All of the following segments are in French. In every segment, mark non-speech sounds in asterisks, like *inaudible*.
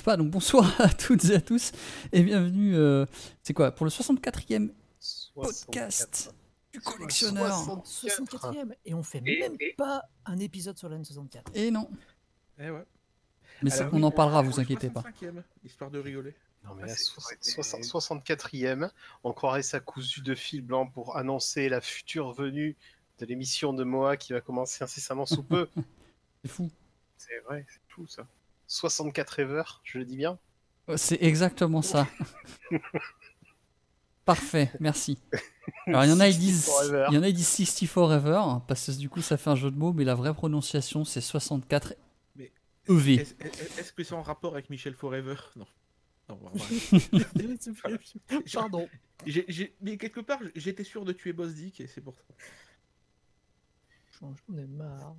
pas. Donc bonsoir *laughs* à toutes et à tous et bienvenue. euh, c'est quoi pour le 64e podcast du collectionneur 64e et on fait Et- même et- pas un épisode sur la N64. Et non, Eh ouais. mais ça, on oui, en parlera, vous inquiétez pas. 65e, Histoire de rigoler. Non, mais Ah, 64e, on croirait ça cousu de fil blanc pour annoncer la future venue de l'émission de Moa qui va commencer incessamment sous peu. *laughs* C'est fou. C'est vrai, c'est tout ça. 64 Ever, je le dis bien. Ouais, C'est exactement ça. *laughs* Parfait, merci. Alors il y en a ils disent, 60 forever. il y en a ils disent 60 forever parce que du coup ça fait un jeu de mots, mais la vraie prononciation c'est 64 Mais EV. Est-ce est- est-ce que c'est en rapport avec Michel Forever Non. Non, bon, voilà. *laughs* Pardon. Mais quelque part, j'étais sûr de tuer Boss Dick et c'est pour ça. J'en ai marre.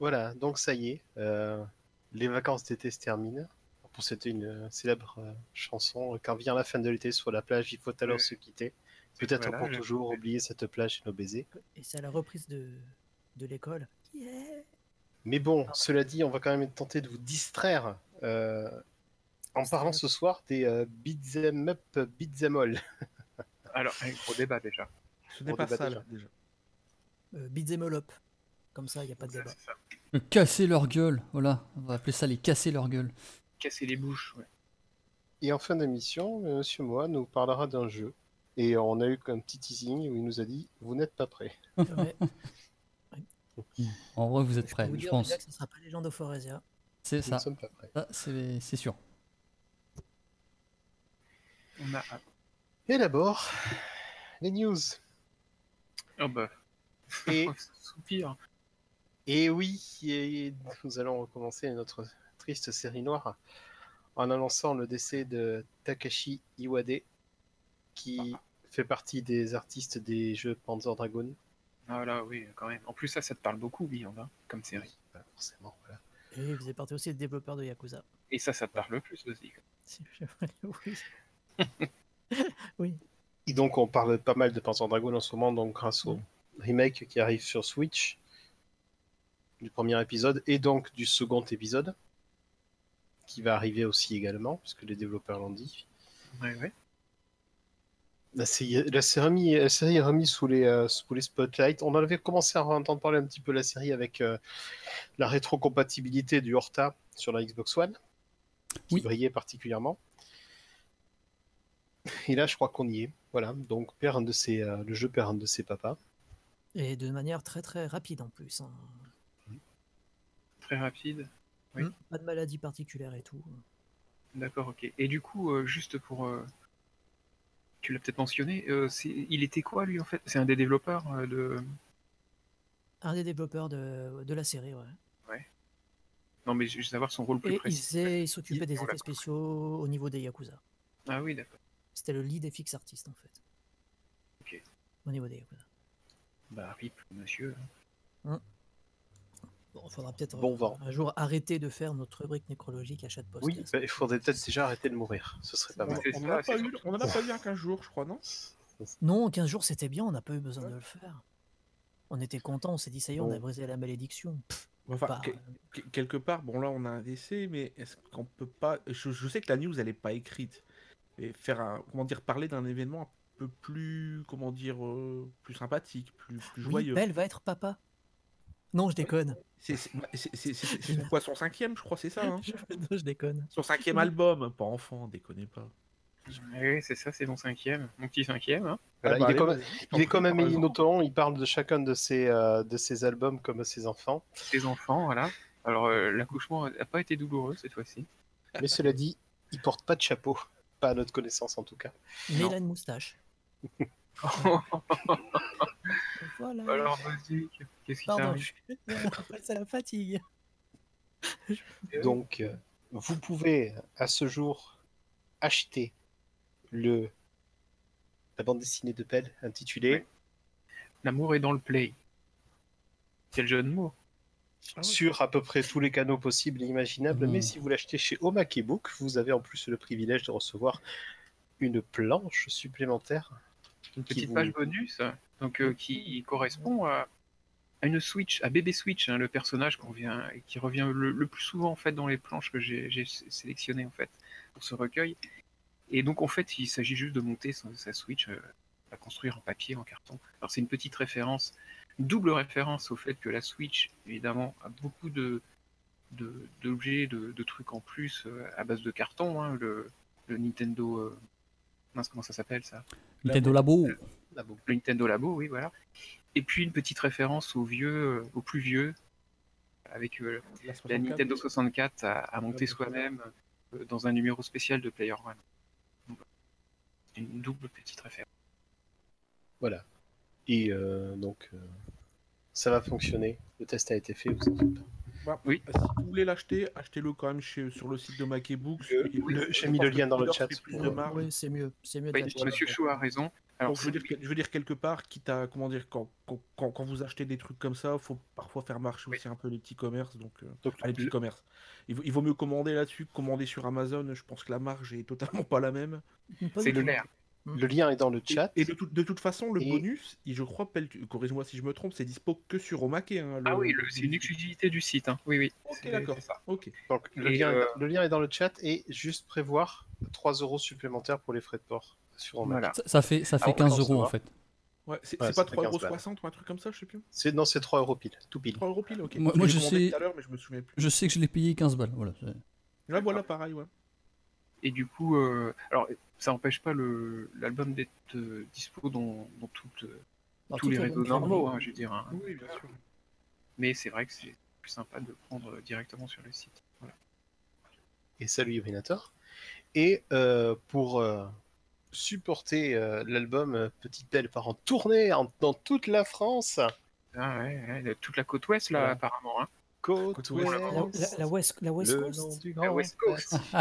Voilà, donc ça y est, euh, les vacances d'été se terminent. Pour c'était une euh, célèbre euh, chanson, quand vient la fin de l'été sur la plage, il faut alors Ouais. se quitter. Peut-être Voilà, pour toujours oublier cette plage et nos baisers. Et c'est à la reprise de, de l'école. Yeah. Mais bon, cela dit, on va quand même tenter de vous distraire euh, en parlant ce soir des euh, beat'em up, beat'em all. *laughs* Alors, au débat déjà. Ce n'est On pas débat ça déjà. déjà. Euh, beat them all up. Comme ça, il n'y a pas de débat. c'est ça. Casser leur gueule, voilà, on va appeler ça les casser leur gueule. Casser les bouches, ouais. Et en fin d'émission, euh, Monsieur Moa nous parlera d'un jeu. Et on a eu un petit teasing où il nous a dit Vous n'êtes pas prêts. *laughs* Ouais. En vrai vous êtes Je prêts, vous je pense. que ce sera pas Legend of. C'est Nous ça, ne sommes pas prêts. Ça, c'est c'est sûr. On a. Et d'abord, les news. Oh bah. Et, *laughs* Soupir. Et oui, et nous allons recommencer notre triste série noire en annonçant le décès de Takashi Iwade, qui fait partie des artistes des jeux Panzer Dragoon. Ah là, oui, quand même. En plus, ça, ça te parle beaucoup, hein, comme série. Bah, forcément, voilà. Et il faisait partie aussi des développeurs de Yakuza. Et ça, ça te parle le plus aussi. *laughs* oui. *laughs* oui. Et donc on parle pas mal de Panzer Dragoon en ce moment, donc grâce au remake qui arrive sur Switch du premier épisode et donc du second épisode qui va arriver aussi également, puisque les développeurs l'ont dit. Ouais, ouais. La série, la série, la série est remise sous les, euh, sous les spotlights. On en avait commencé à entendre parler un petit peu de la série avec euh, la rétrocompatibilité du Horta sur la Xbox One, qui Oui. brillait particulièrement. Et là, je crois qu'on y est. Voilà, donc perd un de ses, euh, le jeu perd un de ses papas. Et de manière très très rapide en plus. hein. Très rapide. Oui. Pas de maladie particulière et tout. D'accord, ok. Et du coup, euh, juste pour. euh, Tu l'as peut-être mentionné, euh, c'est- il était quoi lui en fait? C'est un des développeurs euh, de. Un des développeurs de, de la série, ouais. Non, mais je veux savoir son rôle plus Et il, précis. il s'occupait des effets spéciaux au niveau des Yakuza. Ah oui, d'accord. C'était le lead FX artiste en fait. Ok. Au niveau des Yakuza. Bah, rip, monsieur. Bon, il faudra peut-être Bon euh, vent. un jour arrêter de faire notre rubrique nécrologique à chaque poste. Oui, bah, il faudrait peut-être déjà arrêter de mourir. Ce serait pas mal. On ça, en a pas eu- on en a pas eu un 15 jours, je crois, non? Non, 15 jours c'était bien, on n'a pas eu besoin de le faire. On était content, on s'est dit ça y est, on a brisé la malédiction. Pff, Enfin, que- que- quelque part, bon là on a un décès, mais est-ce qu'on peut pas... Je, je sais que la news elle est pas écrite. Et faire un... Comment dire, parler d'un événement un peu plus... Comment dire... euh, plus sympathique, plus, plus oui, joyeux. Belle va être papa. Non, je déconne. C'est c'est *laughs* quoi son cinquième, je crois, c'est ça hein? *laughs* Je, je déconne. Son cinquième album, pas enfant, déconnez pas. Oui, c'est ça, c'est mon cinquième. Mon petit cinquième. Hein. Voilà, Ah bah, il est t'en il est quand même notant, il parle de chacun de ses, euh, de ses albums comme ses enfants. Ses enfants, voilà. Alors, euh, l'accouchement n'a pas été douloureux cette fois-ci. Mais cela dit, il porte pas de chapeau. Pas à notre connaissance en tout cas. Mais il Non. a une moustache. *laughs* Voilà. Alors, vas-y, qu'est-ce qui t'arrive c'est la fatigue. Donc, euh, vous pouvez à ce jour acheter le la bande dessinée de Pell intitulée Ouais. L'amour est dans le play. Quel jeu de mots. Ah ouais. sur à peu près tous les canaux possibles et imaginables. Mais si vous l'achetez chez Omake Book, vous avez en plus le privilège de recevoir une planche supplémentaire Une petite vous- page bonus donc, euh, qui correspond à, à une Switch, à bébé Switch, hein, le personnage vient, qui revient le, le plus souvent en fait dans les planches que j'ai sélectionnées en fait pour ce recueil. Et donc en fait, il s'agit juste de monter sa, sa Switch, euh, à construire en papier, en carton. Alors c'est une petite référence, une double référence au fait que la Switch, évidemment, a beaucoup de d'objets, de, de trucs en plus euh, à base de carton. hein, le, le Nintendo, euh, mince, comment ça s'appelle ça? Nintendo Labo. Le Nintendo Labo, oui, voilà. Et puis une petite référence au vieux, euh, au plus vieux, avec euh, La la 64. Nintendo 64 à, à monter soi-même euh, dans un numéro spécial de Player One. Donc, Une double petite référence. Voilà. Et euh, donc, euh, ça va fonctionner. Le test a été fait, vous en faites pas. Bah, Oui. Si vous voulez l'acheter, achetez-le quand même chez, sur le site de Mac et Books. Le- Et- le- et- j'ai je mis le lien dans le chat. fait plus de marge. Oui, c'est mieux, c'est mieux. Monsieur Chou a raison. Alors, Donc, je, veux dire, que- je veux dire quelque part, quitte à comment dire, quand, quand, quand- quand vous achetez des trucs comme ça, faut parfois faire marcher Oui. aussi un peu les petits commerces. Donc, euh, Donc, ah, les petits le- commerces. Il vaut, il vaut mieux commander là-dessus que commander sur Amazon. Je pense que la marge est totalement pas la même. C'est du tout. Clair. le lien est dans le chat. et de, tout- de toute façon, le Et- bonus, et je crois, corrige-moi si je me trompe, c'est dispo que sur Omake. Hein, Ah oui, le- c'est une exclusivité du site. hein. Oui, oui. Ok, d'accord. c'est ça. Ok. Donc, le, Et, lien, euh, le lien est dans le chat et juste prévoir 3 euros supplémentaires pour les frais de port sur Omac. Voilà. Ça, ça fait, ça fait Ah, on 15 peut euros en fait. Ouais, c'est Ouais, pas fait 3,60€ ou un truc comme ça, je sais plus. C'est non, c'est 3 euros pile, tout pile. 3€ pile, ok. Moi- je sais- tout à l'heure, mais je me souviens plus. Je sais que je l'ai payé 15 balles. Voilà. c'est- Là, voilà, pareil, ouais. Et du coup, euh, alors ça n'empêche pas l'album d'être euh, dispo dans, dans toutes, euh, Dans tous les réseaux normaux, hein, je veux dire. hein. Oui, bien sûr. Mais c'est vrai que c'est plus sympa de le prendre directement sur le site. Voilà. Et salut Yominator. Et euh, pour euh, supporter euh, l'album Petite Belle part en tournée en- dans toute la France. Ah ouais, ouais, toute la côte ouest là, apparemment. Hein. Côte ouest. La, West, la West le Coast. nom du La West Coast. *laughs* Oh,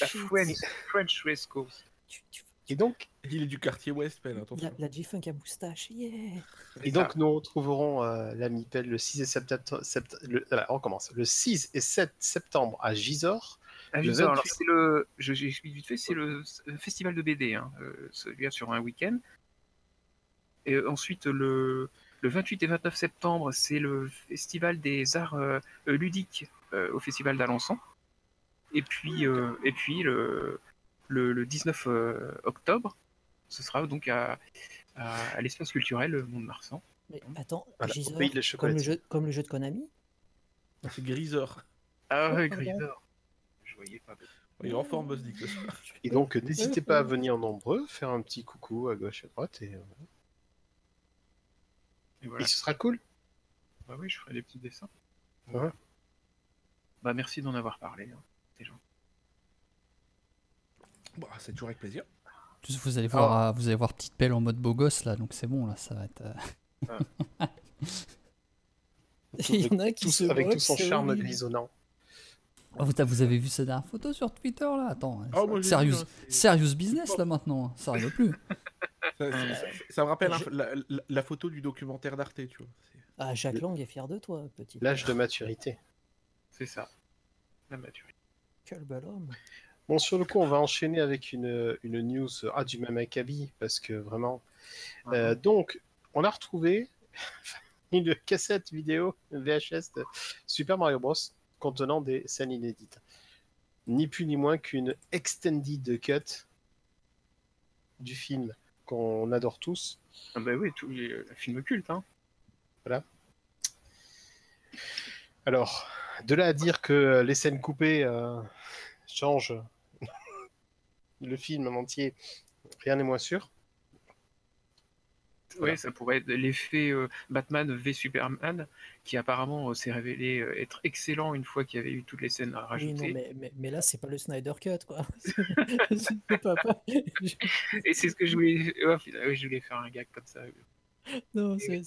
La. French, French West Coast. Tu- tu- Et donc, Il est du quartier ouest, Pel, La, attention. la G-Funk à moustache, yeah et donc nous retrouverons euh, l'ami Pelle le 6 et septembre. sept- le, voilà, on recommence. Le 6 et 7 septembre à Gisors. Ah, Le je sais, alors 28. c'est le, je- vite fait, c'est le festival de BD, hein, euh, celui-là sur un week-end. Et euh, ensuite, le, le 28 et 29 septembre, c'est le festival des arts euh, euh, ludiques euh, au festival d'Alençon. Et puis, euh, et puis le, le, le 19 euh, octobre, ce sera donc à, à, à l'espace culturel Mont-de-Marsan. Mais attends, Voilà, comme, le jeu, comme le jeu de Konami? Ah, C'est Griseur. Ah ouais. Grisor. Je voyais pas. Il est en forme, soir. Et donc, *laughs* n'hésitez pas à venir nombreux, faire un petit coucou à gauche et à droite. Et, euh, Et voilà. et ce sera cool. Bah oui, je ferai des petits dessins. Ouais. Bah merci d'en avoir parlé. hein. C'est gentil. Bah, c'est toujours avec plaisir. Plus, Vous allez voir, vous allez voir petite pelle en mode beau gosse là, donc c'est bon là, ça va être. euh, *laughs* Il y en a qui Tout- se avec tout son charme horrible. Ah, vous, vous avez vu cette dernière photo sur Twitter là? Attends, Ah, moi, j'ai serious, business là maintenant, hein. ça arrive plus. Ça, ça- ça- ça me rappelle la, la- la photo du documentaire d'Arte, tu vois. Ah, Jacques Lang est fier de toi, petit. L'âge de maturité. C'est ça. La maturité. Quel bel homme. Bon, sur le coup, on va enchaîner avec une, une news ah, du même acabit, parce que vraiment. Euh, donc, on a retrouvé *laughs* une cassette vidéo VHS de Super Mario Bros. Contenant des scènes inédites. Ni plus ni moins qu'une extended cut du film qu'on adore tous. Ah bah oui, tous les le film culte. Hein. Alors, de là à dire que les scènes coupées euh, changent *laughs* le film en entier, rien n'est moins sûr. Voilà. Ouais, ça pourrait être l'effet euh, Batman v Superman, qui apparemment euh, s'est révélé euh, être excellent une fois qu'il y avait eu toutes les scènes à Oui, rajouter. non, mais, mais, mais là, c'est pas le Snyder Cut, quoi. *laughs* C'est pas- pas- Et c'est ce que je voulais. ouais, je voulais faire un gag comme ça. Non, c'est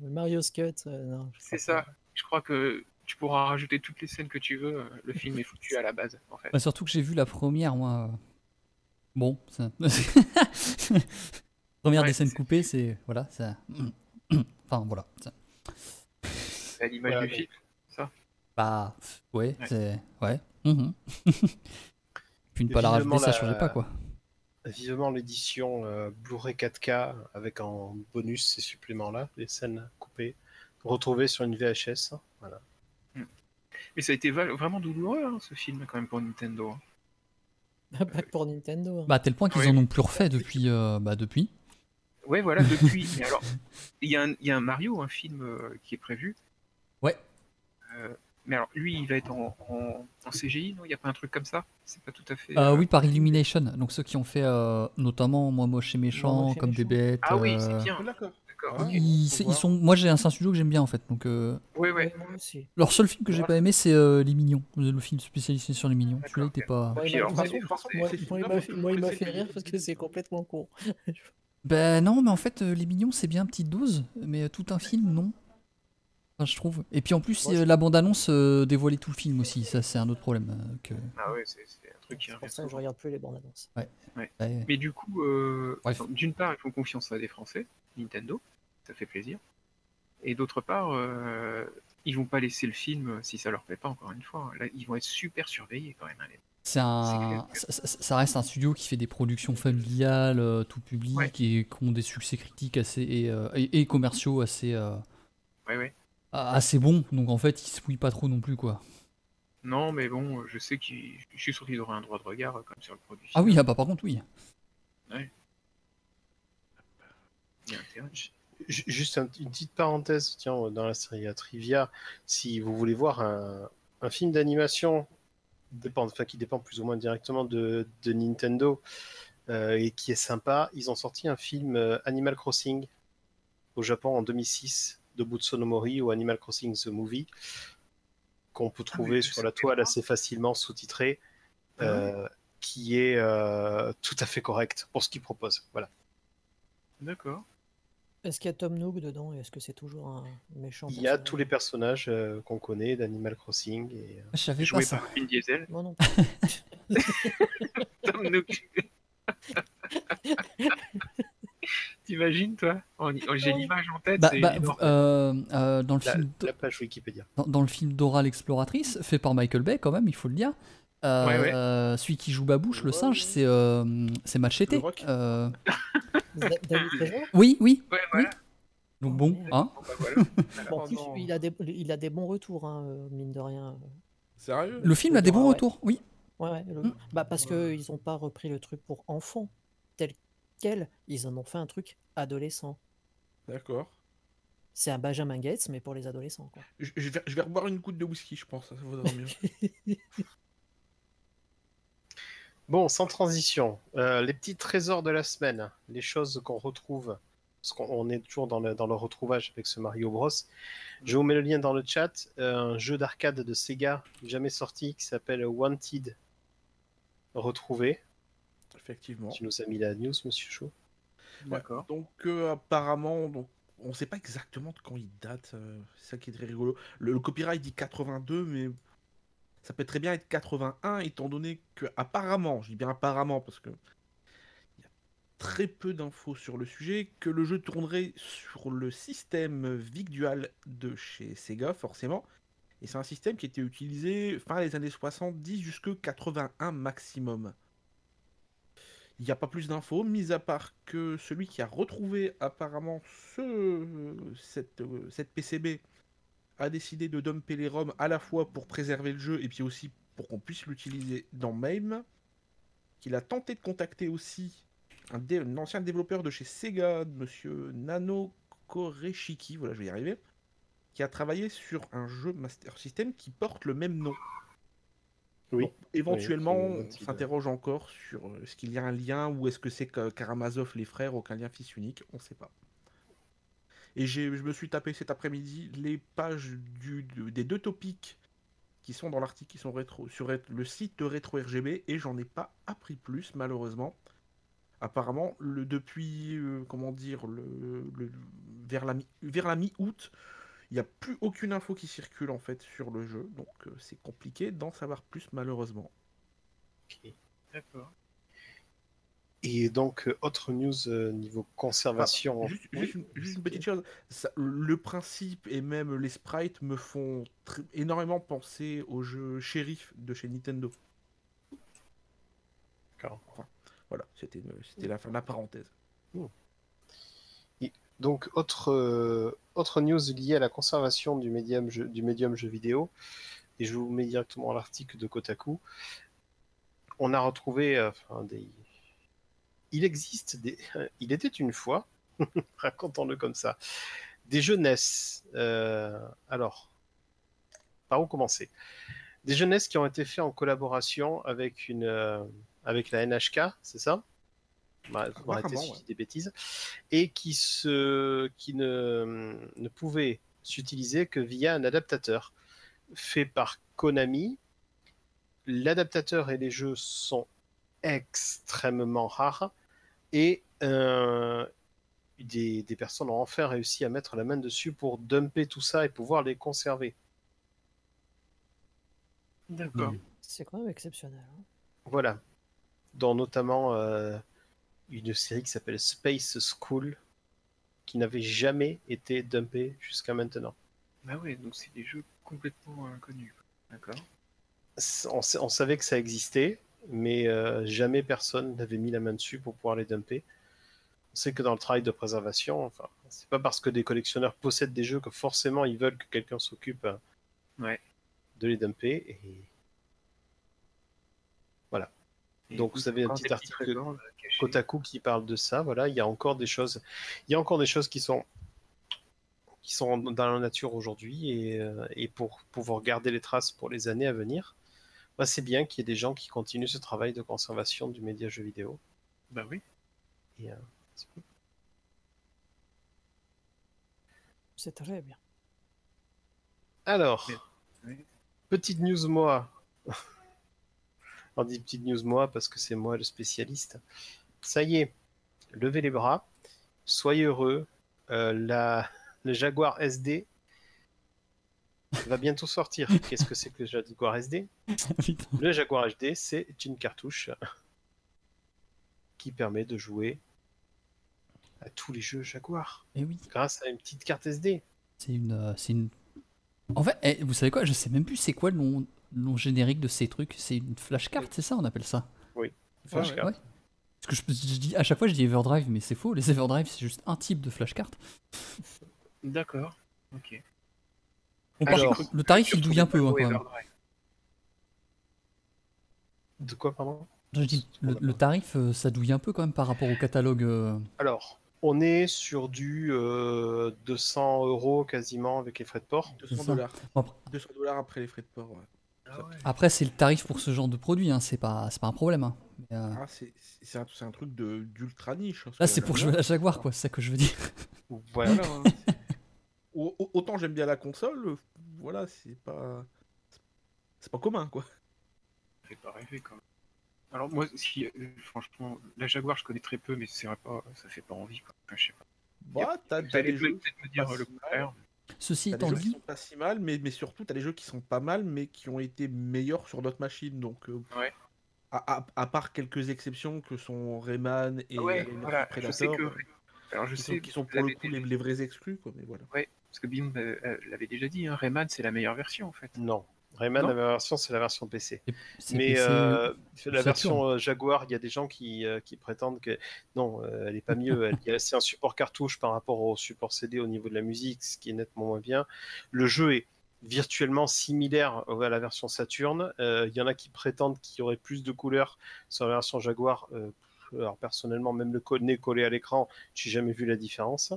Mario's Cut. euh, C'est crois ça. Je crois que tu pourras rajouter toutes les scènes que tu veux. Le film est foutu à la base, en fait. Bah, surtout que j'ai vu la première, moi. Bon, ça... *laughs* première Ouais, des scènes coupées, c'est voilà, ça. *clears throat* Enfin voilà. ça- C'est à l'image Voilà, du film. Bah pff, ouais, Ouais. c'est ouais. mhm. *laughs* Puis ne pas la rajouter, ça changeait pas quoi. Vivement l'édition euh, Blu-ray 4K avec en bonus ces suppléments-là, les scènes coupées. retrouvé sur une VHS. Voilà. Mais ça a été vraiment douloureux, hein, ce film, quand même, pour Nintendo. hein. Pas que pour Nintendo. hein. Bah, à tel point qu'ils Oui. en ont plus refait depuis. euh, bah, depuis. Ouais, voilà, depuis. Mais alors, il y, a un- il y a un Mario, un film euh, qui est prévu. Ouais. Euh, mais alors, lui, il va être en, en- en CGI, non? Il n'y a pas un truc comme ça? C'est pas tout à fait. Euh, euh, oui, par Illumination. Donc ceux qui ont fait euh, notamment Moi Moche et Méchant, comme des bêtes. Ah oui, c'est bien. D'accord. D'accord. Ah. Ils, ils sont, moi, j'ai un, un studio que j'aime bien en fait. Donc, euh, Ouais, ouais. Moi aussi. leur seul film que j'ai pas aimé, c'est euh, Les Mignons, le film spécialisé sur les Mignons. Celui-là, il était pas. Moi, il m'a- fait, rire parce que c'est complètement con. *laughs* Ben non, mais en fait, euh, Les Mignons, c'est bien une petite dose, mais euh, tout un film, non. Enfin, je trouve. Et puis en plus, Moi, euh, la bande-annonce euh, dévoilait tout le film aussi. Ça, c'est un autre problème. euh, que... Ah ouais, c'est c'est un truc qui C'est revient pour ça que je regarde plus les bandes annonces. Ouais. Mais du coup, euh, Bref. d'une part, ils font confiance à des Français, Nintendo, ça fait plaisir. Et d'autre part, euh, ils vont pas laisser le film euh, si ça leur plaît pas, encore une fois. Là, ils vont être super surveillés quand même. hein, les- un, C'est ça, ça- ça reste un studio qui fait des productions familiales, euh, tout public, Ouais. et qui ont des succès critiques assez et, euh, et- et commerciaux assez euh, Ouais, ouais. assez bons. Donc en fait, ils se mouillent pas trop non plus, quoi. Non, mais bon, je sais qu'ils, je suis sûr qu'ils auraient un droit de regard comme sur le produit. Ah oui, ah bah par contre, oui. Il y a intérêt. Ju- Juste un- une petite parenthèse, tiens, dans la série à Trivia, si vous voulez voir un, un film d'animation enfin, qui dépend plus ou moins directement de, de Nintendo euh, et qui est sympa, ils ont sorti un film euh, Animal Crossing au Japon en 2006 de Butsunomori ou Animal Crossing The Movie qu'on peut trouver mais sur la toile assez facilement sous-titré, Ah euh, qui est tout à fait correct pour ce qu'il propose. Voilà. D'accord. Est-ce qu'il y a Tom Nook dedans? Et est-ce que c'est toujours un méchant Il y a tous les personnages euh, qu'on connaît d'Animal Crossing et euh, Je savais pas Joué ça. par Vin Diesel. Moi non. *laughs* Tom Nook. *laughs* T'imagines, toi? J'ai l'image en tête. Bah, bah, euh, euh, dans le la, film, la page Wikipédia. dans, dans le film Dora l'exploratrice, fait par Michael Bay quand même, il faut le dire. euh, Ouais, ouais. euh, celui qui joue Babouche, le singe, c'est euh, c'est Machete. *laughs* Oui, oui. Ouais, voilà. Donc bon, hein. Bon, bah, voilà. *laughs* Bon, en plus, non. il a, des, il a des bons retours, hein, euh, mine de rien. Sérieux? Le film a des bons Ouais, retours, oui. Ouais, ouais, le- Mm. bah parce qu'ils n'ont pas repris le truc pour enfants tel quel, ils en ont fait un truc adolescent. D'accord. C'est un Benjamin Gates, mais pour les adolescents. Quoi. Je, je vais, je vais reboire une goutte de whisky, je pense. Ça vaudra mieux. *laughs* Bon, sans transition, euh, les petits trésors de la semaine, les choses qu'on retrouve, parce qu'on on est toujours dans le, dans le retrouvage avec ce Mario Bros. Je vous mets le lien dans le chat, euh, un jeu d'arcade de Sega jamais sorti qui s'appelle Wanted. Retrouvé. Effectivement. Tu nous as mis la news, monsieur Chaud. D'accord. Donc euh, apparemment, donc, on ne sait pas exactement de quand il date. euh, c'est ça qui est très rigolo. Le, le copyright dit 82, mais ça peut très bien être 81, étant donné que apparemment, je dis bien apparemment parce que il y a très peu d'infos sur le sujet, que le jeu tournerait sur le système VIC-Dual de chez Sega, forcément. Et c'est un système qui était utilisé fin des années 70 jusque 81 maximum. Il n'y a pas plus d'infos, mis à part que celui qui a retrouvé apparemment ce, cette, euh, cette PCB a décidé de dumper les ROM à la fois pour préserver le jeu et puis aussi pour qu'on puisse l'utiliser dans MAME. Qu'il a tenté de contacter aussi un, dé- un ancien développeur de chez Sega, monsieur Nano Koreshiki, voilà je vais y arriver, qui a travaillé sur un jeu Master System qui porte le même nom. Oui. Donc, éventuellement, Oui, on s'interroge encore sur euh, est-ce qu'il y a un lien ou est-ce que c'est Karamazov les frères, aucun lien fils unique, on ne sait pas. Et je me suis tapé cet après-midi les pages du, de- des deux topics qui sont dans l'article, qui sont sur le site de et j'en ai pas appris plus, malheureusement. Apparemment, depuis, euh, comment dire, le, le- vers la mi-août, il n'y a plus aucune info qui circule en fait sur le jeu, donc euh, c'est compliqué d'en savoir plus malheureusement. D'accord. Et donc, euh, autre news euh, niveau conservation. Ah, juste, Oui, juste une, juste une ok. petite chose, ça- le principe et même les sprites me font énormément penser au jeu Sheriff de chez Nintendo. D'accord. Enfin, voilà, c'était la fin de la parenthèse. Donc, autre, euh, autre news liée à la conservation du médium jeu, du médium jeu vidéo, et je vous mets directement l'article de Kotaku. On a retrouvé, euh, enfin, des... il existe des, *laughs* il était une fois, *laughs* racontons-le comme ça, des jeunesses. Euh, alors, par où commencer? Des jeunesses qui ont été faits en collaboration avec une, euh, avec la NHK, c'est ça? Bah, faut arrêter Apparemment, si ouais. des bêtises, et qui, se, qui ne, ne pouvaient s'utiliser que via un adaptateur fait par Konami. L'adaptateur et les jeux sont extrêmement rares et euh, des, des personnes ont enfin réussi à mettre la main dessus pour dumper tout ça et pouvoir les conserver. D'accord. C'est quand même exceptionnel. hein. Voilà. Dont notamment euh, une série qui s'appelle Space School qui n'avait jamais été dumpée jusqu'à maintenant. Bah ouais, donc c'est des jeux complètement inconnus. D'accord. on savait que ça existait, mais euh, jamais personne n'avait mis la main dessus pour pouvoir les dumper. On sait que dans le travail de préservation, enfin, c'est pas parce que des collectionneurs possèdent des jeux que forcément ils veulent que quelqu'un s'occupe euh, Ouais. de les dumper. Et Et Donc, vous avez un petit article cachés. Kotaku qui parle de ça, voilà, il y a encore des choses, il y a encore des choses qui sont qui sont dans la nature aujourd'hui et, euh, et pour pouvoir garder les traces pour les années à venir, bah, c'est bien qu'il y ait des gens qui continuent ce travail de conservation du média jeu vidéo. Bah oui. Et, euh, c'est cool. C'est très bien. Alors, oui. petite news moi. *laughs* On dit petite news moi parce que c'est moi le spécialiste. Ça y est, levez les bras, soyez heureux. euh, la, *laughs* le Jaguar SD va bientôt sortir. *laughs* Qu'est-ce que c'est que le Jaguar SD. *laughs* Le Jaguar HD, c'est une cartouche qui permet de jouer à tous les jeux Jaguar Eh oui, grâce à une petite carte SD. c'est une, euh, c'est une. En fait, eh, vous savez quoi Je sais même plus c'est quoi le nom, le nom générique de ces trucs. C'est une flashcard, c'est ça On appelle ça? Flashcard. ouais. Parce que je, je dis à chaque fois je dis Everdrive, mais c'est faux. Les Everdrive c'est juste un type de flashcard. D'accord. Ok. Alors, le tarif il douille un peu hein, quand même. Everdrive. De quoi, pardon? Je dis le, le tarif euh, ça douille un peu quand même par rapport au catalogue. euh, Alors, on est sur du euh, 200 euros quasiment avec les frais de port. 200 ça. dollars. Bon, après- 200 dollars après les frais de port. ouais. Ah ouais. Après c'est le tarif pour ce genre de produit, hein, c'est pas c'est pas un problème. hein. Euh, Ah, c'est c'est un, un truc de- d'ultra niche. là c'est pour jouer à la Jaguar quoi, c'est ça que je veux dire. Voilà. Hein, *laughs* Autant j'aime bien la console, euh, voilà, c'est pas. C'est pas commun quoi. Ça fait pas rêver quand même. Alors moi, si, euh, franchement, la Jaguar, je connais très peu, mais c'est vrai pas, ça fait pas envie. Quoi. Enfin, je sais pas. Bah, t'as des peut-être jeux, me dire pas le si mal. contraire. Ceci t'as des étant dit, sont pas si mal, mais, mais surtout t'as des jeux qui sont pas mal, mais qui ont été meilleurs sur d'autres machines. Donc, euh, Ouais. à, à- à part quelques exceptions que sont Rayman et ouais, voilà, je sais Predator, que. Alors je qui, sais, sont, qui sont pour le coup les, les vrais exclus, quoi. Mais voilà. Parce que Bim euh, euh, l'avait déjà dit, hein, Rayman c'est la meilleure version en fait. non. Rayman, Non la version, c'est la version PC. Mais PC, euh, la version euh, Jaguar, il y a des gens qui, euh, qui prétendent que non, euh, elle est pas mieux. Elle- il y a- C'est un support cartouche par rapport au support CD au niveau de la musique, ce qui est nettement moins bien. Le jeu est virtuellement similaire à la version Saturn. Euh, Il y en a qui prétendent qu'il y aurait plus de couleurs sur la version Jaguar. Euh, alors personnellement, même le nez collé à l'écran, j'ai jamais vu la différence.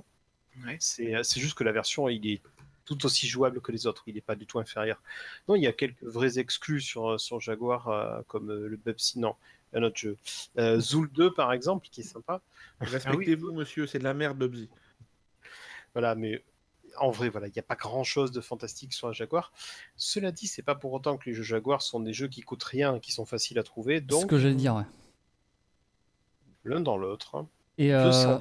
Ouais. C'est euh, c'est juste que la version, il est tout aussi jouable que les autres. Il n'est pas du tout inférieur. Non, il y a quelques vrais exclus sur, sur Jaguar, euh, comme euh, le Bubsy, non, un autre jeu. Euh, Zool 2, par exemple, qui est sympa. Respectez-vous, monsieur, c'est de la merde, Bubsy. Voilà, mais en vrai, voilà, il n'y a pas grand-chose de fantastique sur un Jaguar. Cela dit, c'est pas pour autant que les jeux Jaguar sont des jeux qui coûtent rien, qui sont faciles à trouver. c'est ce Donc, que j'allais dire. ouais. l'un dans l'autre. hein. Et euh,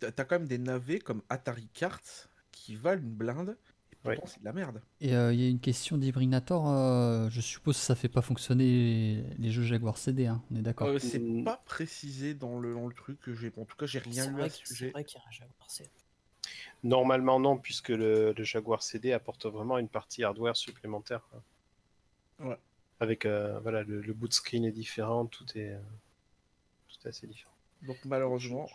T'as quand même des navets comme Atari Carts qui valent une blinde, et pourtant Ouais. c'est de la merde. Et euh, il y a une question d'Ibrinator. euh, je suppose que ça fait pas fonctionner les, les jeux Jaguar CD, hein, on est d'accord. Euh, c'est pas précisé dans le, dans le truc que j'ai. En tout cas, j'ai rien lu à ce c'est sujet. vrai qu'il y a un Jaguar CD. Normalement, non, puisque le, le Jaguar CD apporte vraiment une partie hardware supplémentaire. hein. Ouais. Avec euh, voilà, le, le boot screen est différent, tout est, euh, tout est assez différent. Donc malheureusement,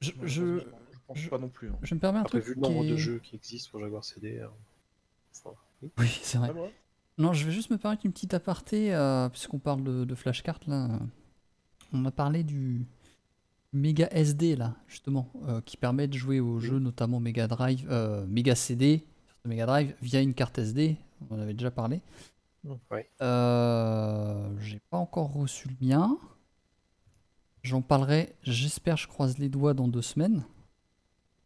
Je, je, malheureusement, je pense Je- pas non plus. hein. Je me permets un Après, truc. vu le nombre qui de jeux qui existent pour Jaguar CD, euh, Oui, c'est vrai. Ah. Non, je vais juste me permettre une petite aparté, euh, puisqu'on parle de, de flashcard là. On a parlé du Mega SD là, justement, euh, qui permet de jouer aux jeux, notamment Mega Drive, euh, Mega CD, Mega Drive, via une carte SD. On en avait déjà parlé. Ouais. Euh, J'ai pas encore reçu le mien. J'en parlerai, j'espère, je croise les doigts dans deux semaines.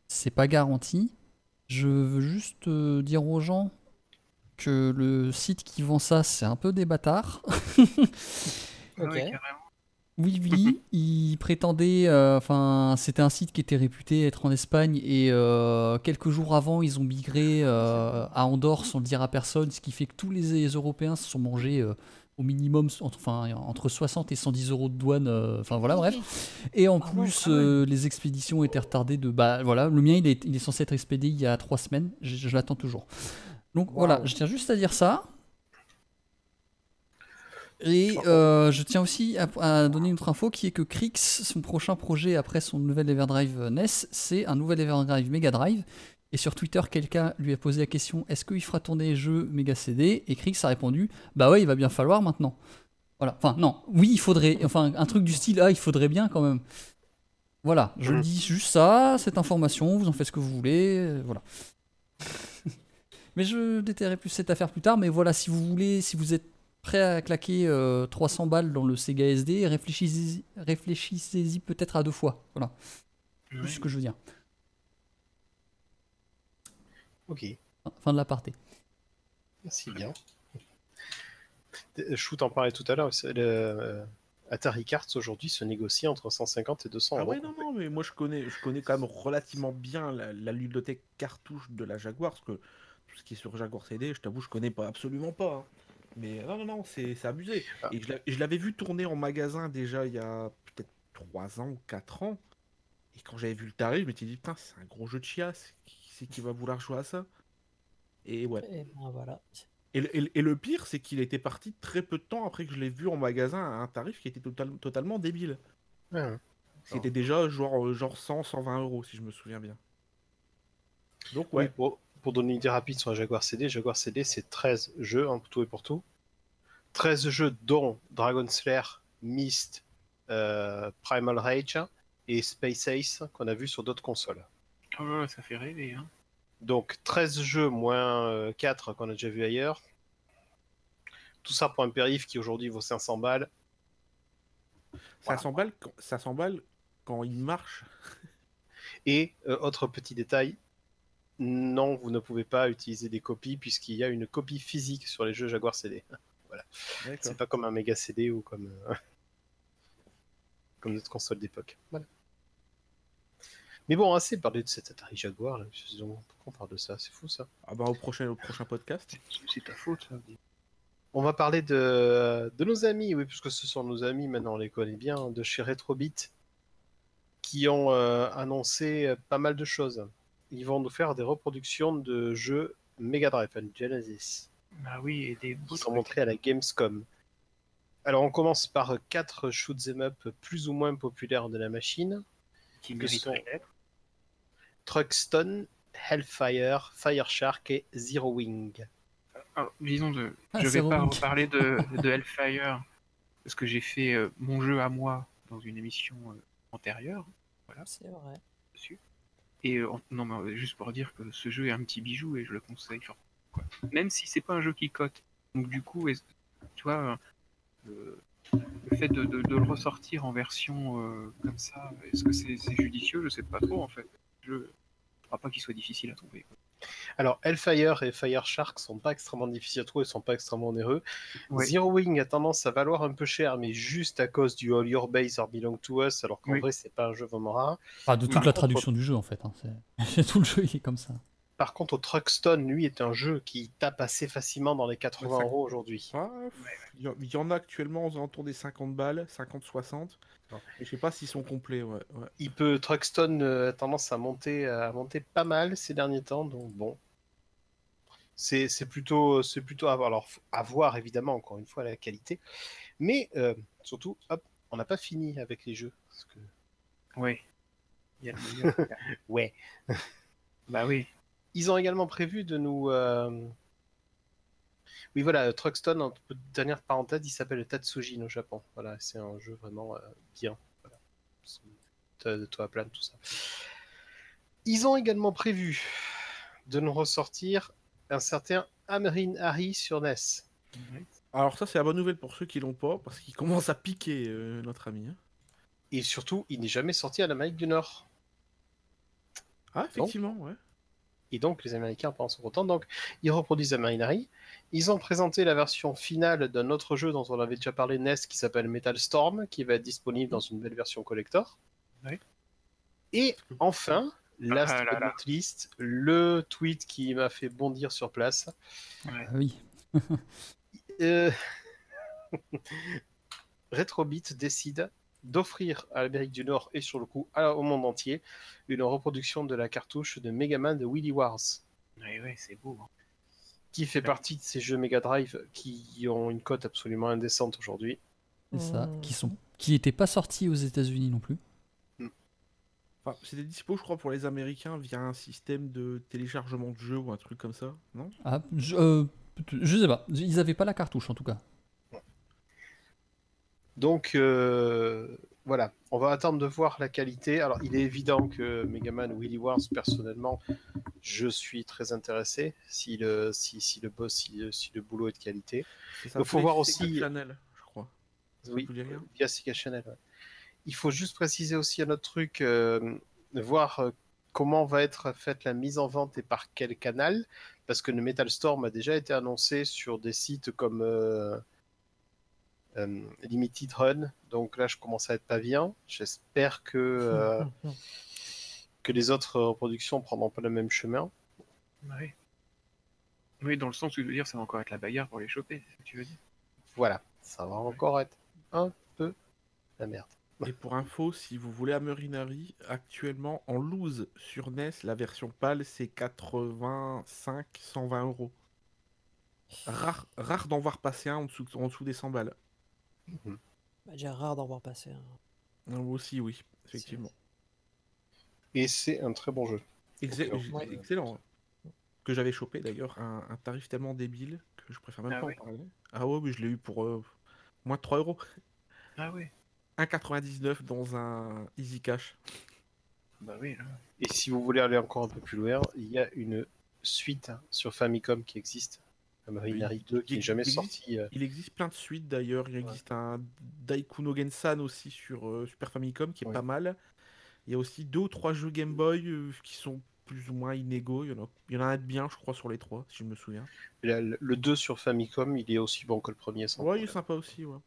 C'est pas garanti. Je veux juste euh, dire aux gens que le site qui vend ça, c'est un peu des bâtards. *laughs* Ah ouais, Ok. carrément. Oui, oui, *laughs* il prétendait, euh, enfin, c'était un site qui était réputé être en Espagne et euh, quelques jours avant, ils ont migré euh, à Andorre sans le dire à personne, ce qui fait que tous les Européens se sont mangés euh, au minimum, entre- enfin, entre 60 et 110 euros de douane, euh, enfin voilà, bref. *laughs* Et en Ah plus, euh, les expéditions étaient retardées de, bah voilà, le mien, il est, il est censé être expédié il y a trois semaines, je, je l'attends toujours. Donc voilà, je tiens juste à dire ça. Et euh, je tiens aussi à, à donner une autre info qui est que Crix, son prochain projet après son nouvel Everdrive NES, c'est un nouvel Everdrive Mega Drive. Et sur Twitter, quelqu'un lui a posé la question est-ce qu'il fera tourner les jeux Mega CD Et Crix a répondu bah ouais, il va bien falloir maintenant. Voilà. Enfin, non, oui, il faudrait. Enfin, un truc du style ah, il faudrait bien quand même. Voilà, je Mhm. dis juste ça, cette information, vous en faites ce que vous voulez, euh, voilà. *laughs* mais je détaillerai plus cette affaire plus tard, mais voilà, si vous voulez, si vous êtes prêt à claquer euh, 300 balles dans le Sega SD, réfléchissez-y réfléchissez-y peut-être à deux fois. Voilà, c'est ce que je veux dire. Ok, Fin de l'aparté. merci bien. Euh, Shoot en parlait tout à l'heure. Le, euh, Atari Cards aujourd'hui se négocie entre 150 et 200 Ah euros. ouais, non, non, mais moi je connais, je connais quand même relativement bien la, la ludothèque cartouche de la Jaguar, parce que tout ce qui est sur Jaguar CD, je t'avoue, je connais pas absolument pas. hein. Mais non, non, non, c'est c'est abusé. Ah. Et je l'avais vu tourner en magasin déjà il y a peut-être 3 ans ou 4 ans. Et quand j'avais vu le tarif, je m'étais dit, putain, c'est un gros jeu de chiasse. Qui c'est qui va vouloir jouer à ça Et ouais. Et ben voilà. Et, le- et le- et le pire, c'est qu'il était parti très peu de temps après que je l'ai vu en magasin à un tarif qui était total- totalement débile. Ouais. C'était déjà genre, euh, genre 100, 120 euros si je me souviens bien. Donc Oui, pour, pour donner une idée rapide sur la Jaguar CD, Jaguar CD c'est 13 jeux, hein, pour tout et pour tout. 13 jeux dont Dragon Slayer, Myst, euh, Primal Rage et Space Ace qu'on a vu sur d'autres consoles. Oh là là, ça fait rêver. Hein. Donc 13 jeux moins euh, 4 qu'on a déjà vu ailleurs. Tout ça pour un périph qui aujourd'hui vaut 500 balles. ça s'emballe quand, ça s'emballe quand il marche. *laughs* Et euh, autre petit détail, non, vous ne pouvez pas utiliser des copies puisqu'il y a une copie physique sur les jeux Jaguar CD. *laughs* D'accord. C'est pas comme un Mega CD ou comme, euh, *laughs* comme notre console d'époque. Voilà. Mais bon, assez parlé de cet Atari Jaguar. Là. Pourquoi on parle de ça C'est fou ça. Ah bah au prochain, au prochain podcast. C'est ta faute, ça. On va parler de, de nos amis, oui, puisque ce sont nos amis, maintenant on les connaît bien, de chez Retrobit, qui ont euh, annoncé euh, pas mal de choses. Ils vont nous faire des reproductions de jeux Mega Drive and Genesis, Bah oui, et des beaux qui sont montrés à la Gamescom. Alors on commence par quatre shoot'em up plus ou moins populaires de la machine. qui que sont- d'être. Truckstone, Hellfire, Fireshark et Zero Wing. Alors, disons, de... Ah, je vais pas Romic. reparler de, *laughs* de Hellfire, parce que j'ai fait euh, mon jeu à moi dans une émission euh, antérieure C'est vrai. dessus. Et euh, non, mais juste pour dire que ce jeu est un petit bijou et je le conseille. quoi. Même si c'est pas un jeu qui cote. Donc du coup, tu vois, euh, le fait de, de- de le ressortir en version euh, comme ça, est-ce que c'est c'est judicieux? Je sais pas trop en fait. Je ne crois pas qu'il soit difficile à trouver. quoi. Alors Hellfire et Fireshark sont pas extrêmement difficiles à trouver, sont pas extrêmement onéreux. Zero Wing a tendance à valoir un peu cher, mais juste à cause du All Your Base or Belong to Us, alors qu'en Oui. vrai c'est pas un jeu vraiment rare. Enfin, de toute la contre, traduction du jeu en fait. hein, *laughs* c'est- tout le jeu il est comme ça. Par contre, au Truckstone, lui, est un jeu qui tape assez facilement dans les 80 Ouais, ça- euros aujourd'hui. Ah, il y, en- il y en a actuellement aux alentours des 50 balles, 50-60. Non. Et je sais pas s'ils sont complets, ouais. ouais. Il peut Truckstone euh, a tendance à monter, à monter pas mal ces derniers temps, donc bon. C'est c'est plutôt, c'est plutôt à voir. Alors, faut- à voir évidemment, encore une fois, la qualité. Mais euh, surtout, hop, on n'a pas fini avec les jeux. Parce que Ouais. Il y a le meilleur. *laughs* Ouais. bah oui. Ils ont également prévu de nous. euh, Oui, voilà, Truckstone, en dernière parenthèse, il s'appelle Tatsujin au Japon. Voilà, c'est un jeu vraiment euh, bien. Voilà. De, de toit plane, tout ça. Ils ont également prévu de nous ressortir un certain Amerin Harry sur NES. Alors ça c'est la bonne nouvelle pour ceux qui l'ont pas, parce qu'il commence à piquer euh, notre ami. hein. Et surtout, il n'est jamais sorti à l'Amérique du Nord. Ah effectivement, ouais. Et donc, les Américains pensent autant. Donc, ils reproduisent Marinari. Ils ont présenté la version finale d'un autre jeu dont on avait déjà parlé NES qui s'appelle Metal Storm, qui va être disponible dans une belle version collector. Oui. Et enfin, last Ah là but là. not least, le tweet qui m'a fait bondir sur place. Ouais. Ah oui. *laughs* Euh, *laughs* Retrobit décide d'offrir à l'Amérique du Nord et sur le coup à- au monde entier une reproduction de la cartouche de Mega Man de Willy Wars. Ouais, ouais, c'est beau. hein. qui fait Ouais. partie de ces jeux Mega Drive qui ont une cote absolument indécente aujourd'hui. C'est ça. Hmm. Qui sont, qui n'étaient pas sortis aux États-Unis non plus. Enfin, c'était dispo je crois pour les Américains via un système de téléchargement de jeu ou un truc comme ça, non? Ah, je, euh, je sais pas. Ils avaient pas la cartouche en tout cas. Donc euh, voilà, on va attendre de voir la qualité. Alors il est évident que Mega Man Willy Wars, personnellement, je suis très intéressé si le, si, si le, boss, si, si le boulot est de qualité. Il faut voir aussi- Channel, je crois. Ça Oui, ouais. Il faut juste préciser aussi un autre truc, euh, voir euh, comment va être faite la mise en vente et par quel canal, parce que le Metal Storm a déjà été annoncé sur des sites comme euh, euh, Limited Run, donc là je commence à être pas bien. J'espère que, euh, *laughs* que les autres reproductions prendront pas le même chemin. Ouais. Oui, dans le sens où je veux dire, ça va encore être la bagarre pour les choper, c'est ce que tu veux dire. Voilà, ça va encore être un peu la merde. Et pour info, si vous voulez Amerinari, actuellement en loose sur NES, la version PAL c'est 85-120 euros. Rare, rare d'en voir passer un en dessous, en dessous des 100 balles. Bah, J'ai rare d'en voir passer. Moi aussi, oui, effectivement. Et c'est un très bon jeu. Ouais. Excellent. Que j'avais chopé d'ailleurs, un, un tarif tellement débile que je préfère même Ah pas ouais. en parler. Ah ouais, mais je l'ai eu pour euh, moins de 3 euros. Ah oui. 1,99 dans un Easy Cash. Bah oui, là. Et si vous voulez aller encore un peu plus loin, il y a une suite sur Famicom qui existe, Marinari 2, qui Il- n'est jamais il existe sorti. euh, Il existe plein de suites d'ailleurs. Il existe un Daikuno Gensan aussi sur euh, Super Famicom qui est Ouais. pas mal. Il y a aussi deux ou trois jeux Game Boy euh, qui sont plus ou moins inégaux. Il y en a, il y en a un de bien, je crois, sur les trois, si je me souviens. le, le 2 sur Famicom, il est aussi bon que le premier. Sans Ouais, il est sympa aussi, ouais.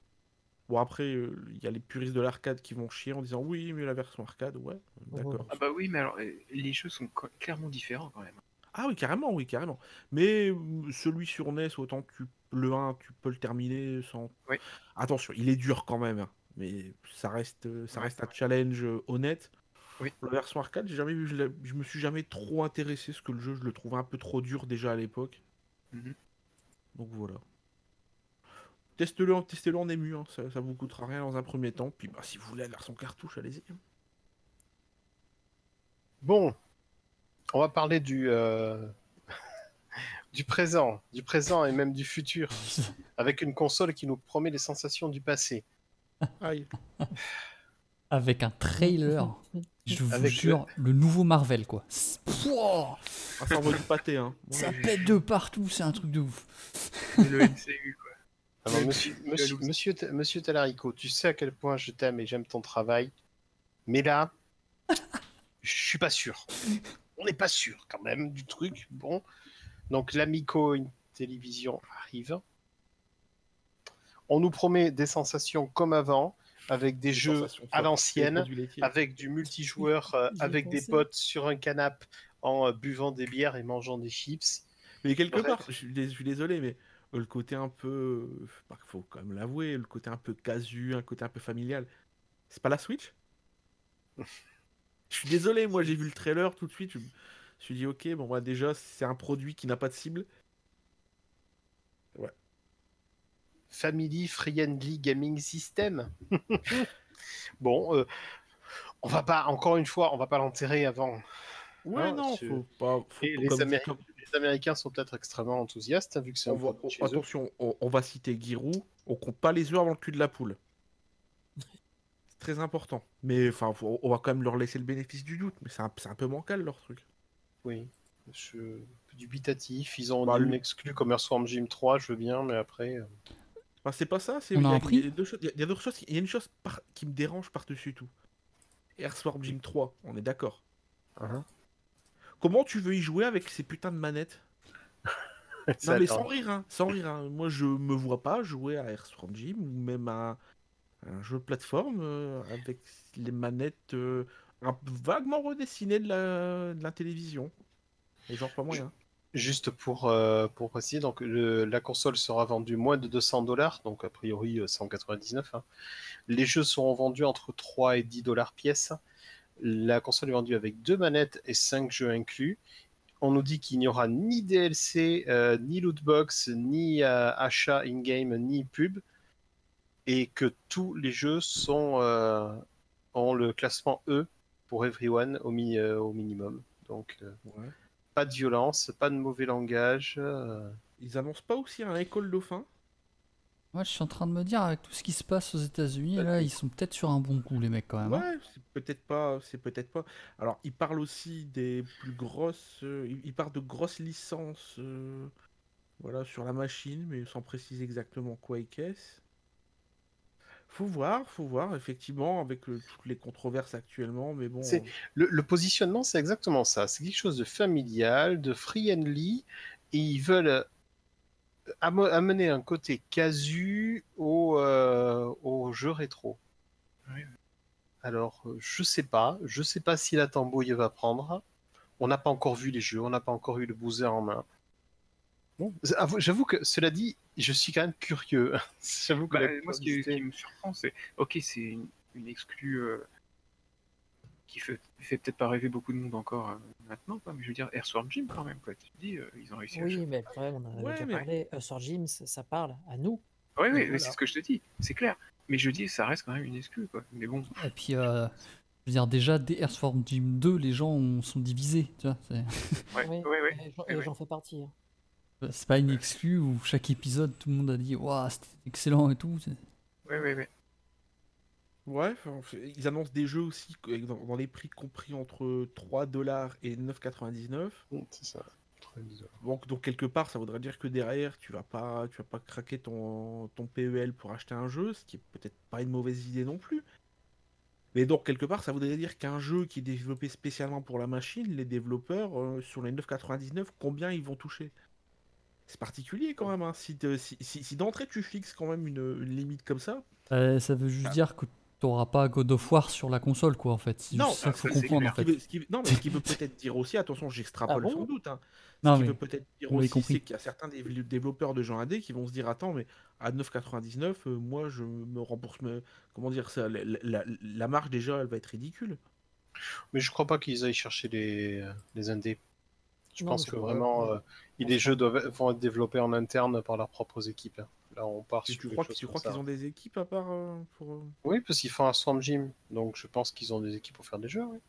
Bon, après, euh, il y a les puristes de l'arcade qui vont chier en disant oui, mais la version arcade, ouais, d'accord. Ah bah oui, mais alors, les jeux sont clairement différents quand même. Ah oui, carrément, oui, carrément. Mais euh, celui sur NES, autant tu, le 1, tu peux le terminer sans. Oui. Attention, il est dur quand même, hein, mais ça reste, euh, ça reste un challenge euh, honnête. Oui. La version arcade, j'ai jamais vu, je, me suis jamais trop intéressé parce que le jeu, je le trouvais un peu trop dur déjà à l'époque. Mhm. Donc voilà. Testez-le, en- testez-le en ému, hein, ça, ça vous coûtera rien dans un premier temps. Puis bah, si vous voulez la version cartouche, allez-y. hein. Bon, on va parler du, euh, *laughs* du présent, du présent et même du futur, avec une console qui nous promet les sensations du passé. Aïe. Avec un trailer. Je vous Avec jure, le nouveau Marvel quoi. Pouah Ah, ça envoie du pâté, hein. Ça pète de partout, c'est un truc de ouf. Le MCU, quoi. Alors, monsieur, monsieur, monsieur Talarico, tu sais à quel point je t'aime et j'aime ton travail, mais là, *laughs* je suis pas sûr. On n'est pas sûr quand même du truc. Bon, donc l'Amico Télévision arrive. On nous promet des sensations comme avant, avec des jeux à l'ancienne, avec du multijoueur, *laughs* euh, avec des potes sur un canapé en euh, buvant des bières et mangeant des chips. Mais quelque Bref. part, je suis, dés- je suis désolé, mais euh, le côté un peu. bah, faut quand même l'avouer, le côté un peu casu, un côté un peu familial. C'est pas la Switch? *laughs* Je suis désolé, moi j'ai vu le trailer tout de suite. Je me suis dit, ok, bon, bah, déjà, c'est un produit qui n'a pas de cible. Family Friendly Gaming System. *laughs* bon, euh, on va pas, encore une fois, on va pas l'enterrer avant. Ouais, Non, non, faut pas. faut- Et les, comme- Améri- comme- les Américains sont peut-être extrêmement enthousiastes, hein, vu que c'est un va- attention, on, on va citer Giroud, on compte pas les œufs avant le cul de la poule. C'est très important. Mais enfin, on va quand même leur laisser le bénéfice du doute. Mais c'est un, c'est un peu bancal leur truc. Oui. Je... Dubitatif. Ils ont Bah, une exclue comme Earthworm Jim 3, je veux bien, mais après. euh, Enfin, c'est pas ça. c'est On a il y il a deux choses. Il y a- il y a d'autres choses. Il y a une chose par- qui me dérange par-dessus tout. Earthworm Jim 3, on est d'accord. hein. Comment tu veux y jouer avec ces putains de manettes? Ça *laughs* Non mais sans rire, hein, sans rire. hein. Moi je me vois pas jouer à Earthworm Jim ou même à un jeu de plateforme euh, avec les manettes euh, un vaguement redessinées de la, télévision. Juste pour, euh, pour préciser, donc la console sera vendue moins de 200 dollars, donc a priori euh, 199. hein. Les jeux seront vendus entre 3 et 10 dollars pièce. La console est vendue avec deux manettes et 5 jeux inclus. On nous dit qu'il n'y aura ni DLC, ni lootbox, ni achat in-game, ni pub. Et que tous les jeux sont, euh, ont le classement E pour everyone au, mi- euh, au minimum. Donc, euh, Ouais. pas de violence, pas de mauvais langage. euh, Ils annoncent pas aussi un école dauphin? Moi, je suis en train de me dire, avec tout ce qui se passe aux États-Unis, là, ils sont peut-être sur un bon coup, les mecs, quand même. hein. Ouais, c'est peut-être pas, c'est peut-être pas. Alors, ils parlent aussi des plus grosses, euh, ils ils parlent de grosses licences, euh, voilà, sur la machine, mais sans préciser exactement quoi et qu'est-ce. Faut voir, faut voir, effectivement, avec toutes les controverses actuellement, mais bon. C'est- Le, le positionnement, c'est exactement ça. C'est quelque chose de familial, de friendly, et ils veulent euh, amener un côté casu au, euh, au jeu rétro. Alors, euh, je sais pas. Je sais pas si la tambouille va prendre. On n'a pas encore vu les jeux, on n'a pas encore eu le boozer en main. Bon, avoue- j'avoue que, cela dit, je suis quand même curieux. *laughs* j'avoue que Bah, moi, ce qui, me surprend, c'est ok, c'est une, une exclue euh, qui fait, fait peut-être pas rêver beaucoup de monde encore euh, maintenant, quoi, mais je veux dire, Earthworm Jim quand même, quoi. Tu te dis, euh, ils ont réussi à Oui, mais le problème, on en avait Ouais, déjà mais- parlé. sur Jim, ça ça parle à nous. Oui, oui, voilà. c'est ce que je te dis, c'est clair. Mais je dis, ça reste quand même une exclue, quoi. Mais bon, Et puis, euh, je veux dire, déjà, dès Earthworm Jim 2, les gens ont- sont divisés, tu vois. Oui, ouais. j'en- ouais, et ouais. j'en fais partie. hein. C'est pas une exclue où chaque épisode, tout le monde a dit, waouh, c'était excellent et tout. c'est- Ouais, ouais, ouais. Ils annoncent des jeux aussi dans, dans les prix compris entre 3 dollars et 9,99. C'est ça. Très bizarre. Donc, donc quelque part, ça voudrait dire que derrière, tu vas pas, tu vas pas craquer ton, ton PEL pour acheter un jeu, ce qui est peut-être pas une mauvaise idée non plus. Mais donc quelque part, ça voudrait dire qu'un jeu qui est développé spécialement pour la machine, les développeurs euh, sur les 9,99, combien ils vont toucher? C'est particulier quand même. hein. Si, te- si, si- si d'entrée tu fixes quand même une, une limite comme ça, Euh, ça veut juste dire que t'auras pas God of War sur la console, quoi, en fait. C'est Non, ça qu'il faut comprendre, en fait. veut- ce qui- non, mais ce qui veut *laughs* peut-être dire aussi, attention, j'extrapole Ah bon sans doute. hein. Non, ce qui mais veut peut-être dire aussi, compris. c'est qu'il y a certains dé- développeurs de jeux indés qui vont se dire attends, mais à 9,99, euh, moi je me rembourse. me- Comment dire ça la, la- marge déjà, elle va être ridicule. Mais je crois pas qu'ils aillent chercher les, les indés. Je Non, pense que vraiment, euh, les jeux doivent, vont être développés en interne par leurs propres équipes. hein. Là, on part Tu, sur tu quelque crois, chose tu comme crois ça. qu'ils ont des équipes à part euh, pour. euh, Oui, parce qu'ils font un Swarm Gym, donc je pense qu'ils ont des équipes pour faire des jeux. Oui.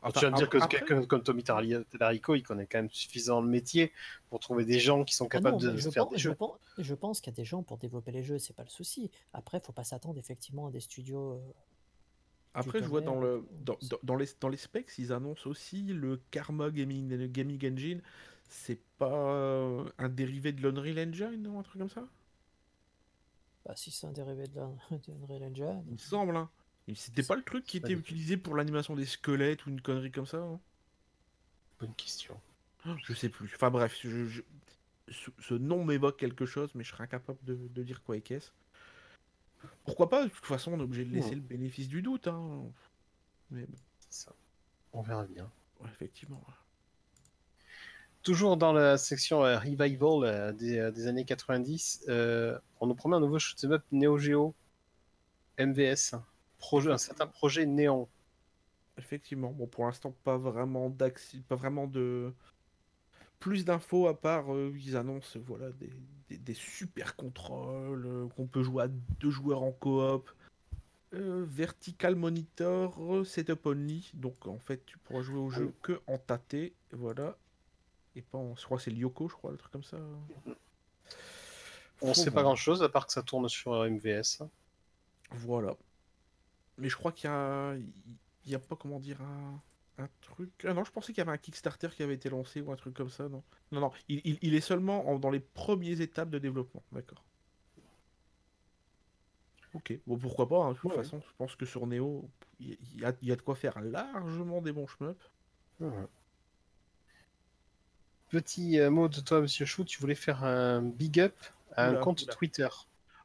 enfin, tu vas me dire que après- quelqu'un comme Tommy Tallarico, il connaît quand même suffisamment le métier pour trouver des gens qui sont Ah capables non, de je, faire pense, des je jeux. pense- je pense qu'il y a des gens pour développer les jeux, c'est pas le souci. Après, faut pas s'attendre effectivement à des studios. euh, Après, je vois dans, le, dans, dans- dans les, dans les specs, ils annoncent aussi le Karma Gaming, le Gaming Engine. C'est pas un dérivé de l'Unreal Engine ou un truc comme ça? Bah, si c'est un dérivé de d'Unreal *laughs* Engine. Il me semble, hein. C'était pas le truc qui était utilisé pour l'animation des squelettes ou une connerie comme ça hein? Bonne question. Je sais plus. Enfin bref, je- je- ce, ce nom m'évoque quelque chose, mais je serais incapable de, de dire quoi et qu'est-ce. Pourquoi pas? De toute façon, on est obligé de laisser Hmm. le bénéfice du doute. Hein. Mais bon, ça. On verra bien. ouais, effectivement. Toujours dans la section euh, revival euh, des, euh, des années 90, euh, on nous promet un nouveau shoot'em up Neo Geo MVS, projet, un certain projet néon. Effectivement. Bon, pour l'instant, pas vraiment d'axi, pas vraiment de plus d'infos à part ils annoncent voilà des, des- des super contrôles qu'on peut jouer à deux joueurs en coop Vertical Monitor Setup Only. Donc en fait, tu pourras jouer au jeu que en tâté. Voilà. Et pas en. Je crois que c'est le Yoko, je crois, le truc comme ça. On sait pas grand chose à part que ça tourne sur MVS. Voilà. Mais je crois qu'il y a. Il y a pas, comment dire, un, un truc. Ah non, je pensais qu'il y avait un Kickstarter qui avait été lancé ou un truc comme ça, non Non, non, il, il- il est seulement en- dans les premières étapes de développement, d'accord. Ok, bon pourquoi pas, hein, de toute Ouais. façon, je pense que sur Neo, il il y, a, il y a de quoi faire largement des bons shmups. Petit euh, mot de toi, Monsieur Chou, tu voulais faire un big up à un compte oula. Twitter.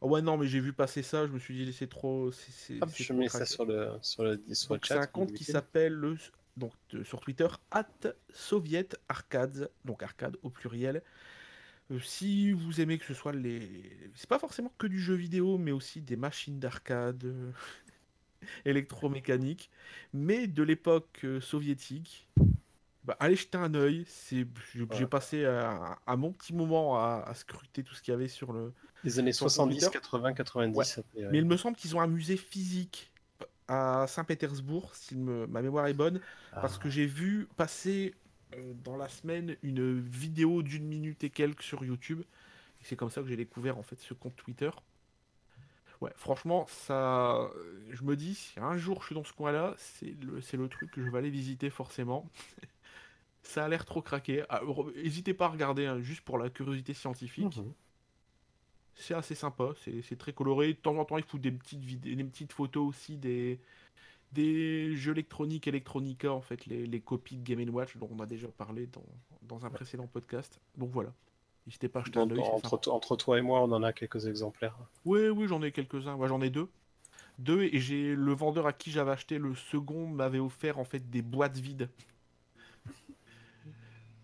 Ah ouais, non, mais j'ai vu passer ça, je me suis dit, c'est trop. Hop, je mets ça sur le, sur le, sur le chat. c'est un compte qui s'appelle le- donc euh, sur Twitter at Soviet Arcades, donc arcade au pluriel. Euh, si vous aimez que ce soit les, c'est pas forcément que du jeu vidéo, mais aussi des machines d'arcade euh, *laughs* électromécaniques, mais de l'époque euh, soviétique. Bah, allez jeter un œil. C'est, j'ai passé un, un bon petit moment à, à scruter tout ce qu'il y avait sur le, Les années sur 70, Twitter. 80, 90. Ouais. ça fait, ouais. mais il me semble qu'ils ont un musée physique à Saint-Pétersbourg, si me- ma mémoire est bonne, parce Ah. que j'ai vu passer euh, dans la semaine une vidéo d'une minute et quelques sur YouTube. Et c'est comme ça que j'ai découvert en fait ce compte Twitter. Ouais, franchement, ça, euh, je me dis, si un jour je suis dans ce coin-là, c'est le, c'est le truc que je vais aller visiter forcément. *laughs* ça a l'air trop craqué. Ah, N'hésitez pas à regarder, hein, juste pour la curiosité scientifique. Mhm. C'est assez sympa, c'est très coloré. De temps en temps, il faut des petites vidéos, des petites photos aussi des, des jeux électroniques, Electronica, en fait, les, les copies de Game Watch dont on a déjà parlé dans, dans un précédent podcast. Donc voilà, n'hésitez pas à jeter un œil. entre toi et moi, on en a quelques exemplaires. Oui, oui, j'en ai quelques-uns. Ouais, j'en ai deux. Deux, et j'ai le vendeur à qui j'avais acheté le second m'avait offert en fait des boîtes vides.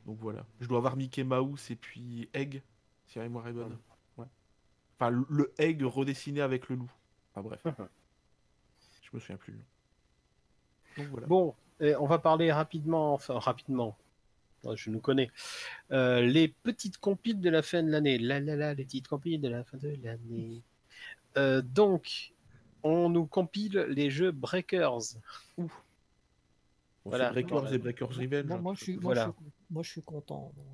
Donc voilà. Je dois avoir Mickey Mouse et puis Egg, si la mémoire est bonne. Ouais. Enfin, le- Egg redessiné avec le loup. Enfin bref. Je me souviens plus. Donc voilà. Bon, et on va parler rapidement, enfin rapidement, je nous connais, Euh, les petites compiles de la fin de l'année. La la la, les petites compiles de la fin de l'année. Euh, donc, on nous compile les jeux Breakers. Bon, voilà. Breakers et Breakers Revenge. Moi, hein. moi, je suis, moi, Voilà. je suis- moi, je suis content. donc.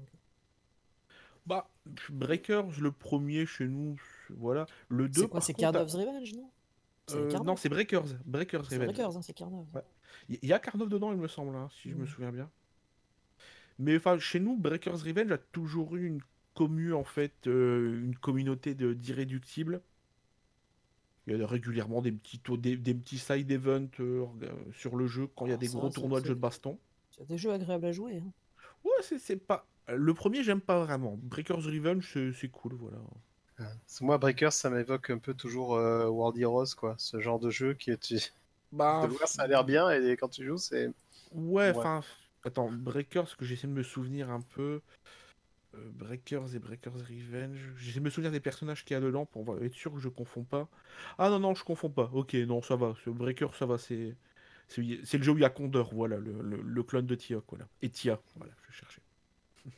Bah, Breakers, le premier chez nous, voilà. Le 2, C'est quoi C'est Carnot's Revenge, non? C'est euh, non, c'est Breakers. Breakers C'est Revenge. Breakers, hein, c'est. Ouais. Il y a Karnov dedans, il me semble, hein, si je me Mm. souviens bien. Mais enfin, chez nous, Breakers Revenge a toujours eu une commu, en fait, euh, une communauté d'irréductibles. Il y a régulièrement des petits, tours- des, des petits side events euh, sur le jeu quand il y a Ah, des ça, gros tournois de jeux de baston. C'est des jeux agréables à jouer. hein. Ouais, c'est c'est pas. Le premier, j'aime pas vraiment. Breakers Revenge, c'est cool, voilà. Moi, Breakers, ça m'évoque un peu toujours euh, World Heroes, quoi. Ce genre de jeu qui est. Bah, De voir, ça a l'air bien, et quand tu joues, c'est. Ouais, Ouais. enfin. Attends, Breakers, que j'essaie de me souvenir un peu. Euh, Breakers et Breakers Revenge. J'essaie de me souvenir des personnages qu'il y a dedans pour être sûr que je confonds pas. Ah non, non, je confonds pas. Ok, non, ça va. Ce Breaker, ça va, c'est. C'est le jeu où il y a Condor, voilà, le, le- le clone de Tiok, voilà. Et Tia, voilà, je cherchais. *laughs*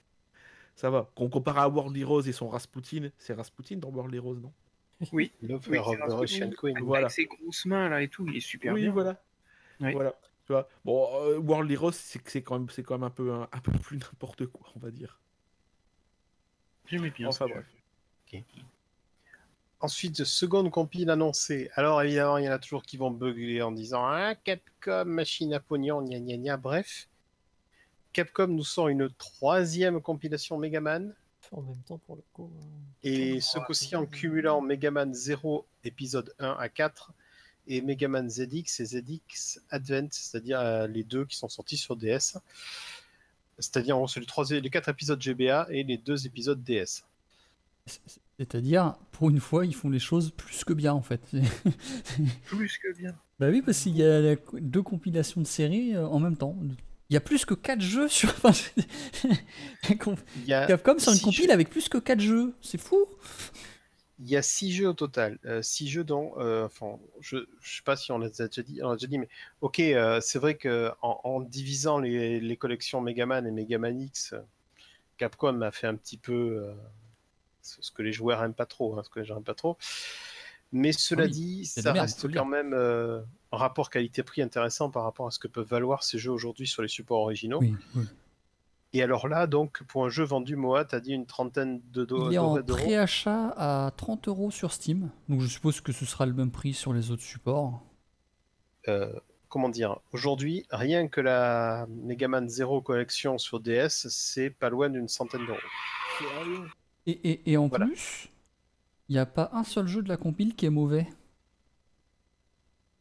ça va. Qu'on compare à World Heroes et son Rasputin, c'est Rasputin dans World Heroes, non? Oui, Love Oui, Queen. Voilà. avec ses grosses mains là et tout, il est super oui, bien. voilà. Oui. Voilà. Tu vois. Bon, euh, World Heroes, c'est quand même, c'est quand même un peu, un, un peu plus *laughs* n'importe quoi, on va dire. J'aimais bien. Enfin ce bref. jeu. Ensuite, seconde compile annoncée. Alors évidemment, il y en a toujours qui vont bugler en disant Ah, Capcom, machine à pognon, gna gna gna. Bref, Capcom nous sort une troisième compilation Megaman. En même temps, pour le coup. euh, Et ce coup-ci en cumulant Megaman 0, épisode 1 à 4, et Megaman ZX et ZX Advent, c'est-à-dire euh, les deux qui sont sortis sur DS. C'est-à-dire, on les, trois, les quatre épisodes GBA et les deux épisodes DS. C'est-à-dire, pour une fois, ils font les choses plus que bien en fait. *laughs* Plus que bien. bah oui, parce qu'il y a la- deux compilations de séries euh, en même temps. Il y a plus que 4 jeux sur. *laughs* enfin, *laughs* a, Capcom sur une compile jeux. avec plus que 4 jeux. C'est fou. il y a six jeux au total. Euh, six jeux dont, euh, enfin, je ne sais pas si on les a déjà dit, on l'a déjà dit mais ok, euh, c'est vrai que en, en divisant les, les collections Megaman et Megaman X, euh, Capcom a fait un petit peu euh, ce que les joueurs aiment pas trop, hein, ce que les gens aiment pas trop. Mais cela Oui, dit, ça merde, reste quand même euh, un rapport qualité-prix intéressant par rapport à ce que peuvent valoir ces jeux aujourd'hui sur les supports originaux. Oui, oui. Et alors là, donc, pour un jeu vendu, Moa, t'as dit une trentaine de do- Il est en préachat à 30 euros sur Steam. Donc je suppose que ce sera le même prix sur les autres supports. Euh, comment dire? Aujourd'hui, rien que la Mega Man Zero Collection sur DS, c'est pas loin d'une centaine d'euros. Et, et- et en Voilà. plus, il n'y a pas un seul jeu de la compile qui est mauvais.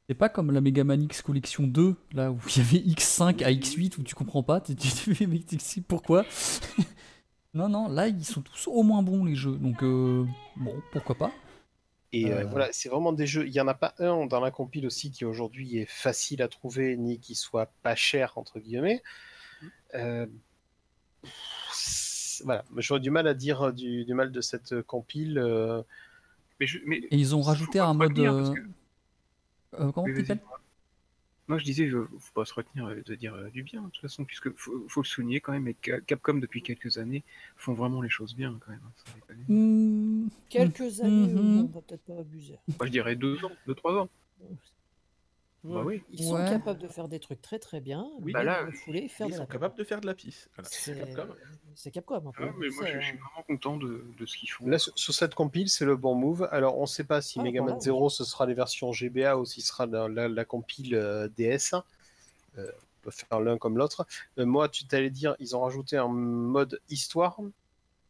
C'est pas comme la Mega Man X Collection 2, là où il y avait X5 à X8 où tu comprends pas. *laughs* Tu te sais pourquoi *laughs* Non, non, là ils sont tous au moins bons les jeux. Donc, euh, bon, pourquoi pas. Et euh, Euh. voilà, c'est vraiment des jeux. Il y en a pas un dans la compile aussi qui aujourd'hui est facile à trouver ni qui soit pas cher entre guillemets. Euh, Voilà, j'aurais du mal à dire du, du mal de cette compile. euh, Mais, je- mais Et ils ont rajouté un mode. euh, que- euh, comment tu Moi, je disais, euh, faut pas se retenir euh, de dire euh, du bien, de toute façon, puisque faut, faut le souligner quand même, et Ca- Capcom, depuis quelques années, font vraiment les choses bien, quand même. hein. Hmm, Quelques années, Mhm. euh, bon, on va peut-être pas abuser. Moi, je dirais deux ans, deux, trois ans. Bah oui. Ils sont Ouais. capables de faire des trucs très très bien. Oui, mais bah là, faire Ils de sont la capables de faire de la pisse. Voilà. C'est Capcom. c'est Capcom. un peu, Ah, mais on moi, je, je suis vraiment content de, de ce qu'ils font. Là, sur sur cette compile, c'est le bon move. Alors, on ne sait pas si Ah, Mega Man voilà, Zero ce sera les versions GBA ou si ce sera la, la- la compile euh, DS. Euh, on peut faire l'un comme l'autre. Euh, moi, tu t'allais dire, ils ont rajouté un mode histoire.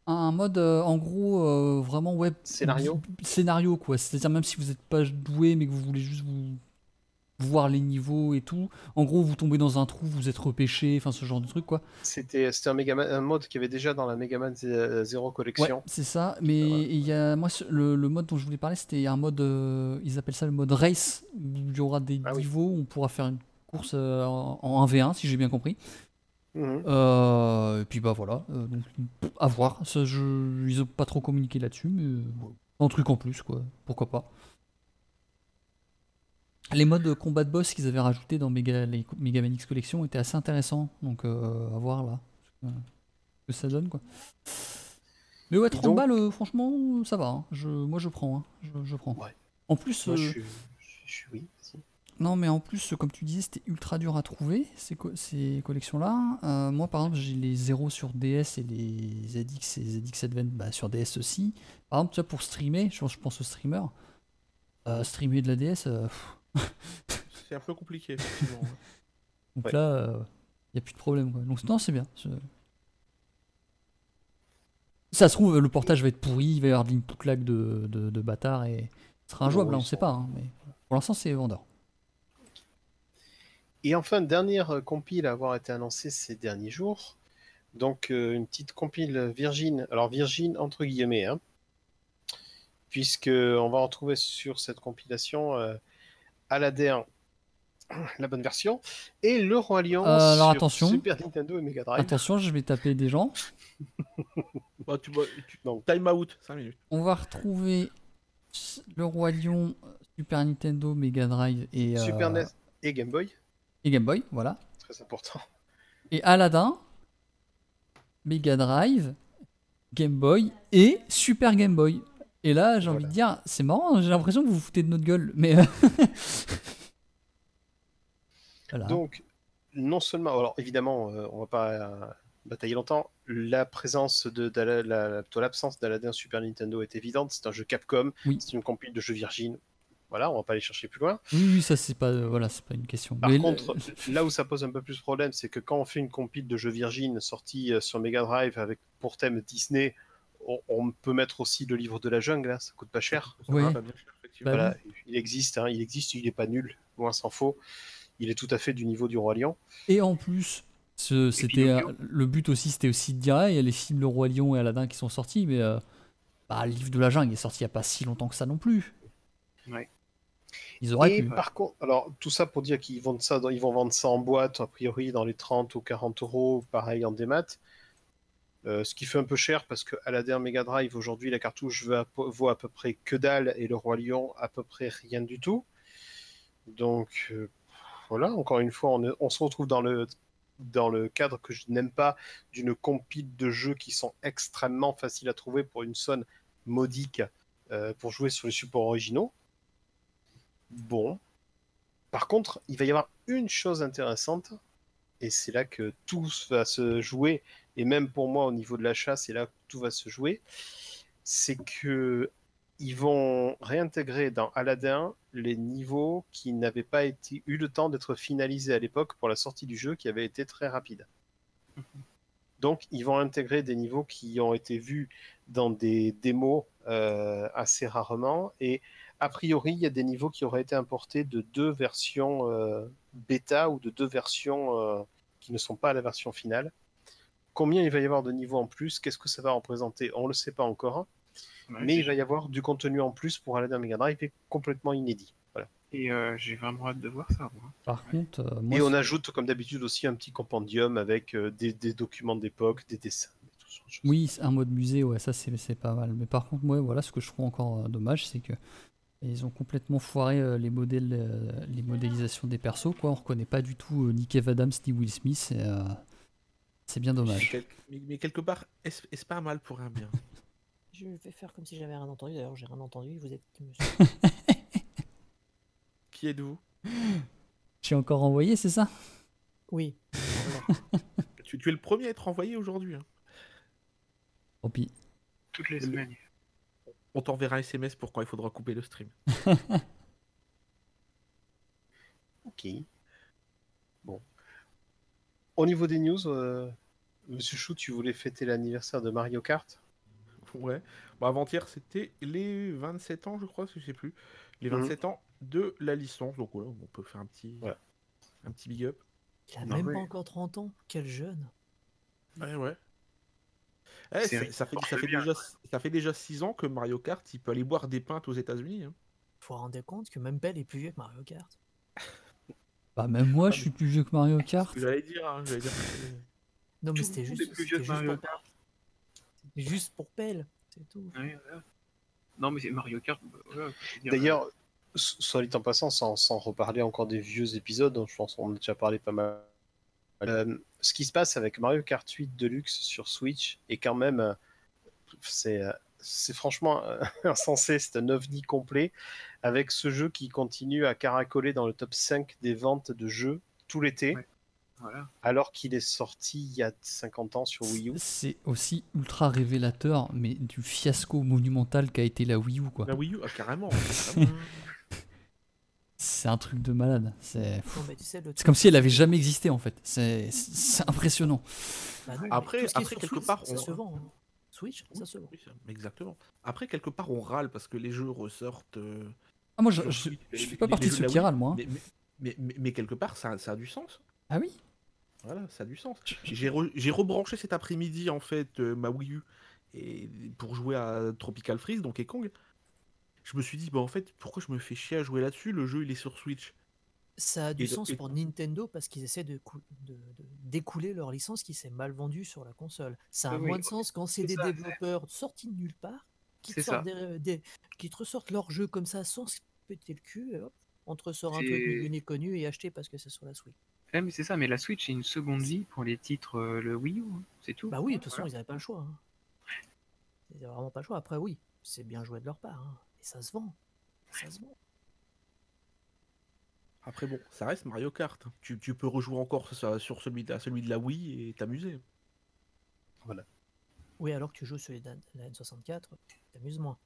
un mode euh, en gros euh, vraiment web Scénario scénario quoi c'est à dire même si vous n'êtes pas doué mais que vous voulez juste vous voir les niveaux et tout en gros vous tombez dans un trou vous êtes repêché enfin ce genre de truc quoi C'était c'était un, un mode qu'il y avait déjà dans la Mega Man Z- Zero ouais Collection. c'est ça mais il y a moi le, le mode dont je voulais parler c'était un mode euh, ils appellent ça le mode race où il y aura des Ah niveaux où on pourra faire une course euh, en, en 1v1 si j'ai bien compris Mhm. Euh, et puis bah voilà, euh, donc à voir. Ça, je, ils ont pas trop communiqué là-dessus, mais euh, un truc en plus quoi. Pourquoi pas. Les modes combat de boss qu'ils avaient rajoutés dans Mega, les Mega Man X Collection étaient assez intéressants, donc euh, à voir là ce que ça donne quoi. Mais ouais, 30 donc- balles, euh, franchement, ça va. hein. Je, moi je prends, hein. je, je prends. Ouais. En plus, Moi, je euh, suis, je suis- oui. vas-y. non, mais en plus, comme tu disais, c'était ultra dur à trouver ces, co- ces collections-là. Euh, moi, par exemple, j'ai les 0 sur DS et les ZX et ZX Advent bah, sur DS aussi. Par exemple, tu vois, pour streamer, je pense, je pense aux streamers. Euh, streamer de la DS, euh, pff, C'est un peu compliqué, effectivement. *laughs* donc Ouais. là, il n'y a plus de problème. Quoi. Donc, non, c'est bien. Ça se trouve, le portage va être pourri, il va y avoir de l'input lag de, de, de bâtard et ce sera injouable, là, on ils sait pas. hein, mais pour l'instant, c'est vendeur. Et enfin, dernière euh, compile à avoir été annoncée ces derniers jours. Donc, euh, une petite compile Virgin. Alors, Virgin entre guillemets, hein, puisque on va retrouver sur cette compilation euh, Aladdin, la bonne version, et le Roi Lion Euh, alors, sur attention. Super Nintendo et Mega Drive. Attention, je vais taper des gens. *laughs* Bah, tu, vois, tu- Donc. time out, 5 minutes. On va retrouver le Roi Lion, Super Nintendo, Mega Drive et, euh, Super NES et Game Boy, et Game Boy, voilà. très important. Et Aladdin, Mega Drive, Game Boy et Super Game Boy. Et là, j'ai envie de dire, c'est marrant, j'ai l'impression que vous vous foutez de notre gueule, mais. *laughs* voilà. Donc, non seulement, alors évidemment, euh, on va pas euh, batailler longtemps, la présence de, la- plutôt l'absence d'Aladdin Super Nintendo est évidente. C'est un jeu Capcom, Oui. c'est une compile de jeux Virgin. Voilà, on va pas aller chercher plus loin. Oui, oui, ça, c'est pas, euh, voilà, c'est pas une question. Par Mais contre, le- *laughs* là où ça pose un peu plus de problème, c'est que quand on fait une compile de jeux Virgin sortie euh, sur Mega Drive avec pour thème Disney, on, on peut mettre aussi le livre de la jungle, hein, ça coûte pas cher. Ça Oui. va pas bien cher, effectivement. Voilà, il existe, hein, il existe, il est pas nul, loin s'en faut. Il est tout à fait du niveau du Roi Lion. Et en plus, ce- c'était euh, le but aussi, c'était aussi de dire, ah, il y a les films Le Roi Lion et Aladdin qui sont sortis, mais euh, bah, le livre de la jungle est sorti il n'y a pas si longtemps que ça non plus. Ouais. Ils auraient Et pu. par contre, alors tout ça pour dire qu'ils vendent ça, dans- ils vont vendre ça en boîte, a priori dans les 30 ou 40 euros, pareil en démat. Euh, ce qui fait un peu cher parce que Aladdin Mega Drive aujourd'hui la cartouche vaut à, peu- près que dalle et le Roi Lion à peu près rien du tout. Donc euh, voilà, encore une fois, on se retrouve dans le dans le cadre que je n'aime pas d'une compile de jeux qui sont extrêmement faciles à trouver pour une somme modique euh, pour jouer sur les supports originaux. bon. Par contre, il va y avoir une chose intéressante, et c'est là que tout va se jouer, et même pour moi au niveau de l'achat, c'est là que tout va se jouer, c'est que ils vont réintégrer dans Aladdin les niveaux qui n'avaient pas été, eu le temps d'être finalisés à l'époque pour la sortie du jeu, qui avait été très rapide. Donc, ils vont intégrer des niveaux qui ont été vus dans des démos euh, assez rarement. Et a priori, il y a des niveaux qui auraient été importés de deux versions euh, bêta ou de deux versions euh, qui ne sont pas la version finale. Combien il va y avoir de niveaux en plus Qu'est-ce que ça va représenter On ne le sait pas encore. Ouais, mais il va y avoir du contenu en plus pour Aladdin Mega Drive et complètement inédit. Voilà. Et euh, j'ai vraiment hâte de voir ça. moi. Par contre, euh, moi, et on ajoute, comme d'habitude, aussi un petit compendium avec euh, des, des documents d'époque, des dessins. et tout ce genre de choses. Oui, un mode musée, ouais, ça c'est pas mal. Mais par contre, moi, voilà, ce que je trouve encore euh, dommage, c'est que ils ont complètement foiré euh, les modèles, euh, les modélisations des persos, quoi. On reconnaît pas du tout euh, ni Kev Adams ni Will Smith, et, euh, c'est bien dommage. quel- mais- quelque part, est-ce pas un mal pour un bien? Je vais faire comme si j'avais rien entendu. D'ailleurs, j'ai rien entendu. Vous êtes qui, monsieur? *laughs* Qui êtes-vous? J'ai encore envoyé, c'est ça? Oui. *laughs* tu, tu es le premier à être envoyé aujourd'hui. hein. Tant pis. Toutes les Le- semaines. On t'enverra un SMS pour quand il faudra couper le stream. *laughs* Ok. Au niveau des news, euh, Monsieur Chou, tu voulais fêter l'anniversaire de Mario Kart? Ouais. Bon, avant-hier, c'était les 27 ans, je crois, je sais plus. Les Mhm. 27 ans de la licence. Donc voilà, on peut faire un petit, un petit big up. Il a Non, même mais- pas encore 30 ans. Quel jeune. Ouais, ouais. Eh, ça, fait, ça, déjà, ça fait déjà 6 ans que Mario Kart, il peut aller boire des pintes aux États-Unis. hein. Faut rendre compte que même Pell est plus vieux que Mario Kart. Bah, même moi, Ah, je suis plus vieux que Mario Kart. J'allais dire, hein, j'allais dire. *laughs* Non, mais c'était juste, est plus vieux c'était que juste Mario pour Pell. C'était juste pour Pell. C'est tout. Ouais, voilà. Non, mais c'est Mario Kart. bah, D'ailleurs, s- soit dit en passant, sans, sans reparler encore des vieux épisodes, dont je pense qu'on a déjà parlé pas mal. Euh, ce qui se passe avec Mario Kart 8 Deluxe sur Switch est quand même. euh, C'est euh, c'est franchement insensé, *laughs* c'est un ovni complet. Avec ce jeu qui continue à caracoler dans le top 5 des ventes de jeux tout l'été, Ouais. voilà. alors qu'il est sorti il y a 50 ans sur Wii U. C'est aussi ultra révélateur, mais du fiasco monumental qu'a été la Wii U, quoi. La Wii U, ah, carrément. *laughs* carrément. C'est un truc de malade. C'est tu sais, comme si elle avait jamais existé, en fait. C'est c'est impressionnant. bah non, Après- après, quelque part, ça on- se vend. hein. Switch, ça se vend. Oui, exactement. Après, quelque part, on râle parce que les jeux ressortent. euh, Ah, moi, je, Les- fais pas les- partie de ceux qui râlent, moi. hein. Mais, mais, mais, mais- mais quelque part, ça, ça a du sens. Ah oui Voilà, ça a du sens. J'ai re- j'ai rebranché cet après-midi en fait euh, ma Wii U et pour jouer à Tropical Freeze, donc Kong. Je me suis dit, bah en fait, pourquoi je me fais chier à jouer là-dessus? Le jeu il est sur Switch. Ça a du Et sens et- pour Nintendo parce qu'ils essaient de, cou- de- de- d'écouler leur licence qui s'est mal vendue sur la console. Ça a oui, moins de sens quand c'est des ça, développeurs sortis de nulle part qui te, C'est sortent ça. des, des- qui te ressortent leur jeu comme ça sans se péter le cul et hop, on te ressort un truc connu et acheté parce que c'est sur la Switch. Ouais, mais c'est ça, mais la Switch, c'est une seconde vie pour les titres, euh, le Wii U, hein, c'est tout. Bah oui, de toute façon, Voilà. ils n'avaient pas le choix. hein. Ils n'avaient vraiment pas le choix. Après, oui, c'est bien joué de leur part. hein. Et ça se vend. Ça se vend. Après bon, ça reste Mario Kart. Tu, tu peux rejouer encore sur celui de, à celui de la Wii et t'amuser. Oui, alors que tu joues sur les- la N64, t'amuses moins.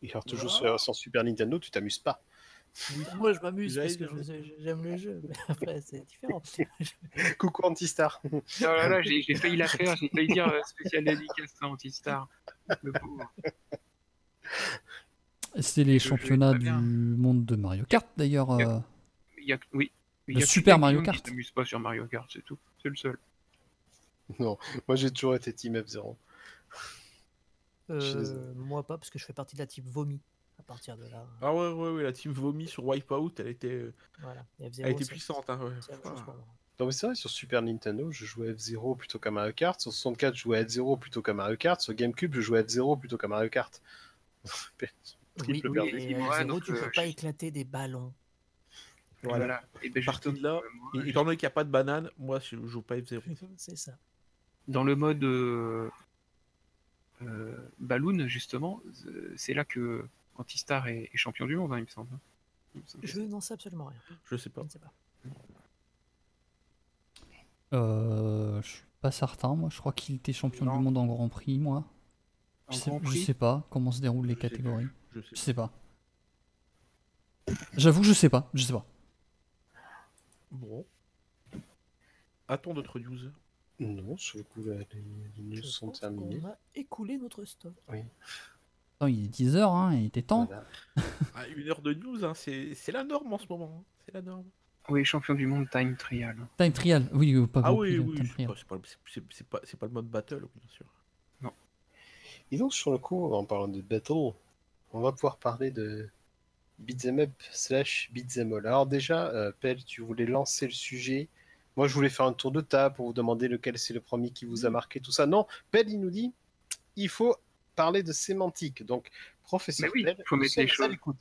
Et alors, toujours sur, sur Super Nintendo, tu t'amuses pas. *laughs* Moi, je m'amuse parce que j'aime le jeu. Mais *laughs* après, c'est différent. *laughs* Coucou Antistar. Oh là là, j'ai j'ai failli la faire, j'ai failli dire euh, spécial dédicace à Antistar. Le pauvre. C'est les championnats du monde de Mario Kart, d'ailleurs. euh, y a, oui. Il Le y a Super Mario Kart. s'amuse pas sur Mario Kart, c'est tout. C'est le seul. Non, moi j'ai toujours été Team F0. Euh, moi pas, parce que je fais partie de la type vomi. À partir de là, Ah ouais, ouais, ouais, la team vomi sur Wipeout, elle était, euh, voilà. Et F0, elle était puissante. Hein, ouais. Non mais c'est vrai, sur Super Nintendo, je jouais à F0 plutôt qu'à Mario Kart. Sur 64, je jouais à F0 plutôt qu'à Mario Kart. Sur GameCube, je jouais à F0 plutôt qu'à Mario Kart. *laughs* Oui, Triple oui, perdu. et Ouais, à F0, donc, tu euh, peux pas je- éclater des ballons. Voilà. Et ben, Parti de là, euh, moi, Et, je- étant donné qu'il n'y a pas de banane, moi je joue pas F0. *laughs* C'est ça. dans le mode euh, euh, Balloon, justement, euh, c'est là que Antistar est, est champion du monde, hein, il me semble. Me fait Je n'en sais absolument rien. Je sais Je pas. ne sais pas. Euh, je suis pas certain, moi. Je crois qu'il était champion Non. du monde en Grand Prix, moi. En Je sais, Grand je Prix sais pas comment se déroulent les Je sais catégories. Je sais Je sais pas. J'avoue, je sais pas. Je sais pas. Bon. A-t-on d'autres news? Non, sur le coup, là, les, les news Je sont pense terminées. qu'on a écoulé notre stock. Attends, il est 10h, hein, il était temps. Voilà. *laughs* Ah, Une heure de news, hein, c'est c'est la norme en ce moment. hein. C'est la norme. Oui, champion du monde time trial. Time trial, oui, euh, pas Ah oui, oui, Time c'est trial. pas, c'est pas, c'est- c'est pas, c'est pas le mode battle, bien sûr. Et donc, sur le coup, en parlant de battle, on va pouvoir parler de beat'em up slash beat'em all. Alors déjà, euh, Pell, tu voulais lancer le sujet. Moi, je voulais faire un tour de table pour vous demander lequel c'est le premier qui vous a marqué, tout ça. Non, Pell, il nous dit, il faut parler de sémantique. Donc, professeur Mais oui, Pell, faut mettre les à choses. l'écoute.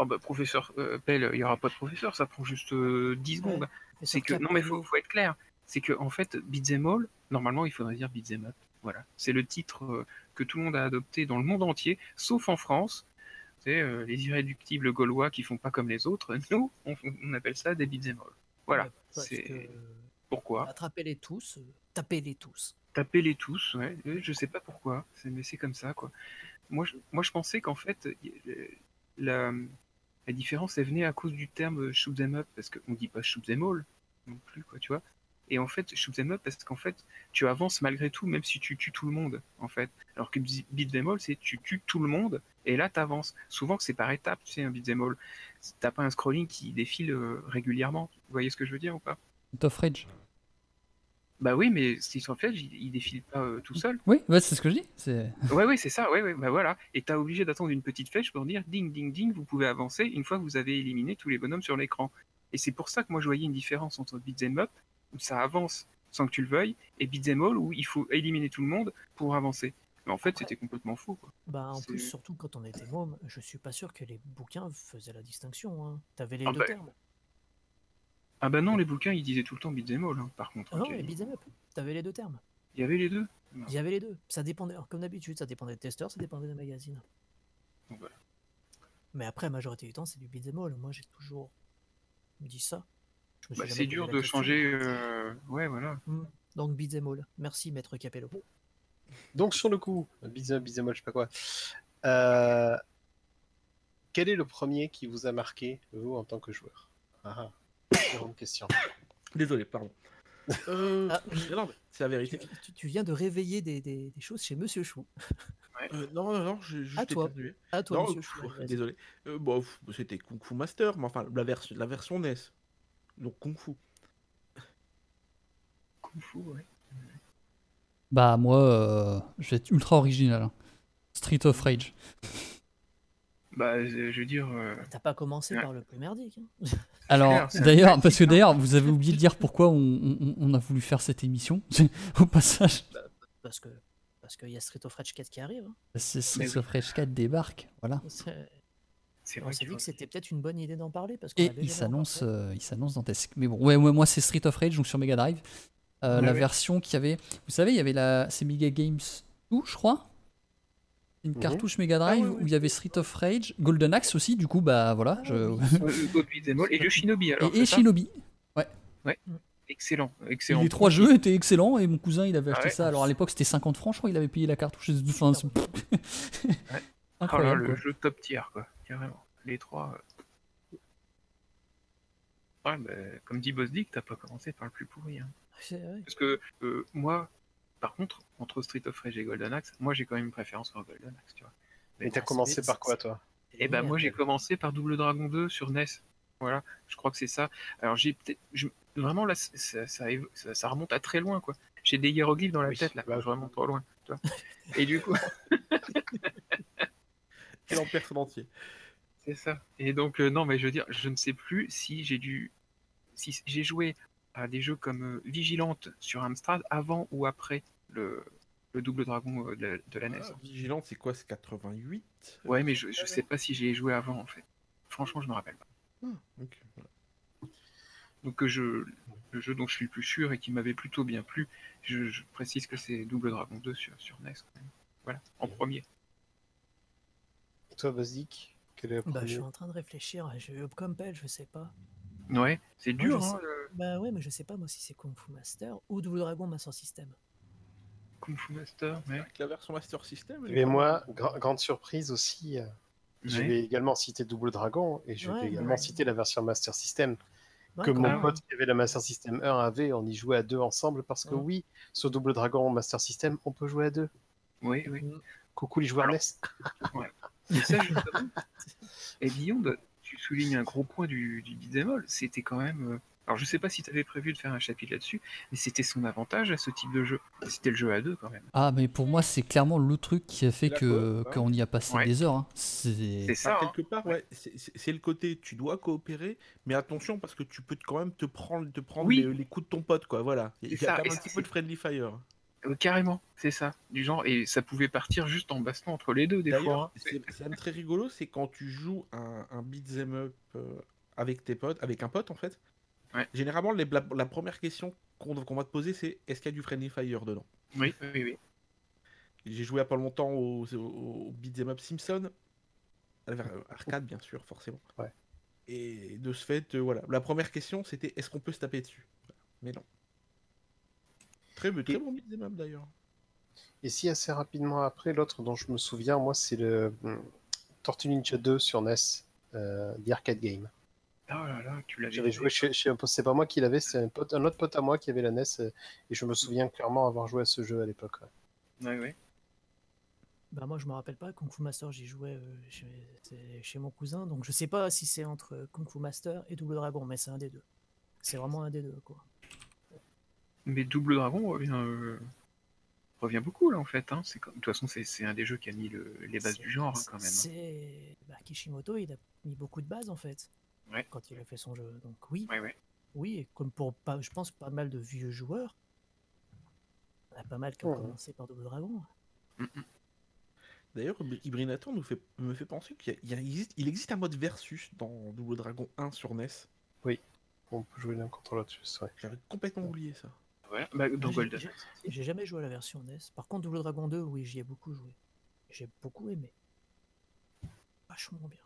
Oh bah professeur euh, Pell, il y aura pas de professeur, ça prend juste euh, 10 secondes. C'est que non mais faut, faut être clair. C'est que en fait beat'em all, normalement il faudrait dire beat'em up. Voilà, c'est le titre euh, que tout le monde a adopté dans le monde entier, sauf en France. C'est euh, les irréductibles gaulois qui font pas comme les autres. *laughs* Nous, on, on appelle ça des beat'em all. Voilà, c'est que, pourquoi? Attrapez-les tous, euh, tapez-les tous. Tapez-les tous, ouais. Euh, Je sais pas pourquoi, mais c'est comme ça, quoi. Moi, je, moi, je pensais qu'en fait, la, la différence, elle venait à cause du terme shoot them up, parce qu'on dit pas shoot them all non plus, quoi, tu vois. Et en fait, shoot them up, parce qu'en fait, tu avances malgré tout, même si tu tues tout le monde, en fait. Alors que bi- beat them all, c'est tu tues tout le monde, et là, t'avances. Souvent que c'est par étapes, tu sais, un beat them all. T'as pas un scrolling qui défile euh, régulièrement. Vous voyez ce que je veux dire ou pas? Tough Rage. Bah oui, mais si en fait, il, il défile pas euh, tout seul. Oui, ouais, c'est ce que je dis. C'est... *laughs* Ouais, ouais, c'est ça, ouais, ouais, bah voilà. Et t'as obligé d'attendre une petite flèche pour dire ding, ding, ding, vous pouvez avancer une fois que vous avez éliminé tous les bonhommes sur l'écran. Et c'est pour ça que moi je voyais une différence entre beat'em up, où ça avance sans que tu le veuilles, et beat'em all, où il faut éliminer tout le monde pour avancer. Mais en fait, c'était complètement faux, quoi. Bah, en plus, surtout quand on était môme, je suis pas sûr que les bouquins faisaient la distinction. Hein. T'avais les Ah deux bah, termes. Ah bah non, les bouquins, ils disaient tout le temps beat'em all, hein, par contre. Ah non, ok. les beat'em up, t'avais les deux termes. Il y avait les deux Il y avait les deux. Ça dépendait, comme d'habitude, ça dépendait des testeurs, ça dépendait des magazines. Voilà. Mais après, la majorité du temps, c'est du beat'em all. Moi, j'ai toujours dit ça. Bah, c'est dur de question. changer... euh, Ouais, voilà. Hmm. Donc, beat'em all. Merci, maître Capello. Donc, sur le coup, beat'em all, je sais pas quoi. Euh, Quel est le premier qui vous a marqué, vous, en tant que joueur? Ah, ah. Grande question. Désolé, pardon. *laughs* Euh, Ah, c'est la vérité. Tu, viens de réveiller des, des- des choses chez Monsieur Chou. Euh, non, non, non, j'ai juste À toi. éternué. À toi, Non, Monsieur pff, Chou. désolé. Euh, bon, c'était Kung Fu Master, mais enfin, la, version la version NES. Donc Kung Fu. Kung Fu, ouais. Bah, moi, euh, je vais être ultra original. hein. Street of Rage. Bah, je veux dire... euh, T'as pas commencé Ouais. par le plus merdique. hein. *laughs* Alors, c'est un d'ailleurs, parce que d'ailleurs, vous avez oublié de dire pourquoi on, on- on a voulu faire cette émission, *laughs* au passage. Parce que parce qu'il y a Street of Rage 4 qui arrive. hein. C'est Street oui. of Rage 4 débarque, voilà. C'est- On vrai s'est dit que c'était peut-être une bonne idée d'en parler. Parce avait il s'annonce, euh, il s'annonce dantesque. Mais bon, ouais, ouais, moi c'est Street of Rage, donc sur Mega Drive. Euh, Ouais, la ouais. version qui avait, vous savez, il y avait la, c'est Mega Games 2, je crois. Une Mhm. cartouche Mega Drive Ah ouais, ouais. où il y avait Street of Rage, Golden Axe aussi, du coup, bah voilà. Ah je... *laughs* et le Shinobi, alors. et et c'est ça Shinobi. Excellent, excellent. les trois jeux étaient excellents et mon cousin il avait Ah acheté ouais. ça. Alors à l'époque c'était 50 francs, je crois, il avait payé la cartouche. Enfin, *laughs* c'est- Oh là, Incroyable. le quoi. jeu top tier, quoi, carrément. Les trois. euh. Ouais, bah, comme dit Boss Dick, t'as pas commencé par le plus pourri. hein. C'est vrai. Parce que euh, moi, par contre, entre Street of Rage et Golden Axe, moi j'ai quand même une préférence pour Golden Axe, tu vois. Et t'as Ah, commencé par quoi, toi? Bah Génial. moi j'ai commencé par Double Dragon 2 sur NES. Voilà, je crois que c'est ça. Alors j'ai peut-être, je- vraiment là, ça, ça, évo- ça- ça remonte à très loin quoi. J'ai des hiéroglyphes dans la Oui, tête là, bah, je remonte trop loin. Tu vois. *laughs* Et du coup, *laughs* *laughs* Quel en personne entier. c'est ça. Et donc euh, non, mais je veux dire, je ne sais plus si j'ai dû, si j'ai joué à des jeux comme euh, Vigilante sur Amstrad avant ou après le, le Double Dragon euh, de, la- de la NES. Ah, Vigilante, c'est quoi C'est 88 Ouais, mais je, je sais pas si j'y ai joué avant en fait. Franchement, je me rappelle pas. Ah, ok, voilà. Donc je, le jeu dont je suis le plus sûr et qui m'avait plutôt bien plu, je, je précise que c'est Double Dragon 2 sur, sur NES. Quand même. Voilà, en premier. Toi, Basic, Quel est le Bah, je suis en train de réfléchir. Je... Comme Pell, je sais pas. Ouais, c'est Moi, dur, je hein, sais- le Bah ouais, mais je sais pas moi si c'est Kung Fu Master ou Double Dragon Master System. Kung Fu Master. Ouais. Avec la version Master System. Mais moi, gra- grande surprise aussi, euh, je vais également citer Double Dragon et je Ouais, vais également ouais. citer la version Master System que mon même. pote qui avait la Master System 1 avait. On y jouait à deux ensemble parce que oui, sur Double Dragon Master System, on peut jouer à deux. Oui, oui. Coucou les joueurs Alors- NES. Et ça, *laughs* justement. Et Guillaume, tu soulignes un gros point du, du all, C'était quand même. euh, Alors, je sais pas si tu avais prévu de faire un chapitre là-dessus, mais c'était son avantage à ce type de jeu. C'était le jeu à deux quand même. Ah, mais pour moi, c'est clairement le truc qui a fait que qu'on y a passé Ouais. des heures. hein. C'est ça. Ah, hein. quelque part, ouais, c'est- le côté tu dois coopérer, mais attention parce que tu peux quand même te prendre, te prendre Oui. les, les coups de ton pote, quoi. Voilà, il y a ça, quand même un petit peu de friendly fire. Euh, carrément, c'est ça. Du genre, et ça pouvait partir juste en baston entre les deux des fois. Hein. c'est très rigolo, c'est quand tu joues un, un beat'em up euh, avec tes potes, avec un pote en fait. Ouais. Généralement, les- la, la première question qu'on va te poser, c'est est-ce qu'il y a du friendly fire dedans? Oui, oui, oui. J'ai joué il y a pas longtemps au, au, au beat'em up Simpson, arcade bien sûr, forcément. Ouais. Et de ce fait, euh, voilà, la première question c'était est-ce qu'on peut se taper dessus? Mais non. Très, très Et- bon beat'em d'ailleurs. Et si assez rapidement après, l'autre dont je me souviens, moi, c'est le hum, Tortue Ninja 2 sur NES, euh, The Arcade Game. Oh là là, tu l'avais J'avais joué chez, chez un pote, c'est pas moi qui l'avais, c'est un, pote, un autre pote à moi qui avait la NES, euh, et je me souviens clairement avoir joué à ce jeu à l'époque. ouais. Ouais, ouais. Bah moi je me rappelle pas, Kung Fu Master j'y jouais euh, chez, chez mon cousin, donc je sais pas si c'est entre Kung Fu Master et Double Dragon, mais c'est un des deux. C'est vraiment un des deux quoi. Mais Double Dragon revient, euh, revient beaucoup là en fait. Hein. C'est comme- De toute façon, c'est c'est un des jeux qui a mis le- les bases du genre hein, quand même. hein. C'est bah, Kishimoto, il a mis beaucoup de bases en fait. Ouais. Quand il a fait son jeu. Donc oui, Ouais, ouais. oui, et comme pour pas, je pense pas mal de vieux joueurs, il y en a pas mal qui ont Ouais. commencé par Double Dragon. D'ailleurs, Ibrinator nous fait, me fait penser qu'il existe, il existe un mode versus dans Double Dragon 1 sur NES. On peut jouer l'un contre l'autre, ouais. J'avais complètement oublié ça. Ouais. Bah, dans J'ai- Golden. j'ai- J'ai jamais joué à la version NES. Par contre, Double Dragon 2, oui, j'y ai beaucoup joué. J'ai beaucoup aimé. Vachement bien.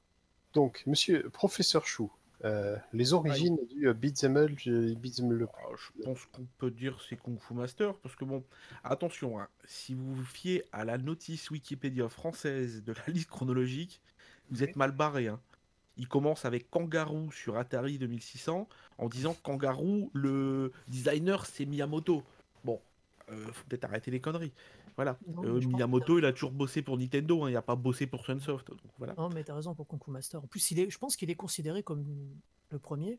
Donc, monsieur Professeur Chou, euh, les origines du euh, beat'em up, up. Alors, je pense qu'on peut dire c'est Kung Fu Master, parce que bon, attention, hein, si vous vous fiez à la notice Wikipédia française de la liste chronologique, vous êtes mal barré. Hein. Il commence avec Kangaroo sur Atari 2600, en disant Kangaroo, le designer, c'est Miyamoto. Bon, euh, faut peut-être arrêter les conneries. Voilà. Non, Euh, Miyamoto, il a toujours bossé pour Nintendo, hein, il n'a pas bossé pour Sunsoft. Donc voilà. Non, mais t'as raison pour Kung Fu Master. En plus, il est, je pense qu'il est considéré comme le premier.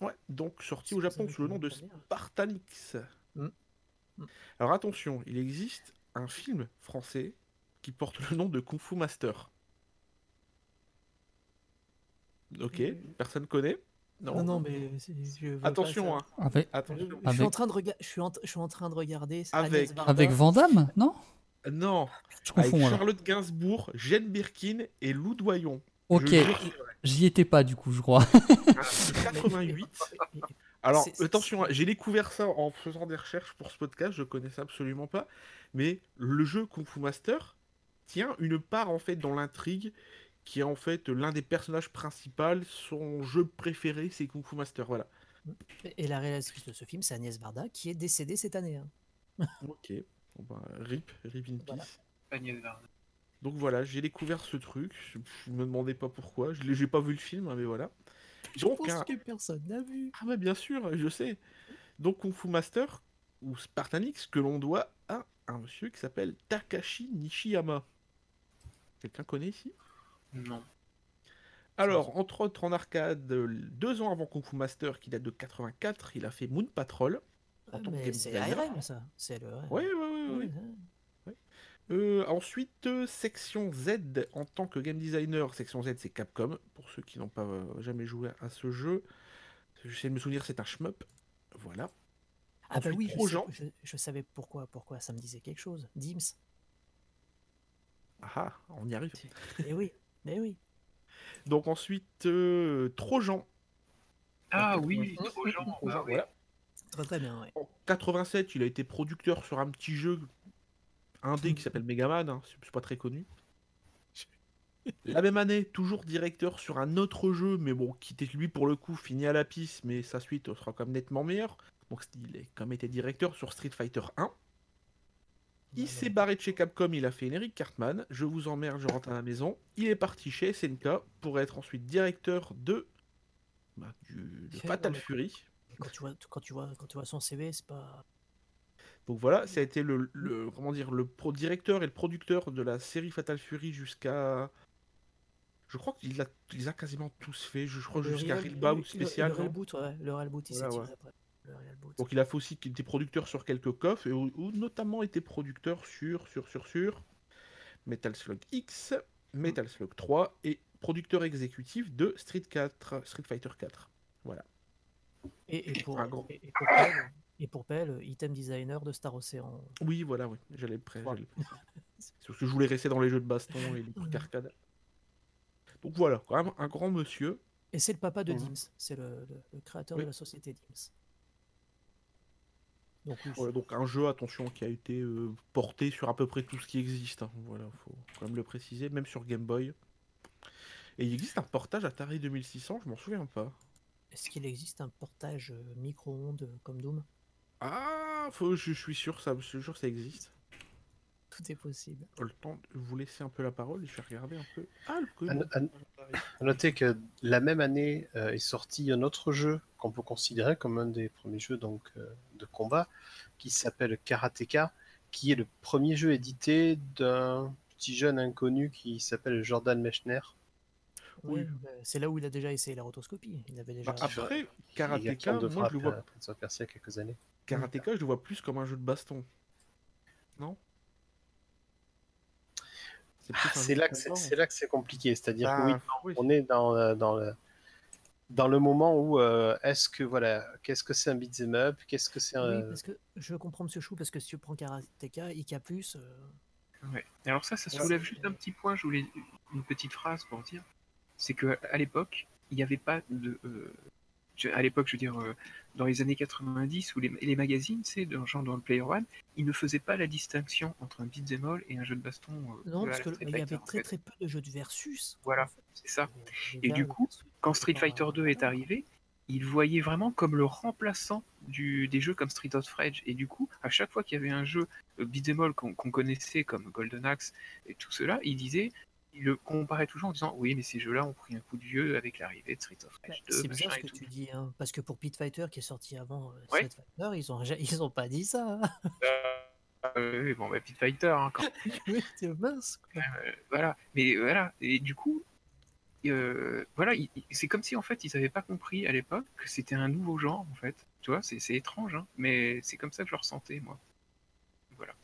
Ouais, donc sorti au Japon sous le nom de. Spartanix. Mm. Mm. Alors attention, il existe un film français qui porte le nom de Kung Fu Master. Ok, personne connaît Non. Non, non, mais je Attention, hein, avec, Je, attention. je suis en train de regarder. Je suis en, je suis en train de regarder. Avec- avec Vandame, non? Non, Je avec confonds alors. Charlotte Gainsbourg, Jeanne Birkin et Lou Doyon. Ok, j'y étais pas du coup, je crois. *laughs* c'est 88. *laughs* Alors, C'est- c'est- attention, hein, j'ai découvert ça en faisant des recherches pour ce podcast, je connaissais absolument pas. Mais le jeu Kung Fu Master tient une part en fait dans l'intrigue qui est en fait l'un des personnages principaux. Son jeu préféré, c'est Kung Fu Master. Voilà. Et la réalisatrice de ce film, c'est Agnès Varda, qui est décédée cette année. hein. *laughs* Ok. Bon, bah, rip, rip in peace. Voilà. Agnès Varda. Donc voilà, j'ai découvert ce truc. Je, me demandais pas pourquoi. Je j'ai pas vu le film, hein, mais voilà. Je Donc, pense un- que personne n'a vu. Ah mais bien sûr, je sais. Donc Kung Fu Master, ou Spartanix, que l'on doit à un monsieur qui s'appelle Takashi Nishiyama. Quelqu'un connaît ici? Non. Alors, entre autres en arcade, deux ans avant Kung Fu Master, qui date de 84, il a fait Moon Patrol. En Ah, tant que mais game c'est designer. ARM, ça. C'est le. Ouais, ouais, ouais, ouais. Ouais, Euh, ensuite, euh, section Z en tant que game designer. Section Z, c'est Capcom. Pour ceux qui n'ont pas euh, jamais joué à ce jeu, j'essaie de me souvenir, c'est un shmup. Voilà. Ah bah oui, je, Trojan. sais- je- je savais pourquoi, pourquoi ça me disait quelque chose. Dims. Ah, ah, on y arrive. Eh oui, eh oui. Donc ensuite, euh, Trojan. Ah En oui, 86, trop gens. Trojan, bah oui. voilà. Très très bien, ouais. En 87, il a été producteur sur un petit jeu indé qui s'appelle Megaman. hein, c'est pas très connu. *laughs* La même année, toujours directeur sur un autre jeu, mais bon, qui était lui pour le coup fini à la piste, mais sa suite sera quand même nettement meilleure. Donc il est comme été directeur sur Street Fighter 1. Il s'est barré de chez Capcom, il a fait une Eric Cartman. Je vous emmerde, je rentre à la maison. Il est parti chez SNK pour être ensuite directeur de, bah, du, de Fatal Fury. Quand tu vois, quand tu vois, quand tu vois son CV, c'est pas. Donc voilà, ça a été le, le- comment dire le pro directeur et le producteur de la série Fatal Fury jusqu'à. Je crois qu'il a, il a quasiment tous fait. Je crois jusqu'à Real- Bout le- spécial. Le, Real Boot, ouais, le Real Boot, il s'est Voilà, tiré ouais. après. Donc il a fait aussi qu'il était producteur sur quelques coffres et ou, ou notamment été producteur sur sur sur sur Metal Slug X, Metal Slug 3 et producteur exécutif de Street 4, Street Fighter 4. Voilà. Et, et pour, et, et pour Pell, et pour Pell, item designer de Star Ocean. Oui, voilà, oui, j'allais le Voilà. C'est parce que je voulais rester dans les jeux de baston et les *laughs* trucs arcade. Donc voilà, quand même un grand monsieur. Et c'est le papa de Mhm. Dims, c'est le, le- le créateur Oui. de la société Dims. Donc, oui, Voilà, donc un jeu, attention, qui a été euh, porté sur à peu près tout ce qui existe. hein. Voilà, faut quand même le préciser, même sur Game Boy. Et il existe un portage Atari 2600, je m'en souviens pas. Est-ce qu'il existe un portage euh, micro-ondes euh, comme Doom? Ah, faut, je suis sûr, ça, je suis sûr ça existe. Tout est possible. Le temps de vous laisser un peu la parole, je vais regarder un peu. Ah, le À, à- à noter que la même année euh, est sorti un autre jeu qu'on peut considérer comme un des premiers jeux donc, euh, de combat qui s'appelle Karateka, qui est le premier jeu édité d'un petit jeune inconnu qui s'appelle Jordan Mechner. Oui. Bah, c'est là où il a déjà essayé la rotoscopie. Il avait déjà. Bah, après, Karateka, moi je le vois, après Prince of Persia il y a quelques années. Karateka, je le vois plus comme un jeu de baston. Non? C'est plus un C'est là, que c'est- combat, c'est là que c'est compliqué, c'est-à-dire que oui, Bah, oui. on est dans, euh, dans, le, dans le moment où euh, est-ce que voilà, qu'est-ce que c'est un beat'em up, qu'est-ce que c'est Oui, un. parce que je comprends Monsieur Chou, parce que si tu prends Karateka, IK, euh, Ouais. Et alors ça, ça soulève juste un petit point, je voulais une petite phrase pour dire, c'est que à l'époque, il n'y avait pas de... euh, à l'époque, je veux dire, euh, dans les années 90, où les, les magazines, c'est dans, genre dans le Player One, ils ne faisaient pas la distinction entre un beat'em all et un jeu de baston. euh, non, parce qu'il y avait en très fait. très peu de jeux de versus. Voilà, en fait. c'est ça. Et du coup, versus, Quand Street Fighter 2 est arrivé, ils le voyaient vraiment comme le remplaçant du, des jeux comme Street of Rage. Et du coup, à chaque fois qu'il y avait un jeu euh, all qu'on connaissait comme Golden Axe et tout cela, ils disaient, ils le comparaient toujours en disant oui, mais ces jeux-là ont pris un coup de vieux avec l'arrivée de Street of Bah, Rage 2, c'est machin bizarre ce que tout. tu dis, hein, parce que pour Pit Fighter qui est sorti avant euh, Ouais. Street Fighter, ils ont, *laughs* ils ont pas dit ça. hein. *laughs* Euh, oui, bon, bah, Pit Fighter, hein, quand *laughs* oui, c'est mince. quoi. Euh, voilà. Mais euh, voilà. Et du coup, euh, voilà, il- il- c'est comme si en fait ils n'avaient pas compris à l'époque que c'était un nouveau genre en fait. Tu vois, c'est c'est étrange, hein, mais c'est comme ça que je le ressentais moi. Voilà.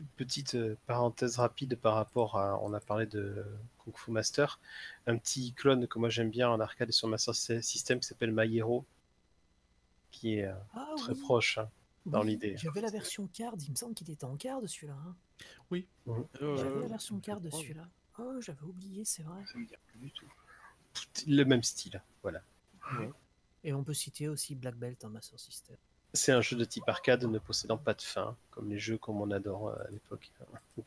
Une petite euh, parenthèse rapide par rapport à. On a parlé de Kung Fu Master. Un petit clone que moi j'aime bien en arcade et sur Master System qui s'appelle My Hero, qui est euh, Ah, très oui, proche hein, dans oui, l'idée. J'avais la version card, il me semble qu'il était en card celui-là. hein. Euh, J'avais la version card de celui-là. Oh, j'avais oublié, c'est vrai. Ça me dit rien du tout. Le même style, voilà. Et on peut citer aussi Black Belt en Master System. C'est un jeu de type arcade ne possédant pas de fin, comme les jeux comme on adore euh, à l'époque. *laughs*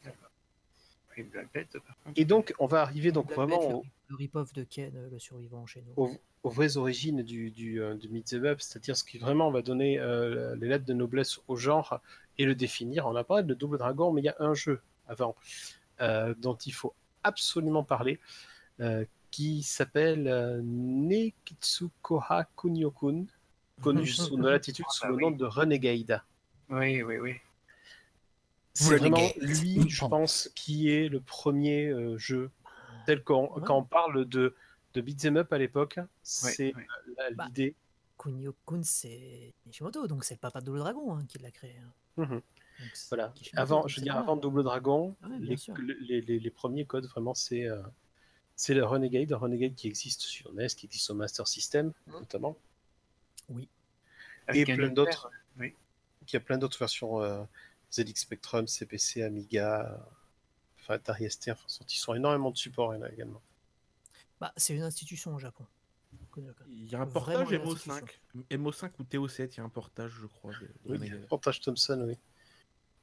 Et Black Belt, par contre. Et donc, on va arriver donc Black vraiment Belt, au- le, rip-off de Ken, euh, le survivant chez nous. aux, aux vraies origines du, du, euh, du Meet the Web, c'est-à-dire ce qui vraiment va donner euh, les lettres de noblesse au genre et le définir. On a parlé de Double Dragon, mais il y a un jeu avant euh, dont il faut absolument parler, euh, qui s'appelle euh, Nekitsu Koha Kunio-kun, connu *laughs* sous nos latitudes sous le nom de Renegade. Oui, oui, oui. C'est vraiment lui, je pense, qui est le premier euh, jeu tel qu'on Ouais. quand on parle de, de beat'em up à l'époque, c'est ouais. Bah. l'idée. Kunio-kun, c'est Nishimoto, donc c'est le papa de Double Dragon hein, qui l'a créé. hein. Mhm. Donc, Voilà. Avant, je veux dire, avant Double Dragon, Ouais, bien les, les, les- les premiers codes, vraiment, c'est euh, c'est le Renegade. Le Renegade qui existe sur NES, qui existe sur Master System, notamment. Avec Et plein univers, d'autres. oui. Qui a plein d'autres versions euh, ZX Spectrum, CPC, Amiga, euh, enfin, Atari ST, enfin, sortis sur énormément de supports il y en a également. Bah, c'est une institution au Japon. Il y a un portage une MO5. MO5 ou TO7, il y a un portage, je crois. de- Oui, Renegade. Portage Thompson, oui.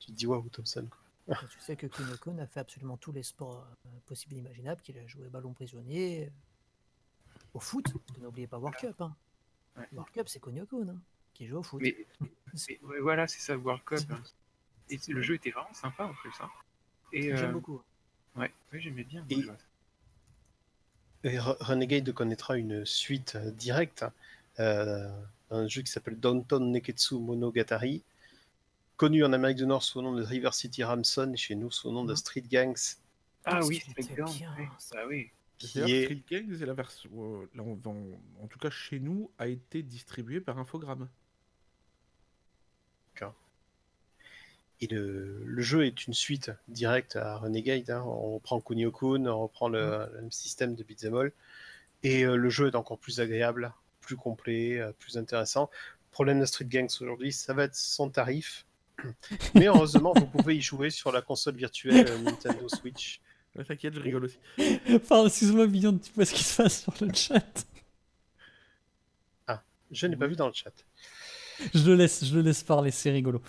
Tu te dis waouh, Thompson, quoi. Tu sais que Kunio Kun a fait absolument tous les sports euh, possibles et imaginables, qu'il a joué ballon prisonnier, euh, au foot, parce que n'oubliez pas World Cup. Hein. Ouais. World Cup, c'est Kunio Kun hein, qui joue au foot. Mais, *laughs* voilà, c'est ça, World Cup. hein. Et le jeu était vraiment sympa en plus. hein. Et J'aime euh, beaucoup. ouais, ouais, j'aimais bien. Et- Renegade connaîtra une suite directe, euh, un jeu qui s'appelle Downtown Neketsu Monogatari, connu en Amérique du Nord sous le nom de River City Ramson et chez nous sous le nom de Mhm. Street Gangs, Ah Parce oui, Street était Gang, bien, ouais, ça. bah oui. qui est Street Gangs, c'est la version, euh, là, on- dans- en tout cas chez nous, a été distribué par Infogrames. Et le, le jeu est une suite directe à Renegade. hein. On reprend Kunio-kun, on reprend le, le même système de beat'em all. Et euh, le jeu est encore plus agréable, plus complet, euh, plus intéressant. Problème de Street Gangs aujourd'hui, ça va être son tarif. *laughs* Mais heureusement, vous pouvez y jouer sur la console virtuelle euh, Nintendo Switch. *laughs* Ouais, T'inquiète, je rigole aussi. Pardon, excuse-moi, Beyond, tu vois ce qui se passe sur le chat? Je n'ai pas vu dans le chat. Je le laisse, je le laisse parler, c'est rigolo.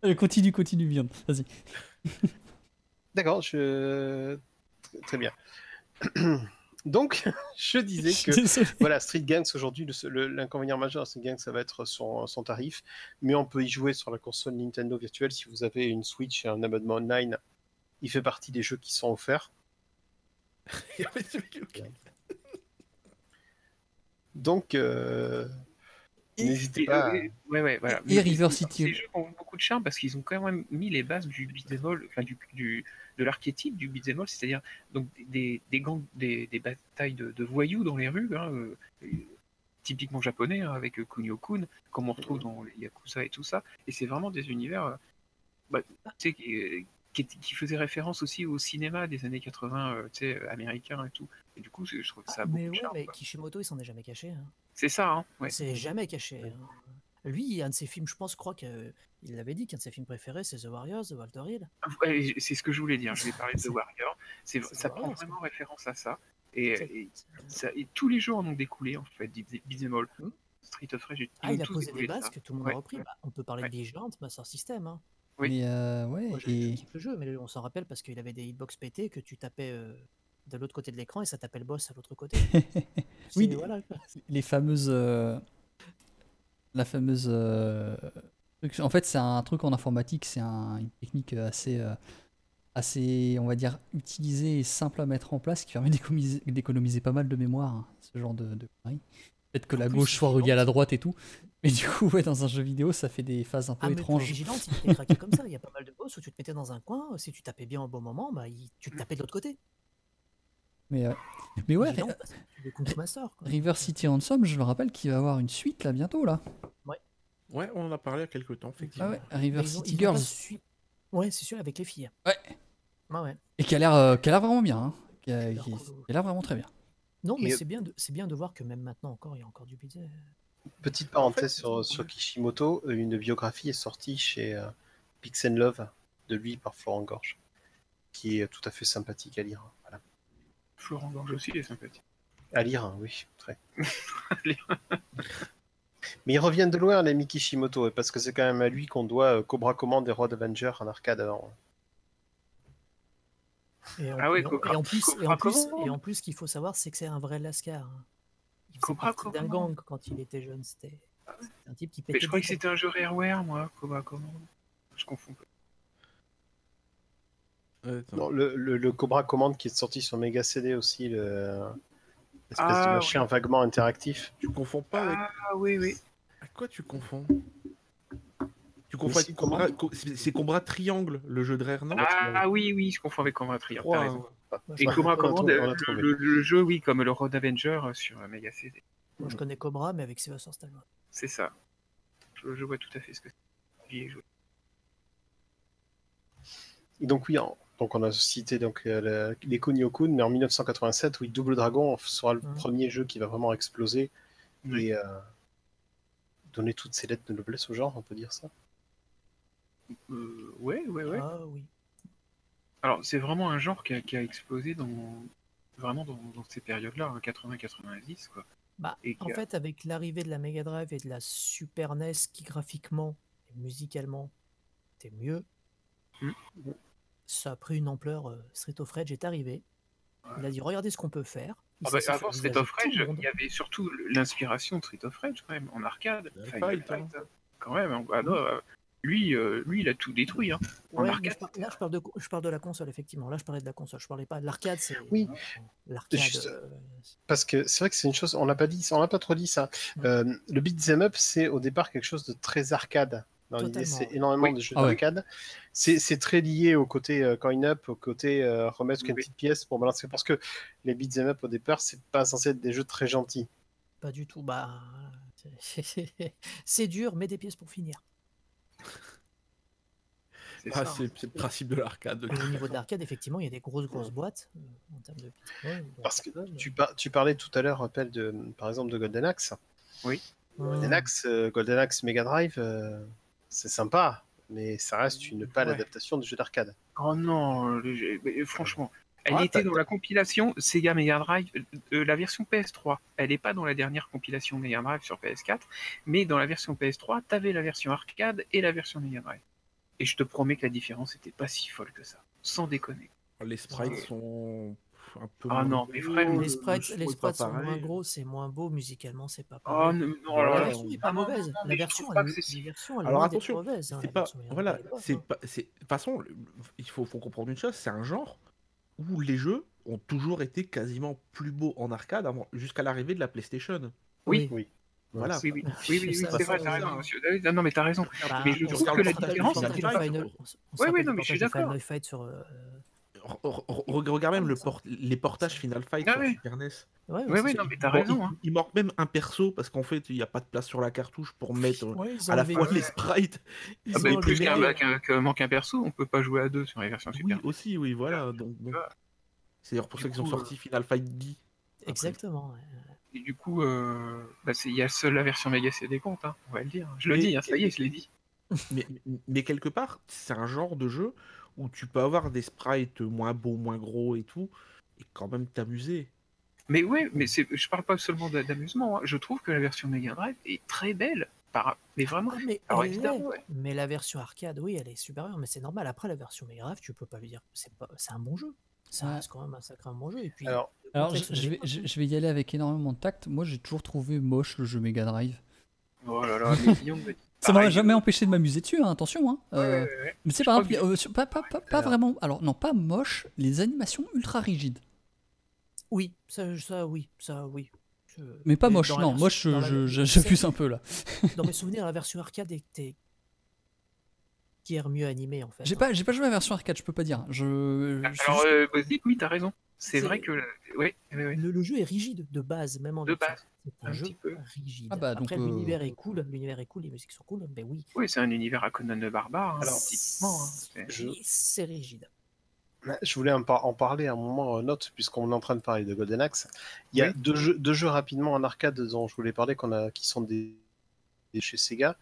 Allez, *laughs* continue, continue, Beyond. Vas-y. D'accord, je... très bien. *clears throat* Donc, *laughs* je disais que. Voilà, Street Gangs aujourd'hui, l'inconvénient majeur de Street Gangs, ça va être son, son tarif, mais on peut y jouer sur la console Nintendo virtuelle si vous avez une Switch et un abonnement online. Il fait partie des jeux qui sont offerts. *laughs* Donc, euh, n'hésitez Et, pas. à- euh, ouais, ouais, voilà. Et River City. Ces jeux ont beaucoup de charme parce qu'ils ont quand même mis les bases du beat'em all, enfin du, du- de l'archétype du beat'em c'est-à-dire donc des, des gangs, des, des batailles de, de voyous dans les rues, hein, euh, typiquement japonais, hein, avec Kunio-kun, comme on retrouve dans les Yakuza et tout ça. Et c'est vraiment des univers, euh, bah, qui, euh, qui, qui faisaient référence aussi au cinéma des années 80, euh, américain et tout. Et du coup, je trouve que ça a beaucoup mais de ouais, charme. mais quoi. Kishimoto, il s'en est jamais caché. hein. C'est ça, hein, ouais. C'est jamais caché. Lui, un de ses films, je pense, crois qu'il l'avait dit qu'un de ses films préférés, c'est The Warriors de Walter Hill. Ouais, c'est ce que je voulais dire. Je vais parler de The Warrior. *laughs* C'est, ça prend Warriors, vraiment référence à ça. Et, C'est- et, ça- et tous les jeux en ont découlé, en fait, beat'em all. Hmm. Street of Rage, Ah, il a posé des bases ça. que tout le monde Ouais, a repris. ouais. Bah, on peut parler Ouais. de Vigilant, Master System. Hein. Oui. Mais euh, ouais, Moi, je et... le jeu, mais on s'en rappelle parce qu'il avait des hitbox pétés que tu tapais euh, de l'autre côté de l'écran et ça tapait le boss à l'autre côté. *laughs* Oui, voilà. les fameuses. euh, La fameuse. Euh, En fait, c'est un truc en informatique, c'est un- une technique assez, euh, assez, on va dire, utilisée et simple à mettre en place qui permet d'économiser pas mal de mémoire, hein, ce genre de, de conneries. Peut-être que En la plus, gauche soit reliée à la droite et tout. Mais du coup, ouais, dans un jeu vidéo, ça fait des phases un peu Ah, mais étranges. Vigilante, il était craqué comme ça. Il y a pas mal de boss où tu te mettais dans un coin. Si tu tapais bien au bon moment, bah, il- tu te tapais de l'autre côté. Mais, euh, mais ouais, quoi. River City Ransom, je le rappelle qu'il va avoir une suite là bientôt là. Ouais, on en a parlé il y a quelques temps, Ah effectivement. ouais, River City Girls. su- Ouais, c'est sûr, avec les filles. Ouais. Ah ouais. Et qui a l'air euh, qui a l'air vraiment bien. hein. Qui a, qui- euh, qui a l'air vraiment très bien. Non, mais Et- c'est bien, de, c'est bien de voir que même maintenant encore, il y a encore du budget. Petite parenthèse sur, sur Kishimoto, euh, une biographie est sortie chez euh, Pix and Love de lui par Florent Gorge, qui est tout à fait sympathique à lire. Voilà. Florent Gorge aussi est sympathique. À lire, hein, oui, très. *laughs* *laughs* Mais ils reviennent de loin, les Kishimoto, et parce que c'est quand même à lui qu'on doit euh, Cobra Command et Road Avenger en arcade avant. Et en, Ah en- Cobra- et en plus, et en plus, et en plus, ce qu'il faut savoir, c'est que c'est un vrai lascar. hein. Il faisait Cobra d'un gang quand il était jeune. C'était c'était un type qui Mais pétait je croyais que c'était un jeu Rareware, moi. Cobra Command. Je confonds. Non, le, le- le Cobra Command qui est sorti sur Mega CD aussi, le... l'espèce Ah, de machin vaguement interactif. Tu confonds pas avec. Ah oui, oui. À quoi tu confonds Tu confonds avec Cobra. Co- C'est Cobra Triangle, le jeu de Rare, non Ah oui, oui, je confonds avec Cobra Triangle. t'as Trois, raison. Moi, je, Et Cobra Command, le, le- le jeu, oui, comme le Road Avenger euh, sur euh, Mega CD. moi, je connais Cobra, mais avec Sylvester Stallone. C'est ça. Je, je vois tout à fait ce que c'est. J'y ai joué. Et donc oui, en- donc on a cité donc euh, le- les Kunio-kun, mais en 1987, oui, Double Dragon sera le Mhm. premier jeu qui va vraiment exploser Oui. et euh, donner toutes ses lettres de noblesse au genre, on peut dire ça. Euh, ouais, ouais, ouais. Ah oui. Alors, c'est vraiment un genre qui a, qui a explosé dans vraiment dans, dans ces périodes-là, hein, 80-90, quoi. Bah, Et en fait, avec l'arrivée de la Mega Drive et de la Super NES, qui graphiquement et musicalement était mieux, Ça a pris une ampleur. euh, Street of Rage est arrivé. Il a dit regardez ce qu'on peut faire. Il Ah bah, avant Street of Rage, il y avait surtout l'inspiration de Street of Rage quand même, en arcade. Fight, Fight, hein. Quand même. Ah non, euh, lui, euh, lui, il a tout détruit. Hein. En Ouais, arcade, je par- là, je parle, de, je parle de la console, effectivement. Là, je parlais de la console. Je parlais pas de l'arcade. c'est Oui. L'arcade. Juste- euh, Parce que c'est vrai que c'est une chose, on l'a pas dit, on l'a pas trop dit ça. Mm. Euh, le beat'em up, c'est au départ quelque chose de très arcade. Dans l'idée, Totalement, c'est oui. énormément Oui. de jeux Ah d'arcade. C'est c'est très lié au côté euh, coin up, au côté euh, remettre une Oui. petite pièce pour balancer. Parce que les beat'em up au départ, c'est pas censé être des jeux très gentils. Pas du tout. Bah, *laughs* c'est- dur, mais des pièces pour finir. c'est Ah, le principe de l'arcade. Au niveau de l'arcade, effectivement, il y a des grosses, grosses boîtes euh, en termes de. Ouais, Parce que euh, Tu, par- tu parlais tout à l'heure, rappelle, de, par exemple, de Golden Axe. Golden euh, Axe, euh, Golden Axe Mega Drive, euh, c'est sympa, mais ça reste une pâle Ouais. adaptation de jeu d'arcade. Oh non, le jeu- mais franchement. Elle Ah, était dans la compilation Sega Mega Drive, euh, euh, la version PS3. Elle n'est pas dans la dernière compilation Mega Drive sur PS4, mais dans la version PS3, tu avais la version arcade et la version Mega Drive. Et je te promets que la différence n'était pas si folle que ça. Sans déconner. Les sprites sont un peu. Ah non, mais vraiment. les sprites, le les sprites sont moins gros, c'est moins beau musicalement, c'est pas Oh non, non, la version n'est pas non, non, mauvaise. non, La version, elle, version, est Alors attention, mauvaise. hein, pas, version voilà, c'est hein. pas, c'est, de toute façon, il faut, faut comprendre une chose, c'est un genre où les jeux ont toujours été quasiment plus beaux en arcade avant, jusqu'à l'arrivée de la PlayStation. Oui. Oui. Voilà. Oui, oui, oui, oui, oui, c'est vrai, t'as raison, monsieur. Ah, Non, mais t'as raison. Bah, Mais je trouve que la différence, Final Final- on ouais, du non, mais je suis d'accord. Final Fight sur. euh, Regarde même le port- les portages Final Fight Ah sur ouais. Super NES. Ouais, Ouais, c'est ouais, sûr. non, mais t'as raison. il, hein. il manque même un perso parce qu'en fait, il n'y a pas de place sur la cartouche pour mettre euh, Ouais, à la fois les sprites. Ils Ah bah, plus qu'un qu'un manque un perso, on peut pas jouer à deux sur les versions Oui, Super. aussi, oui, voilà. Donc, bon. C'est d'ailleurs pour Du ça qu'ils ont sorti Final Fight Guy. Exactement. ouais. Et du coup, euh, bah, il y a seule la version Mega CD compte, hein, on va le dire. Je le dis, hein, ça y est, je l'ai dit. *laughs* Mais, mais quelque part, c'est un genre de jeu où tu peux avoir des sprites moins beaux, moins gros et tout, et quand même t'amuser. Mais ouais, mais c'est, je parle pas seulement d'a- d'amusement. hein. Je trouve que la version Mega Drive est très belle. Par... Mais vraiment. Ah, mais, Alors elle évidemment, l'est. ouais. mais la version arcade, oui, elle est supérieure, mais c'est normal. Après, la version Mega Drive, tu peux pas lui dire. C'est pas... c'est un bon jeu. Ça Ouais. reste quand même un sacré bon jeu. Et puis, Alors, Alors, je, contexte de je vais, l'époque, je, hein. je vais y aller avec énormément de tact. Moi, j'ai toujours trouvé moche le jeu Mega Drive. Oh là là, mais Guillaume me dit Ça m'a jamais empêché de m'amuser dessus, hein, attention. Hein. Euh, ouais, ouais. Mais c'est par exemple, euh, sur- pas, pas, pas, pas Alors. vraiment. Alors, non, pas moche, les animations ultra rigides. Oui, ça, ça, oui, ça, oui. Je- Mais pas mais moche, non, moche, la- je- un peu là. *laughs* Dans mes souvenirs, la version arcade était qui est mieux animée en fait. J'ai hein. pas, j'ai pas joué à la version arcade, je peux pas dire. Je, je suis Alors, euh, oui, t'as raison. C'est vrai que. Ouais, ouais, ouais. Le, le jeu est rigide de base, même en De base, un, un jeu petit peu. rigide. Ah bah, donc, Après, euh, l'univers est cool, l'univers est cool, les musiques sont cool, mais oui, Oui, c'est un univers à Conan le barbare, hein, Alors, typiquement. hein. C'est- Je- c'est rigide. je voulais en, par- en parler à un moment ou à un autre, puisqu'on est en train de parler de Golden Axe. Il y a Oui. deux, jeux, deux jeux rapidement en arcade dont je voulais parler, qu'on a, qui sont des, des chez Sega,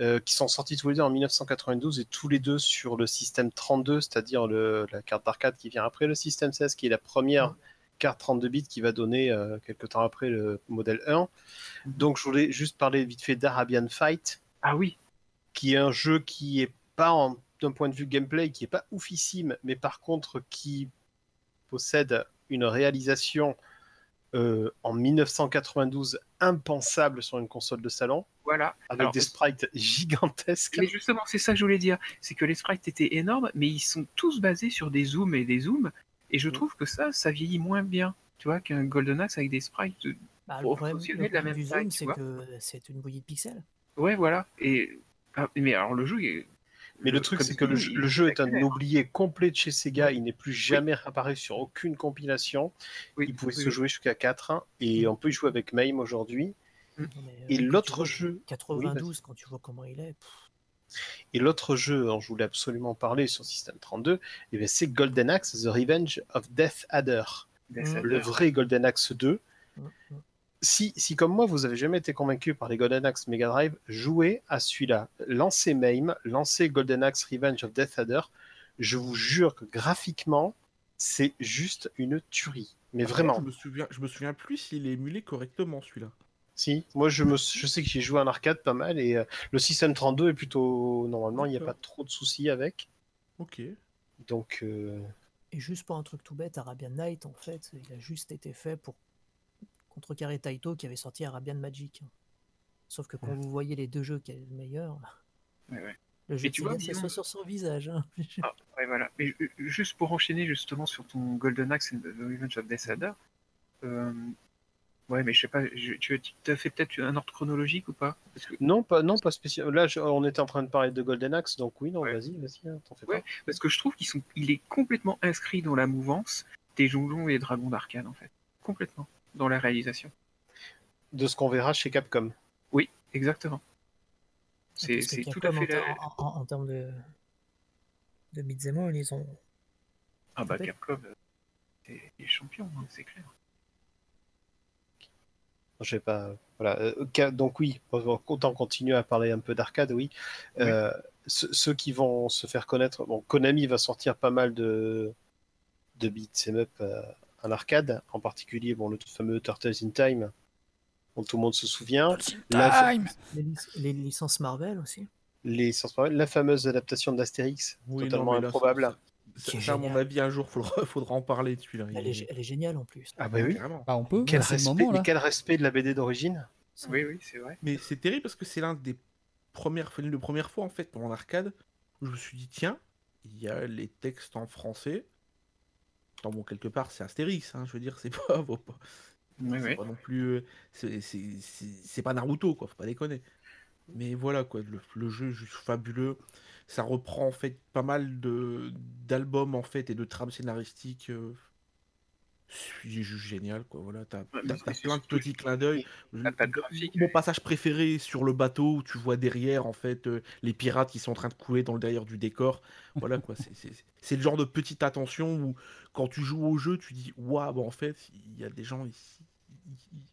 euh, qui sont sortis tous les deux en 1992 et tous les deux sur le système 32, c'est-à-dire le- la carte d'arcade qui vient après le système 16, qui est la première carte 32 bits qui va donner euh, quelques temps après le modèle 1. Donc je voulais juste parler vite fait d'Arabian Fight, Ah oui, qui est un jeu qui est pas en- d'un point de vue gameplay, qui est pas oufissime, mais par contre qui possède une réalisation euh, en 1992 impensable sur une console de salon, voilà. avec Alors, des sprites gigantesques. Mais justement, c'est ça que je voulais dire. C'est que les sprites étaient énormes, mais ils sont tous basés sur des zooms et des zooms. Et je Mm. trouve que ça, ça vieillit moins bien. Tu vois, qu'un Golden Axe avec des sprites. de- Bah, le problème, le de la même du taille, c'est que c'est une bouillie de pixels. Ouais, voilà. Et ah, mais alors le jeu est. Mais le truc, c'est que le, jeu- il le jeu est un oublié complet de chez Sega. Il n'est plus jamais réapparu sur aucune compilation. Oui, Il pouvait oui, se oui. jouer jusqu'à 4 et on peut y jouer avec MAME aujourd'hui. Mais, Et euh, l'autre jeu, 92, quand tu vois comment il est. pff, Et l'autre jeu dont je voulais absolument parler sur System 32, eh bien, c'est Golden Axe The Revenge of Death Adder. Death Mm. Adder. Le vrai Golden Axe 2. mm, mm. Si, si comme moi, vous avez jamais été convaincu par les Golden Axe Mega Drive, jouez à celui-là. Lancez MAME, lancez Golden Axe Revenge of Death Adder. Je vous jure que graphiquement, c'est juste une tuerie. Mais vraiment. Je me souviens, je me souviens plus s'il est émulé correctement celui-là. Si, moi je, me, je sais que j'ai joué en arcade pas mal et euh, le système 32 est plutôt. Normalement, il n'y a pas trop de soucis avec. Ok. Donc, euh, Et juste pour un truc tout bête, Arabian Night, en fait, il a juste été fait pour contrecarrer Taito qui avait sorti Arabian Magic. Sauf que quand vous voyez les deux jeux qui est le meilleur, Ouais, ouais. le jeu tu vois, soit sur son visage. hein. *laughs* Ah, ouais, voilà. Mais euh, juste pour enchaîner justement sur ton Golden Axe and the Revenge of Death Adder, euh, ouais, mais je sais pas, je- tu as fait peut-être un ordre chronologique ou pas? Parce que, non, pas, non, pas spécial. Là, je- on était en train de parler de Golden Axe, donc oui, non, Ouais. vas-y, vas-y, hein, t'en fais Ouais. pas. parce que je trouve qu'il sont... il est complètement inscrit dans la mouvance des Donjons et Dragons d'arcade en fait. Complètement. Dans la réalisation. De ce qu'on verra chez Capcom. Oui, exactement. C'est tout à fait en, la... en- en- en termes de, de all, ils ont. Ah bah. Capcom, euh, c'est les champions, hein, c'est clair. Je sais pas. Voilà. euh, donc oui, autant continuer à parler un peu d'arcade, oui. Euh, ce- ceux qui vont se faire connaître, bon, Konami va sortir pas mal de de beat'em up euh, en arcade, en particulier bon le tout fameux Turtles in Time, dont tout le monde se souvient. La- Time Les, lic- les licences Marvel aussi. Les la fameuse adaptation d'Astérix, Oui, non, totalement improbable. Ça- ça- Qui est ça, à mon avis, un jour, faudra, *laughs* faudra en parler de celui-là. Elle est, gé- elle est géniale en plus. Ah bah oui. Bah on peut, Quel bah, c'est le respect, moment mais là. quel respect de la BD d'origine. Oui, oui, c'est vrai. Mais c'est terrible parce que c'est l'un des premières, des premières fois en fait en arcade où je me suis dit tiens, il y a les textes en français. Attends, bon, quelque part, c'est Astérix, hein, je veux dire, c'est pas, *laughs* faut pas- Oui, c'est oui. pas non plus, euh, c'est c'est- c'est- c'est pas Naruto quoi, faut pas déconner. Mais voilà quoi, le, le jeu est juste fabuleux. Ça reprend en fait pas mal de d'albums en fait et de trames scénaristiques. euh, c'est juste génial quoi. Voilà, t'as plein de petits clins d'œil. Mon passage préféré sur le bateau où tu vois derrière en fait euh, les pirates qui sont en train de couler dans le derrière du décor. Voilà quoi, c'est- le genre de petite attention où quand tu joues au jeu, tu dis waouh, bah, en fait, il y a des gens ici,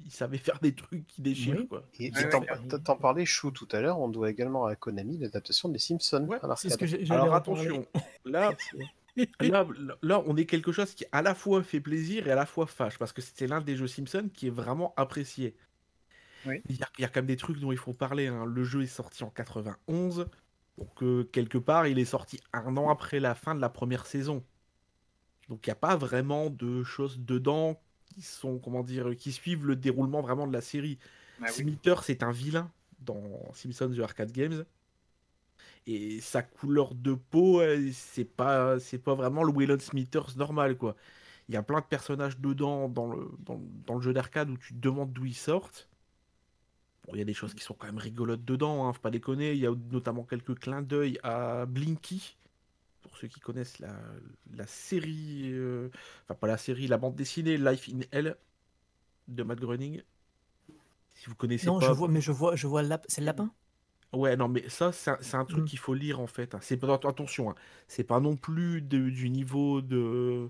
ils savaient faire des trucs qui déchirent Oui. quoi. Et Ouais, t'en- ouais. t'en t'en parlais, Chou, tout à l'heure, on doit également à Konami l'adaptation des Simpsons Ouais, à C'est ce l'arcade. que j'ai- j'allais Alors attention, *laughs* là, *laughs* là, là, on est quelque chose qui à la fois fait plaisir et à la fois fâche parce que c'est l'un des jeux Simpsons qui est vraiment apprécié. Oui. Il y, a, il y a quand même des trucs dont il faut parler. hein. Le jeu est sorti en 91, donc euh, quelque part il est sorti un an après la fin de la première saison. Donc il n'y a pas vraiment de choses dedans qui sont, comment dire, qui suivent le déroulement vraiment de la série. Bah oui. Smithers, c'est un vilain dans Simpsons The Arcade Games. Et sa couleur de peau, euh, c'est pas, c'est pas vraiment le Waylon Smithers normal, quoi. Il y a plein de personnages dedans dans le, dans, dans le jeu d'arcade où tu te demandes d'où ils sortent. Bon, il y a des choses qui sont quand même rigolotes dedans, hein, faut pas déconner. Il y a notamment quelques clins d'œil à Blinky. Pour ceux qui connaissent la, la série, euh, enfin pas la série, la bande dessinée Life in Hell de Matt Groening. Si vous connaissez Non, pas, je vois, mais je vois, je vois c'est le lapin? Ouais, non, mais ça, c'est un, truc Mm. qu'il faut lire en fait. hein. C'est attention, hein. c'est pas non plus de- du niveau de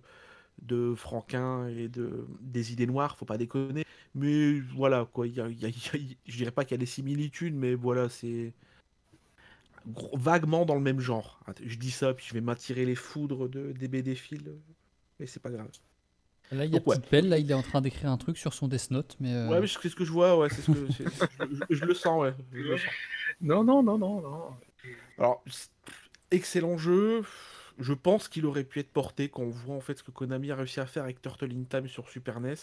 de Franquin et de des idées noires, faut pas déconner. Mais voilà quoi, il y a- il y a- il y a- je dirais pas qu'il y a des similitudes, mais voilà, c'est vaguement dans le même genre. Je dis ça, puis je vais m'attirer les foudres de des BD fil, mais c'est pas grave. Là, il y a Donc, ouais. Petite Pelle, là, il est en train d'écrire un truc sur son Death Note, mais. euh, Ouais, mais c'est ce que je vois, ouais, c'est ce que je, je- je le sens, ouais. je le sens. Non, non, non, non, non. Alors, excellent jeu. Je pense qu'il aurait pu être porté quand on voit en fait ce que Konami a réussi à faire avec Turtle in Time sur Super NES.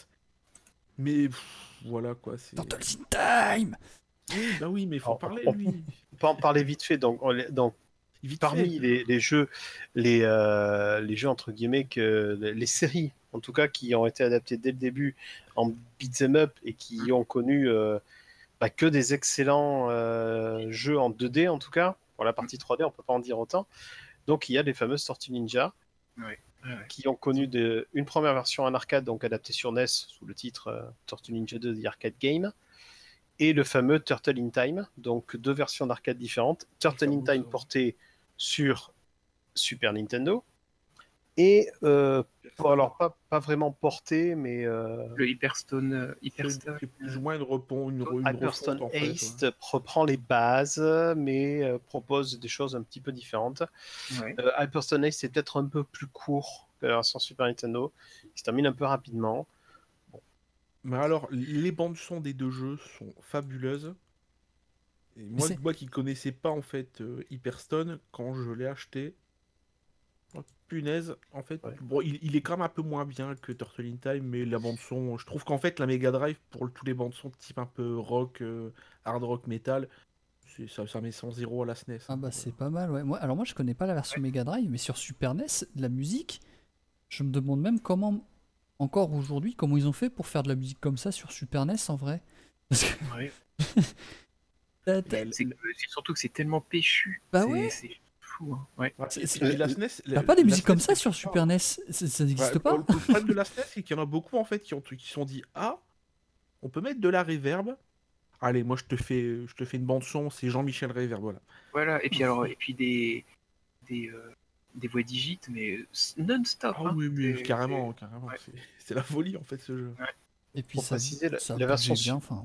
Mais pff, voilà quoi. c'est- Turtles in Time Oui, bah oui, mais il faut Alors, parler on- lui. On peut en parler vite fait. Donc, on donc Vite parmi fait. les, les jeux, les, euh, les jeux entre guillemets que les séries, en tout cas, qui ont été adaptées dès le début en beat'em up et qui ont connu euh, bah, que des excellents euh, jeux en 2D en tout cas. Pour la partie 3D, on peut pas en dire autant. Donc, il y a les fameuses Tortues Ninja ouais. qui ont connu de- une première version en arcade, donc adaptée sur NES sous le titre euh, Tortue Ninja 2 The Arcade Game, et le fameux Turtle in Time, donc deux versions d'arcade différentes. Turtle in Time porté sur Super Nintendo, et euh, alors pas, pas vraiment porté, mais euh, Le Hyperstone, euh, Hyperstone. plus ou moins une, repon, une, une Hyperstone refonte, en fait, ouais. Ace reprend les bases, mais euh, propose des choses un petit peu différentes. Ouais. Euh, Hyperstone Ace c'est peut-être un peu plus court que la version Super Nintendo, il se termine un peu rapidement. Mais alors, les bandes son des deux jeux sont fabuleuses. Et moi, moi qui connaissais pas en fait euh, Hyperstone, quand je l'ai acheté, Oh, Punaise, en fait, Ouais. bon, il, il est quand même un peu moins bien que Turtle in Time, mais la bande son, je trouve qu'en fait la Mega Drive pour le- tous les bandes son type un peu rock, euh, hard rock, metal, ça, ça met 100 0 à la SNES. Ah hein, bah c'est pas mal, ouais. Moi, alors moi je connais pas la version Mega Drive, mais sur Super NES, la musique, je me demande même comment, encore aujourd'hui, comment ils ont fait pour faire de la musique comme ça sur Super NES en vrai? Parce que Ouais. *laughs* t'as- t'as- C'est surtout que c'est tellement péchu. Bah C'est- ouais. C'est fou. Hein. Ouais. ouais, la SNES, la- pas des musiques comme SNES, ça sur Super NES, ça, ça n'existe Ouais, pas. Le problème de *laughs* la SNES, c'est qu'il y en a beaucoup en fait qui ont qui se sont dit ah, on peut mettre de la reverb. Allez, moi je te fais je te fais une bande son, c'est Jean-Michel Reverb, voilà. Voilà. Et puis alors, et puis des des euh, des voix digites, mais non-stop. Ah hein. oui, mais C'est- carrément, carrément. ouais. c'est- C'est la folie en fait ce jeu. Et puis Pour ça, préciser, la- ça la version bien, enfin.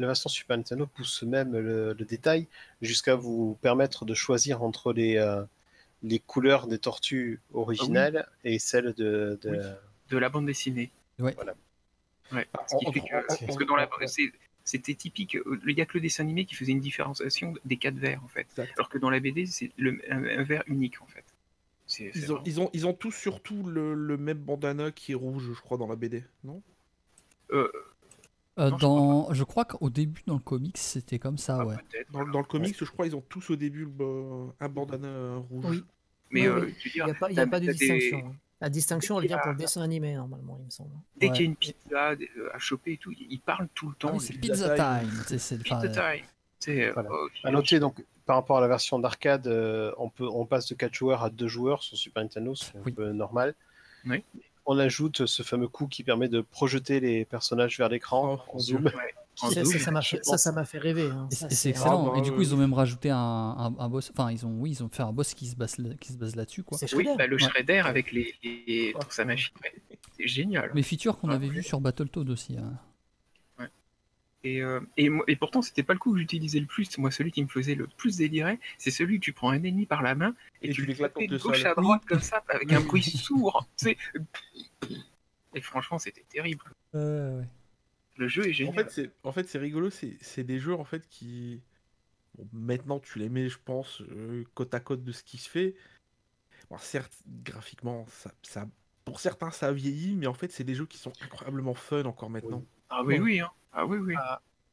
La version Super Nintendo pousse même le, le détail jusqu'à vous permettre de choisir entre les, euh, les couleurs des tortues originales et celles de. de- Oui. de la bande dessinée. Ouais. Voilà. Ouais. Ah, Ce qui en- fait en- que, en- parce que dans la, c'est- c'était typique. euh, Il n'y a que le dessin animé qui faisait une différenciation des quatre verts en fait. Exact. Alors que dans la BD, c'est le, un, un vert unique en fait. Ils ont, ils, ont, ils ont tous surtout le, le même bandana qui est rouge, je crois, dans la BD, non? Euh, Euh, Non, dans, je crois qu'au début dans le comics c'était comme ça, ah, ouais. dans, le comics, je crois, ils ont tous au début le- un bandana euh, rouge. Oui. Mais Oui, euh, Il n'y a pas, il y a t'as- pas de des- distinction. hein. La distinction, elle vient pour le dessin animé, normalement, il me semble. Dès Ouais. qu'il y a une pizza à choper et tout, ils parlent tout le Ah temps. oui, les- c'est Pizza Pizza Time. Time. c'est- enfin, Voilà. euh, donc par rapport à la version d'arcade, euh, on, peut, on passe de 4 joueurs à 2 joueurs sur Super Nintendo, c'est un Oui. peu normal. Oui. On ajoute ce fameux coup qui permet de projeter les personnages vers l'écran Oh, en zoom. Ouais. *laughs* Ça, ça, m'a fait, ça, ça m'a fait rêver. hein. C'est- excellent. Ah, bah, et du coup, euh, ils ont même rajouté un, un- un boss. Enfin, ils ont, oui, ils ont fait un boss qui se base, qui se base là-dessus, quoi. Oui, bah, le Ouais. Shredder avec les, les- sa machine. ouais. C'est génial. Mais feature qu'on Ah, avait oui. vu sur Battletoad aussi. hein. Et, euh, et, et pourtant, c'était pas le coup que j'utilisais le plus. Moi, celui qui me faisait le plus délirer, c'est celui que tu prends un ennemi par la main et, Et tu l'éclates de gauche à droite comme ça, avec un bruit *laughs* sourd. Et franchement, c'était terrible. Le jeu est En génial. fait, c'est en fait, c'est rigolo, c'est c'est des jeux en fait qui. Bon, maintenant, tu les mets, je pense, euh, côte à côte de ce qui se fait. Bon, certes, graphiquement, ça, ça, pour certains, ça a vieilli, mais en fait, c'est des jeux qui sont incroyablement fun encore maintenant. ah oui, oui. hein. Ah oui, oui.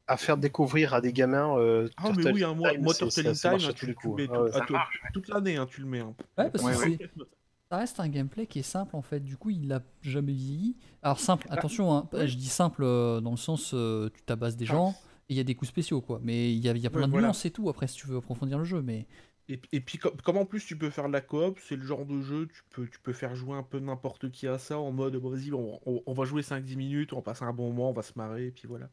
À faire découvrir à des gamins. euh, Ah, mais Turtle oui, un mois, Time, moi, Turtle in Time, tu, tous les tu le coups. mets Ah tout- ouais. toute l'année, hein, tu le mets. hein. Ouais, parce Ouais, que ouais. c'est- ça reste un gameplay qui est simple en fait. Du coup, il a jamais vieilli. Alors simple, attention, hein, je dis simple euh, dans le sens euh, tu tabasses des gens et il y a des coups spéciaux quoi. Mais il y a, il y a plein Ouais, de voilà. nuances et tout. Après, si tu veux approfondir le jeu, mais Et, puis, comme, en plus, tu peux faire de la coop, c'est le genre de jeu, tu peux, faire jouer un peu n'importe qui à ça, en mode, vas-y, on, va jouer 5-10 minutes, on va passer un bon moment, on va se marrer, et puis voilà.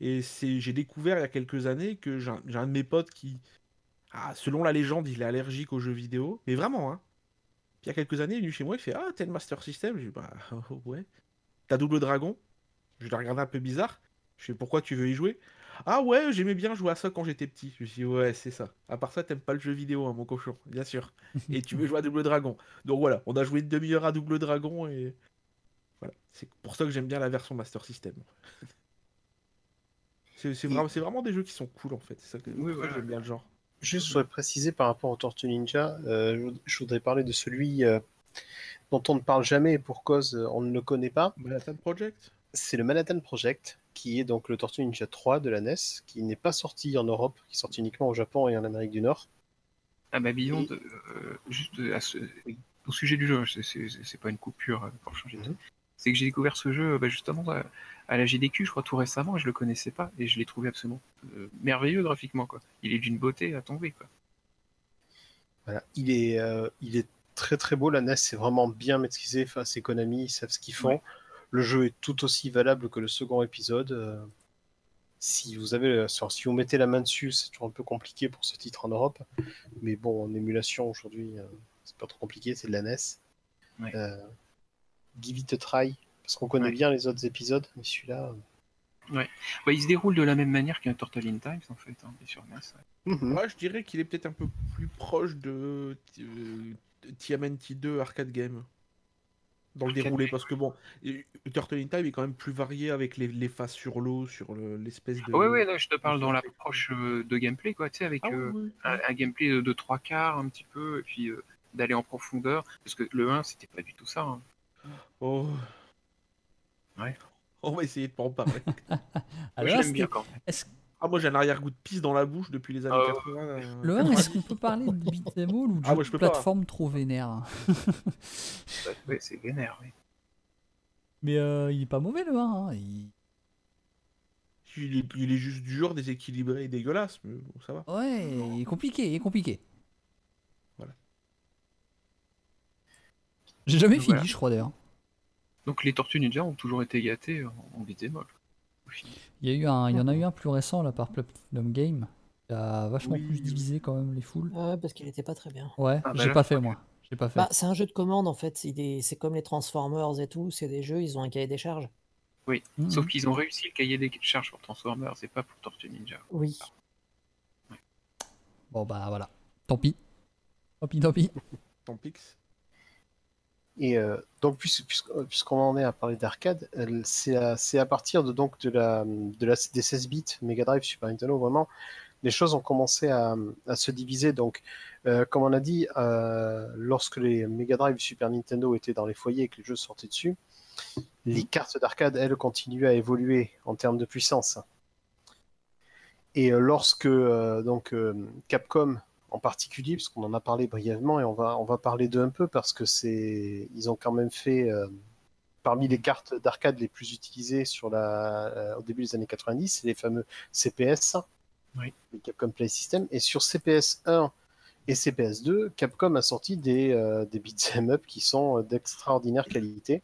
Et j'ai découvert il y a quelques années que j'ai un, de mes potes qui, ah, selon la légende, il est allergique aux jeux vidéo, mais vraiment, hein. Puis il y a quelques années, il est venu chez moi, il fait, ah, t'as le Master System Je dis, bah, *laughs* ouais. T'as Double Dragon? Je l'ai regardé un peu bizarre. Je fais, pourquoi tu veux y jouer? Ah ouais, j'aimais bien jouer à ça quand j'étais petit. Je me suis dit, ouais, c'est ça. À part ça, t'aimes pas le jeu vidéo, hein, mon cochon, bien sûr. Et tu veux *laughs* jouer à Double Dragon. Donc voilà, on a joué une demi-heure à Double Dragon et. Voilà. C'est pour ça que j'aime bien la version Master System. *laughs* C'est c'est vraiment, c'est vraiment des jeux qui sont cool en fait. C'est ça que Oui, voilà. j'aime bien le genre. Juste, je voudrais préciser par rapport au Tortue Ninja, euh, je- je voudrais parler de celui euh, dont on ne parle jamais et pour cause euh, on ne le connaît pas. Manhattan Project? C'est le Manhattan Project, qui est donc le Tortue Ninja 3 de la NES, qui n'est pas sorti en Europe, qui est sorti uniquement au Japon et en Amérique du Nord. Ah bah Beyond, euh, juste à ce- au sujet du jeu, c'est- c'est pas une coupure euh, pour changer de Mhm. C'est que j'ai découvert ce jeu bah, justement à, à la GDQ, je crois tout récemment, et je le connaissais pas, et je l'ai trouvé absolument euh, merveilleux graphiquement. Quoi. Il est d'une beauté à tomber. Quoi. Voilà. Il, est, euh, il est très très beau, la NES c'est vraiment bien maîtrisé, enfin, c'est Konami, ils savent ce qu'ils font. Ouais. Le jeu est tout aussi valable que le second épisode. euh, si vous avez, si vous mettez la main dessus, c'est toujours un peu compliqué pour ce titre en Europe. Mais bon, en émulation aujourd'hui, euh, c'est pas trop compliqué, c'est de la NES. Ouais. Euh, give it a try, parce qu'on connaît Ouais. bien les autres épisodes, mais celui-là. Bah, il se déroule de la même manière qu'un Turtle in Time en fait, hein, sur NES. ouais. mhm. Moi, je dirais qu'il est peut-être un peu plus proche de euh, TMNT 2 Arcade Game. Dans le déroulé, parce que bon, euh, Turtle in Time est quand même plus varié avec les, les phases sur l'eau, sur le- l'espèce de. Ouais, ouais, là, je te parle dans l'approche euh, de gameplay, quoi, tu sais, avec Ah, euh, oui, oui. un, un gameplay de, de trois quarts un petit peu, et puis euh, d'aller en profondeur, parce que le 1 c'était pas du tout ça. hein. Oh. Ouais. On va essayer de pas en parler. *laughs* Alors je là, l'aime bien c'était- quand même. est-ce- ah, moi j'ai un arrière-goût de pisse dans la bouche depuis les années Ah ouais. 80. euh, Le 1, est-ce qu'on peut parler de beat'em all ou de Ah, moi, de je peux pas. plateforme trop vénère Ouais, ouais, c'est vénère. oui. Mais euh, il est pas mauvais le 1. hein, il- Il est, il est juste dur, déséquilibré et dégueulasse, mais bon, ça va. Ouais, il est compliqué, il est compliqué. Voilà. J'ai jamais Donc, fini, voilà. je crois d'ailleurs. Donc les Tortues Ninja ont toujours été gâtées en, en beat'em all. Il y, a eu un, il y en a eu un plus récent là par Platinum Game. qui a vachement Oui, plus oui. divisé quand même les foules. Ouais, parce qu'il était pas très bien. Ouais, Ah, bah j'ai pas fait moi. J'ai pas fait. Bah, c'est un jeu de commande en fait. il est- C'est comme les Transformers et tout. C'est des jeux, ils ont un cahier des charges. Mhm. Sauf qu'ils ont réussi le cahier des charges pour Transformers, c'est pas pour Tortues Ninja. Oui. Bon bah voilà. Tant pis. Tant pis, tant pis. Tant pix. Et euh, donc, puis- puis- puisqu'on en est à parler d'arcade, euh, c'est à, à partir de, donc, de la, de la, des 16 bits Mega Drive, Super Nintendo, vraiment, les choses ont commencé à, à se diviser. Donc, euh, comme on a dit, euh, lorsque les Mega Drive Super Nintendo étaient dans les foyers et que les jeux sortaient dessus, les cartes d'arcade, elles, continuaient à évoluer en termes de puissance. Et lorsque donc Capcom en particulier, parce qu'on en a parlé brièvement et on va, on va parler d'eux un peu parce que c'est, ils ont quand même fait euh, parmi les cartes d'arcade les plus utilisées sur la, euh, au début des années 90, c'est les fameux CPS, Oui. les Capcom Play System. Et sur CPS 1 et CPS 2, Capcom a sorti des, euh, des beat'em up qui sont d'extraordinaire qualité.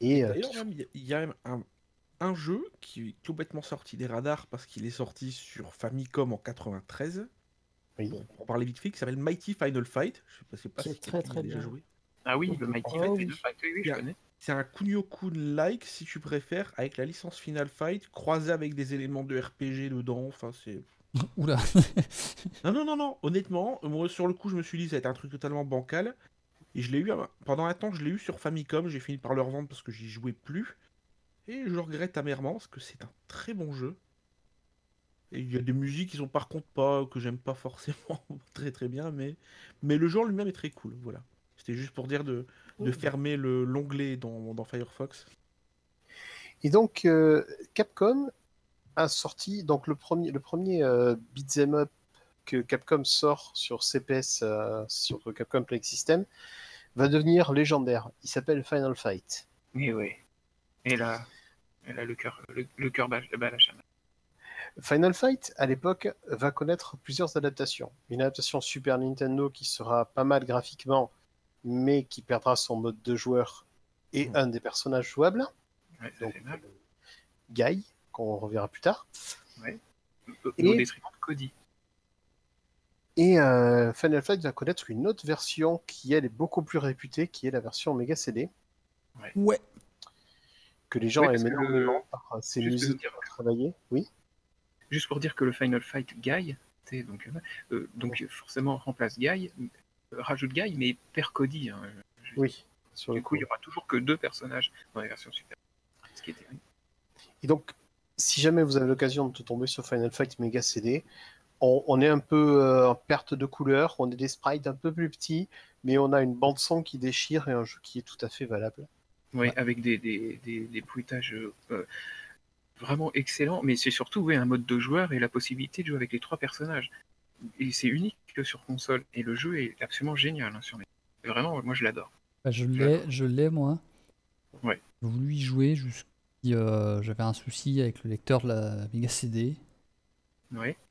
Et euh, il y a- un, un jeu qui est complètement sorti des radars parce qu'il est sorti sur Famicom en 93. Oui. Bon, pour parler vite fait, qui s'appelle Mighty Final Fight. Je sais pas, si très, très a déjà bien. joué. Ah oui, le Mighty Oh, Fight, oui. Fight, oui, oui, je Bien. connais. C'est un Kunio-kun-like, si tu préfères, avec la licence Final Fight, croisé avec des éléments de RPG dedans. Enfin, c'est. *laughs* Oula. Non, non, non, non, honnêtement, moi sur le coup, je me suis dit, ça va être un truc totalement bancal. Et je l'ai eu, à- pendant un temps, je l'ai eu sur Famicom, j'ai fini par le revendre parce que j'y jouais plus. Et je regrette amèrement parce que c'est un très bon jeu. Et il y a des musiques qui sont par contre pas, que j'aime pas forcément *laughs* très très bien, mais, mais le en lui-même est très cool, voilà. C'était juste pour dire de, de fermer le- l'onglet dans, dans Firefox. Et donc, euh, Capcom a sorti donc le premier, le premier euh, beat'em up que Capcom sort sur CPS, euh, sur Capcom Play System, va devenir légendaire. Il s'appelle Final Fight. Et oui. Et là, elle a le cœur, le, le cœur bas à la chaîne. Final Fight, à l'époque, va connaître plusieurs adaptations. Une adaptation Super Nintendo qui sera pas mal graphiquement, mais qui perdra son mode de joueur et Mhm. un des personnages jouables, Ouais, donc mal. Guy, qu'on reverra plus tard. Au, Et- au détriment de Cody. Et euh, Final Fight va connaître une autre version qui, elle, est beaucoup plus réputée, qui est la version Mega CD, Ouais. que les gens Ouais, aiment que le- énormément par euh, ses musiques travaillées. Oui. Juste pour dire que le Final Fight Guy, donc, euh, donc forcément remplace Guy, euh, rajoute Guy, mais perd Cody. hein. Oui. Sur Du coup, il y aura toujours que deux personnages dans la version Super. Ce qui était Et donc, si jamais vous avez l'occasion de tomber sur Final Fight Mega CD, on, on est un peu euh, en perte de couleur, on est des sprites un peu plus petits, mais on a une bande son qui déchire et un jeu qui est tout à fait valable. Oui, avec des, des, des, des bruitages euh, vraiment excellents, mais c'est surtout ouais, un mode de joueur et la possibilité de jouer avec les trois personnages. Et c'est unique que sur console, et le jeu est absolument génial hein, sur les... Vraiment, moi je l'adore. Bah, je l'ai, je l'ai moi. Ouais. J'ai voulu y jouer jusqu'à euh, j'avais un souci avec le lecteur de la Mega CD.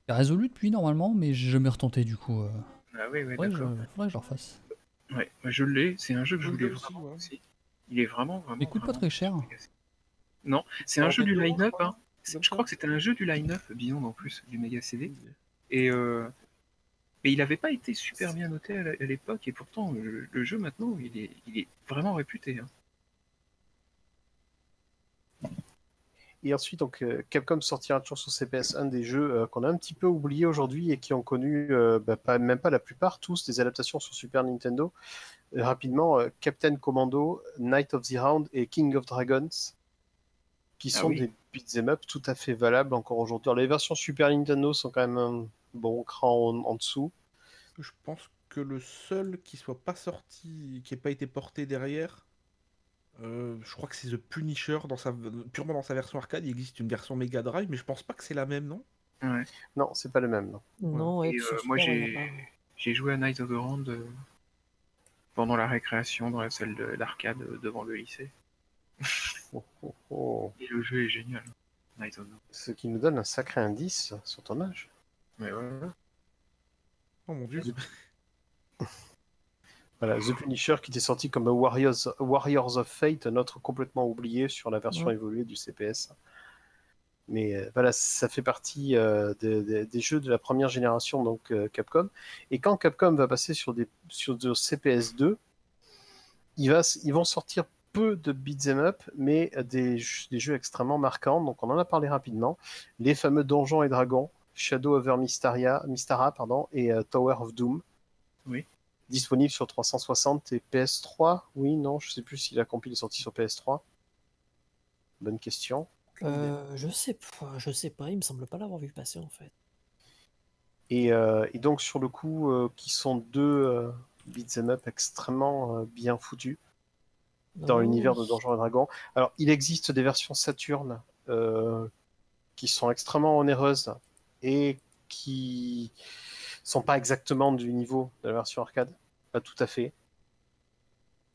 A résolu depuis normalement, mais j'ai jamais retenté du coup. euh. Ah oui, oui, Faudrait, que je, faudrait que je le refasse. Ouais, moi, je l'ai, c'est un jeu que je Je voulais l'ai aussi, vraiment ouais. aussi. Il est vraiment, vraiment. Il coûte pas très cher. Non, c'est un jeu du line-up. je crois. Hein. Je crois que c'était un jeu du line-up, Beyond en plus, du Mega CD. Et, euh, et il n'avait pas été super bien noté à l'époque, et pourtant le, le jeu maintenant, il est, il est vraiment réputé. hein. Et ensuite, donc, euh, Capcom sortira toujours sur CPS un des jeux euh, qu'on a un petit peu oublié aujourd'hui et qui ont connu, euh, bah, pas, même pas la plupart, tous des adaptations sur Super Nintendo. Euh, rapidement, euh, Captain Commando, Night of the Round et King of Dragons, qui Ah sont oui. des beat'em up tout à fait valables encore aujourd'hui. Alors, Les versions Super Nintendo sont quand même un bon cran en, en dessous. Je pense que le seul qui soit pas sorti, qui ait pas été porté derrière, euh, je crois que c'est The Punisher, dans sa, purement dans sa version arcade. Il existe une version Mega Drive, mais je pense pas que c'est la même, non? Ouais. Non, c'est pas le même. Non. Non, ouais, Et, euh, moi, j'ai joué à Night of the Round euh, pendant la récréation dans la salle de- d'arcade devant le lycée. Oh, oh, oh. Et le jeu est génial. Night of. Ce qui nous donne un sacré indice sur ton âge. Mais voilà. Oh mon dieu. *laughs* Voilà, The Punisher qui était sorti comme Warriors, Warriors of Fate, un autre complètement oublié sur la version Ouais. évoluée du CPS. Mais euh, voilà, ça fait partie euh, des- des- des jeux de la première génération, donc euh, Capcom. Et quand Capcom va passer sur des sur de CPS 2, il va, s- ils vont sortir peu de beat'em up, mais des, des jeux extrêmement marquants. Donc on en a parlé rapidement. Les fameux Donjons et Dragons, Shadow over Mysteria, Mystara pardon, et euh, Tower of Doom. Oui. Disponible sur 360 et PS3. Oui, non, je sais plus si la compil est sortie sur PS3. Bonne question. Euh, je sais pas, je sais pas, il me semble pas l'avoir vu passer en fait. Et, euh, et donc sur le coup, euh, qui sont deux euh, beat'em up extrêmement euh, bien foutus dans l'univers de. Donjons et Dragons. Alors, il existe des versions Saturn euh, qui sont extrêmement onéreuses et qui sont pas exactement du niveau de la version arcade, pas tout à fait.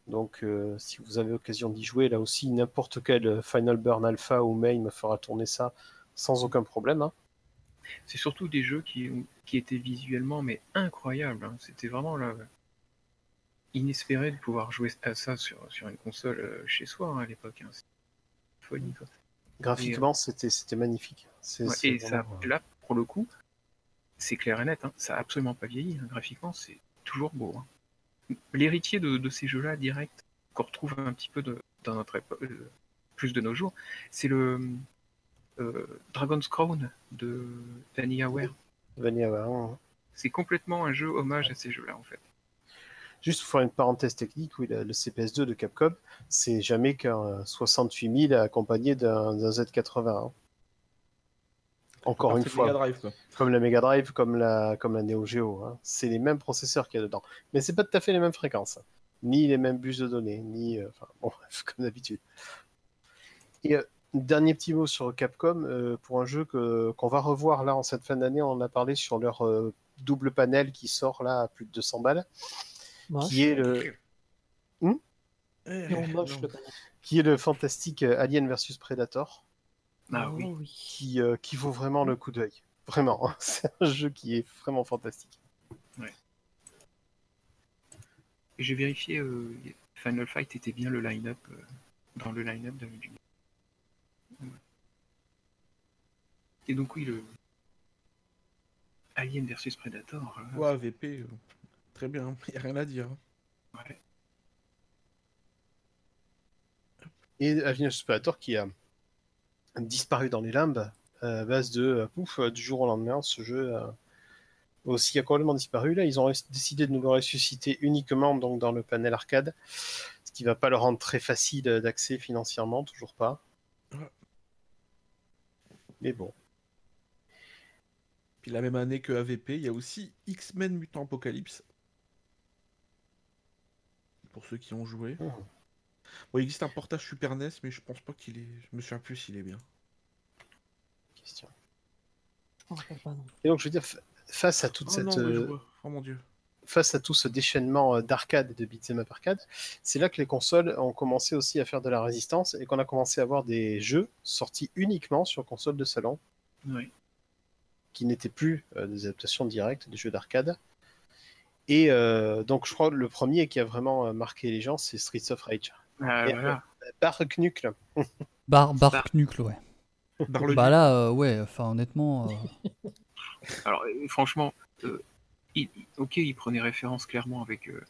Donc, euh, si vous avez l'occasion d'y jouer, là aussi, n'importe quel Final Burn Alpha ou Main me fera tourner ça sans aucun problème. hein. C'est surtout des jeux qui, qui étaient visuellement mais incroyables. hein. C'était vraiment là, inespéré de pouvoir jouer à ça sur, sur une console euh, chez soi hein, à l'époque. hein. Folie. Quoi. Graphiquement, c'était c'était magnifique. Ouais, et vraiment, euh, là, pour le coup, c'est clair et net. hein, ça a absolument pas vieilli. graphiquement, c'est toujours beau. L'héritier de, de ces jeux-là, direct, qu'on retrouve un petit peu de- dans notre époque, euh, plus de nos jours, c'est le euh, Dragon's Crown de VanillaWare. Vanilla Ware, hein. C'est complètement un jeu hommage à ces jeux-là, en fait. Juste pour faire une parenthèse technique, oui, le, le CPS2 de Capcom, c'est jamais qu'un 68 000 accompagné d'un d'un Z80. hein. Encore une fois, Drive, comme la Mega Drive, comme la, comme la Neo Geo. hein. C'est les mêmes processeurs qu'il y a dedans. Mais c'est pas tout à fait les mêmes fréquences. Ni les mêmes bus de données, ni. euh, Enfin, bon, *laughs* bref, comme d'habitude. Et euh, dernier petit mot sur Capcom, euh, pour un jeu que- qu'on va revoir là en cette fin d'année, on en a parlé sur leur euh, double panel qui sort là à plus de 200 balles, Moche. qui est le. Non, moche, non. le panneau. qui est le fantastique euh, Alien versus Predator, Ah Oh, oui. qui, euh, qui vaut vraiment le coup d'œil. Vraiment, *laughs* c'est un jeu qui est vraiment fantastique. J'ai vérifié, euh, Final Fight était bien le line-up, euh, dans le line-up de. Et donc oui, le Alien versus Predator. euh, Ouais, VP, euh, très bien, *laughs* y a rien à dire. ouais. Et Alien vs Predator qui a disparu dans les limbes euh, à base de euh, pouf, euh, du jour au lendemain. Ce jeu euh, aussi a complètement disparu. Là, ils ont décidé de nous le ressusciter uniquement donc, dans le panel arcade, ce qui va pas le rendre très facile euh, d'accès financièrement, toujours pas. Ouais. Mais bon. Puis la même année que AVP, il y a aussi X-Men Mutant Apocalypse. Pour ceux qui ont joué. Bon, il existe un portage Super NES, mais je pense pas qu'il est. Je me souviens plus s'il est bien. Question. Je me rappelle pas, non. Et donc, je veux dire, fa- face à toute Oh cette, non, ouais, je euh, vois. Oh mon dieu. face à tout ce déchaînement euh, d'arcade et de beat'em up arcade, c'est là que les consoles ont commencé aussi à faire de la résistance et qu'on a commencé à avoir des jeux sortis uniquement sur console de salon, Ouais. qui n'étaient plus euh, des adaptations directes des jeux d'arcade. Et euh, donc, je crois que le premier qui a vraiment euh, marqué les gens, c'est Streets of Rage. Ah, voilà. Barre Knuckle. *laughs* Bar, bar Knuckle, ouais. Bah là, euh, ouais, enfin honnêtement. euh, *laughs* Alors euh, franchement, euh, il- ok, il prenait référence clairement avec euh,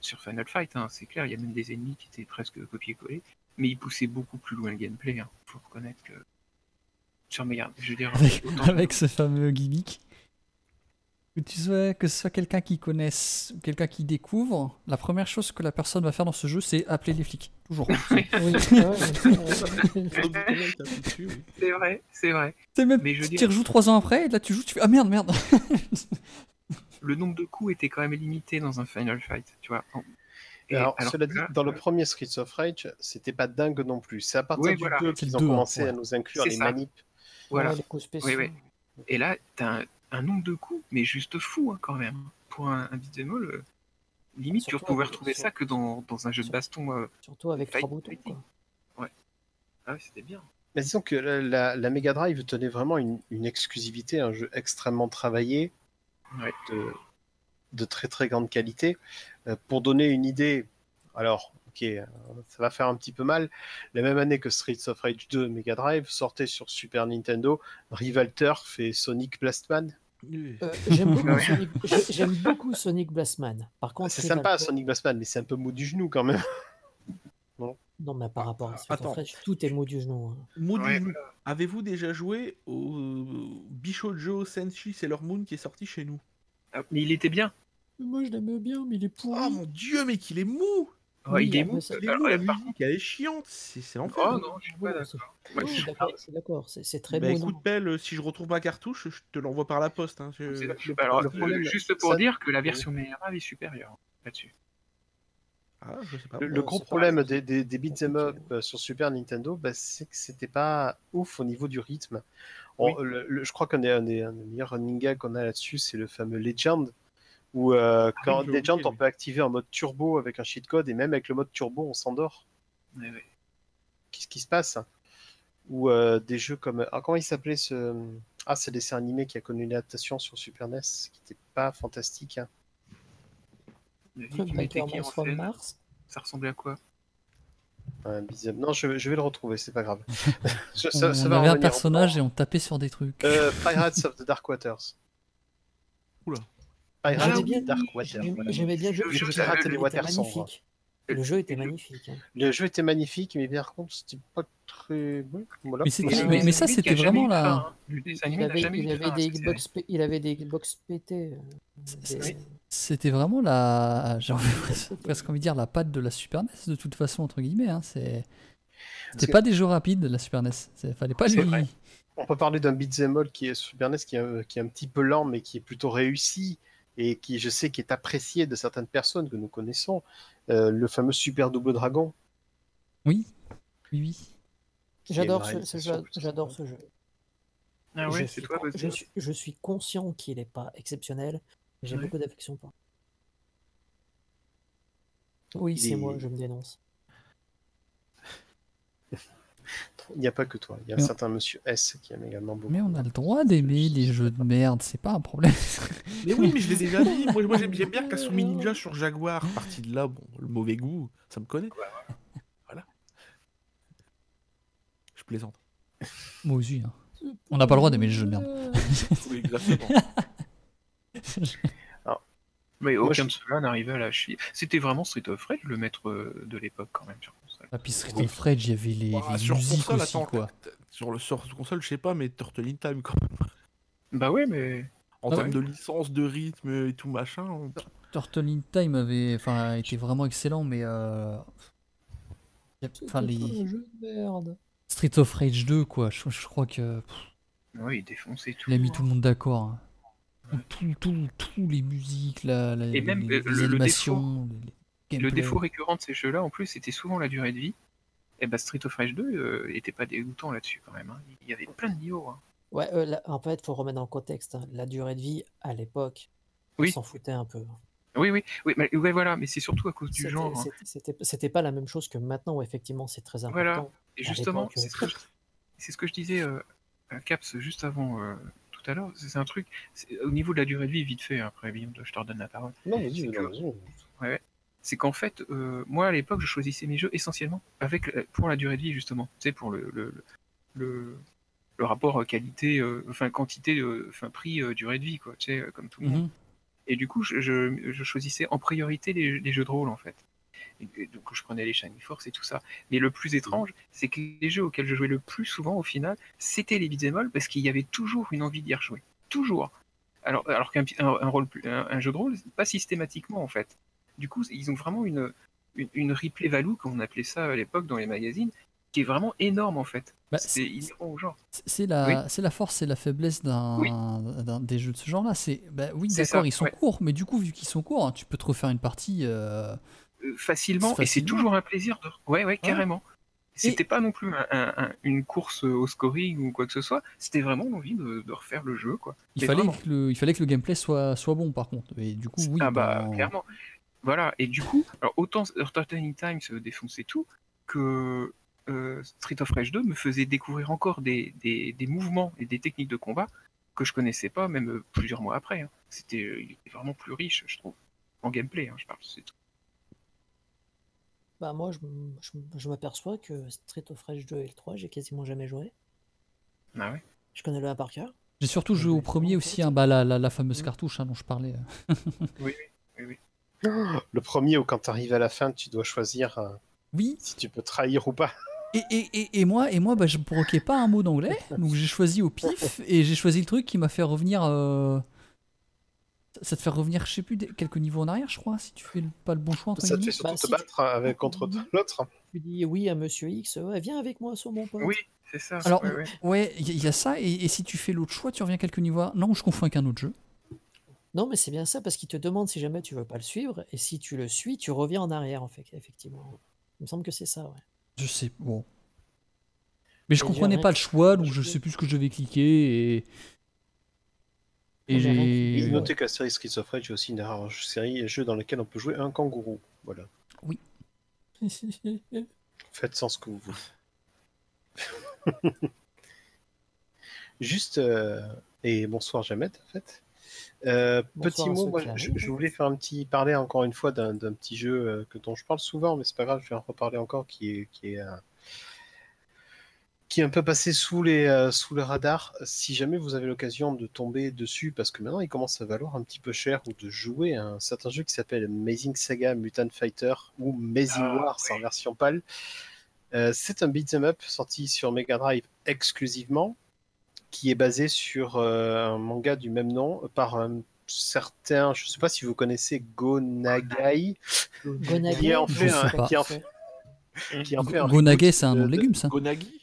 sur Final Fight, hein, c'est clair, il y a même des ennemis qui étaient presque copiés-collés, mais il poussait beaucoup plus loin le gameplay. Hein. Faut reconnaître que sur Mega, je veux dire, avec *laughs* ce fameux gimmick. Que, tu sois, que ce soit quelqu'un qui connaisse ou quelqu'un qui découvre, la première chose que la personne va faire dans ce jeu, c'est appeler les flics. Toujours. Oui, ouais. *laughs* c'est vrai, c'est vrai. C'est même, Mais je veux tu rejoues trois ans après, et là tu joues, tu fais Ah merde, merde *laughs* le nombre de coups était quand même limité dans un Final Fight, tu vois. Et alors, alors cela dit, là, dans le euh, premier Streets of Rage, c'était pas dingue non plus. C'est à partir Oui, du voilà. 2 C'est qu'ils ont 2, commencé ouais. à nous inclure les ça. manips. voilà. Ouais, les coups spéciaux. Oui, oui. Et là, t'as un, un nombre de coups, mais juste fou hein, quand même. Pour un, un beat'em all, euh, limite, tu pouvais retrouver sur- ça que dans, dans un jeu de baston. euh, Surtout avec Fight- trois boutons. Ah oui, c'était bien. Mais disons que la, la- la Mega Drive tenait vraiment une, une exclusivité, un jeu extrêmement travaillé, Ouais. de, de très très grande qualité. Euh, pour donner une idée, alors, ok, ça va faire un petit peu mal. La même année que Streets of Rage 2 Mega Drive sortait sur Super Nintendo Rival Turf et Sonic Blastman. Oui. Euh, J'aime beaucoup. Sonic... beaucoup Sonic Blastman. Par contre, C'est sympa Sonic Blastman, mais c'est un peu mou du genou quand même. *laughs* Non, mais par rapport à of Attends. Tout est mot du genou. hein. Mot du Ouais, genou. Avez-vous déjà joué au Bishojo Senshi Sailor Moon qui est sorti chez nous? Ah, mais il était bien. Moi, je l'aime bien, mais il est pourri. Oh mon dieu, mais qu'il est mou Oui, il est mou. mou, la par- musique, elle est chiante, c'est l'enfer. Oh non, je suis pas Bon, c'est- d'accord. Oui, je d'accord, c'est d'accord, c'est c'est très Bah beau. écoute, Pelle, euh, si je retrouve ma cartouche, je te l'envoie par la poste. hein, je- C'est- le- Alors, le euh, problème, juste pour ça- dire que la version Mega est supérieure là-dessus. Ah, je sais pas. Le, gros problème des, des, des beat'em up euh, sur Super Nintendo, bah, c'est que c'était pas ouf au niveau du rythme. On- Oui. le- le- je crois qu'un des, un des, un des meilleurs running gags qu'on a là-dessus, c'est le fameux Legend, où euh, quand Ah je l'ai Legend, on oui. peut activer en mode turbo avec un cheat code, et même avec le mode turbo, on s'endort. Qu'est-ce qui se passe? Ou euh, des jeux comme. Ah, comment il s'appelait ce. Ah, c'est le dessin animé qui a connu une adaptation sur Super NES, qui n'était pas fantastique. hein. From Mars. Ça ressemblait à quoi? Non, je, je vais le retrouver, c'est pas grave. *laughs* Je- On, ça- on va avait un personnage et on tapait sur des trucs. Euh, Pirates of the Dark Waters. Oula. Ah J'aimais of bien, the Dark Waters. j'aimais- voilà. bien le jeu. Le jeu, était les Waters sont magnifique. Le jeu était magnifique. hein. Le jeu était magnifique, mais par contre, c'était pas très bon. Voilà. Mais ça, c'était vraiment eu la- hein. Dessin Il avait, il des Xbox, pé- il avait des Xbox pétés. euh, des-. C'était vraiment la. J'ai *laughs* presque- envie de dire la patte de la Super NES, de toute façon, entre guillemets. Hein. C'est. C'était que- pas des jeux rapides, la Super NES. C'est- Fallait pas lui. vrai. On peut parler d'un beat'em all qui est Super NES qui est, un- qui est un petit peu lent, mais qui est plutôt réussi et qui, je sais, qui est apprécié de certaines personnes que nous connaissons. Euh, le fameux Super Double Dragon. Oui. Oui, oui. J'adore ce, jeu. plutôt J'adore sympa. ce jeu. Ah je, ouais, c'est suis, toi, je, suis, je suis conscient qu'il n'est pas exceptionnel. mais J'ai beaucoup d'affection pour. Oui, c'est est- moi, je me dénonce. Il n'y a pas que toi. Il y a un Mais on- certain monsieur S qui aime également beaucoup. Mais on a le droit d'aimer les jeux de merde, c'est pas un problème. *laughs* Mais oui, mais je l'ai déjà dit. Moi, moi, j'aime bien Kasumi Ninja sur Jaguar. Parti de là, bon, le mauvais goût, ça me connaît. Voilà. Je plaisante. Moi aussi. hein. On n'a pas le droit d'aimer les jeux de merde. *laughs* Oui, exactement. *laughs* Mais aucun de ceux-là n'arrivait à la cheville. C'était vraiment Street of Rage, le maître euh, de l'époque quand même sur Ah, puis Street of Rage, il y avait les, les sur musiques console, aussi, attends, quoi. sur le sur console, je sais pas, mais Turtle in Time quand même. Bah ouais, mais En Ah termes ouais. de licence, de rythme et tout machin. on- Turtle in Time avait, enfin, été vraiment excellent, mais euh... enfin, les un jeu de merde. Street of Rage 2, quoi. Je, je crois que ouais, il défonçait tout. il a mis tout le monde d'accord. hein. Tout, tout, tout, les musiques, la, la- Et même, les, les le- le animations, Le défaut récurrent de ces jeux-là, en plus, c'était souvent la durée de vie. Et bah Street of Rage 2 euh, était pas dégoûtant là-dessus quand même. hein. Il y avait plein de niveaux. hein. Ouais, euh, là, en fait, faut remettre dans le contexte. hein. La durée de vie à l'époque, on Oui. s'en foutait un peu. Oui, oui, oui, mais, ouais, voilà, mais c'est surtout à cause du C'était- genre. c'était- pas la même chose que maintenant, où effectivement c'est très important. Voilà. Et justement, c'est ce, que je- c'est ce que je disais euh, à Caps juste avant euh, tout à l'heure. C'est un truc, c'est- au niveau de la durée de vie, vite fait, après, je te redonne la parole. Non, vas-y, vas-y, vas-y. C'est qu'en fait, euh, moi à l'époque, je choisissais mes jeux essentiellement avec le- pour la durée de vie justement, tu sais, pour le le, le, le rapport euh, qualité, euh, enfin quantité, euh, enfin prix, euh, durée de vie, quoi, tu sais, euh, comme tout le monde. Mhm. Et du coup, je, je- je choisissais en priorité les, les jeux de rôle en fait. Et, donc je prenais les Shining Force et tout ça. Mais le plus étrange, c'est que les jeux auxquels je jouais le plus souvent au final, c'était les beat'em parce qu'il y avait toujours une envie d'y rejouer, toujours. Alors, alors qu'un un, un, un jeu de rôle, pas systématiquement en fait. Du coup, ils ont vraiment une, une, une replay value, comme on appelait ça à l'époque dans les magazines, qui est vraiment énorme en fait. Bah, c'est la, Oui. c'est la force et la faiblesse d'un, Oui. des jeux de ce genre-là. C'est, bah oui, d'accord, ils sont ouais. courts, mais du coup, vu qu'ils sont courts, hein, tu peux te refaire une partie. euh, Euh, facilement, et c'est toujours un plaisir de. Ouais, ouais, carrément. C'était pas non plus un- un- un- une course au scoring ou quoi que ce soit, c'était vraiment l'envie de, de refaire le jeu, quoi. Il fallait, vraiment. que le, il fallait que le gameplay soit, soit bon, par contre. Et du coup, oui. ah bah, dans- clairement. Voilà, et du coup, alors autant Earth Alternate Time se défonçait tout, que euh, Street of Rage 2 me faisait découvrir encore des, des, des mouvements et des techniques de combat que je connaissais pas, même euh, plusieurs mois après. hein. C'était euh, il était vraiment plus riche, je trouve. En gameplay, hein, je parle. c'est tout. Bah moi, je, m'aperçois que Street of Rage 2 et le 3, j'ai quasiment jamais joué. Ah ouais? Je connais le 1 par cœur. J'ai surtout joué au premier aussi, hein, bah, la, la, la fameuse Mm. cartouche hein, dont je parlais. *gasps* Le premier où quand tu arrives à la fin, tu dois choisir euh, Oui, si tu peux trahir ou pas. et, et, et, et moi, et moi bah, je ne broquais pas un mot d'anglais, donc j'ai choisi au pif, et j'ai choisi le truc qui m'a fait revenir. euh, Ça te fait revenir, je sais plus, quelques niveaux en arrière, je crois, si tu fais le- pas le bon choix. Entre Ça te fait surtout Bah, te si battre avec, tu- contre l'autre. Tu dis oui à Monsieur X, ouais, viens avec moi sur mon pote. Oui, c'est ça. Alors, ouais, ouais. ouais, il y, y a ça, et, et si tu fais l'autre choix, tu reviens quelques niveaux. à- Non, je confonds avec un autre jeu. Non, mais c'est bien ça, parce qu'il te demande si jamais tu veux pas le suivre, et si tu le suis, tu reviens en arrière, en fait, effectivement. Il me semble que c'est ça, ouais. Je sais, bon. Mais je Et comprenais j'ai pas le choix, donc je sais plus ce que je vais cliquer, et. Et j'ai j'ai. Et notez que la série Streets of Rage est aussi une rare série jeu dans laquelle on peut jouer un kangourou. Voilà. *laughs* Faites sans ce que vous voulez. *laughs* Juste, euh, et bonsoir Jamet, en fait. Euh, Bonsoir petit mot, moi, je, voulais faire un petit parler encore une fois d'un petit jeu euh, que dont je parle souvent, mais c'est pas grave, je vais en reparler encore, qui est qui est euh, qui est un peu passé sous les sous le radar. Si jamais vous avez l'occasion de tomber dessus, parce que maintenant il commence à valoir un petit peu cher, ou de jouer à un certain jeu qui s'appelle Amazing Saga Mutant Fighter ou Amazing Ah, Wars en version PAL. Euh, c'est un beat'em up sorti sur Mega Drive exclusivement, qui est basé sur euh, un manga du même nom par un certain, je sais pas si vous connaissez Go Nagai, Gonagai, Qui en fait un- qui en qui fait- qui en fait un Gonagé, reboot c'est un nom de légume, ça. Gonagi.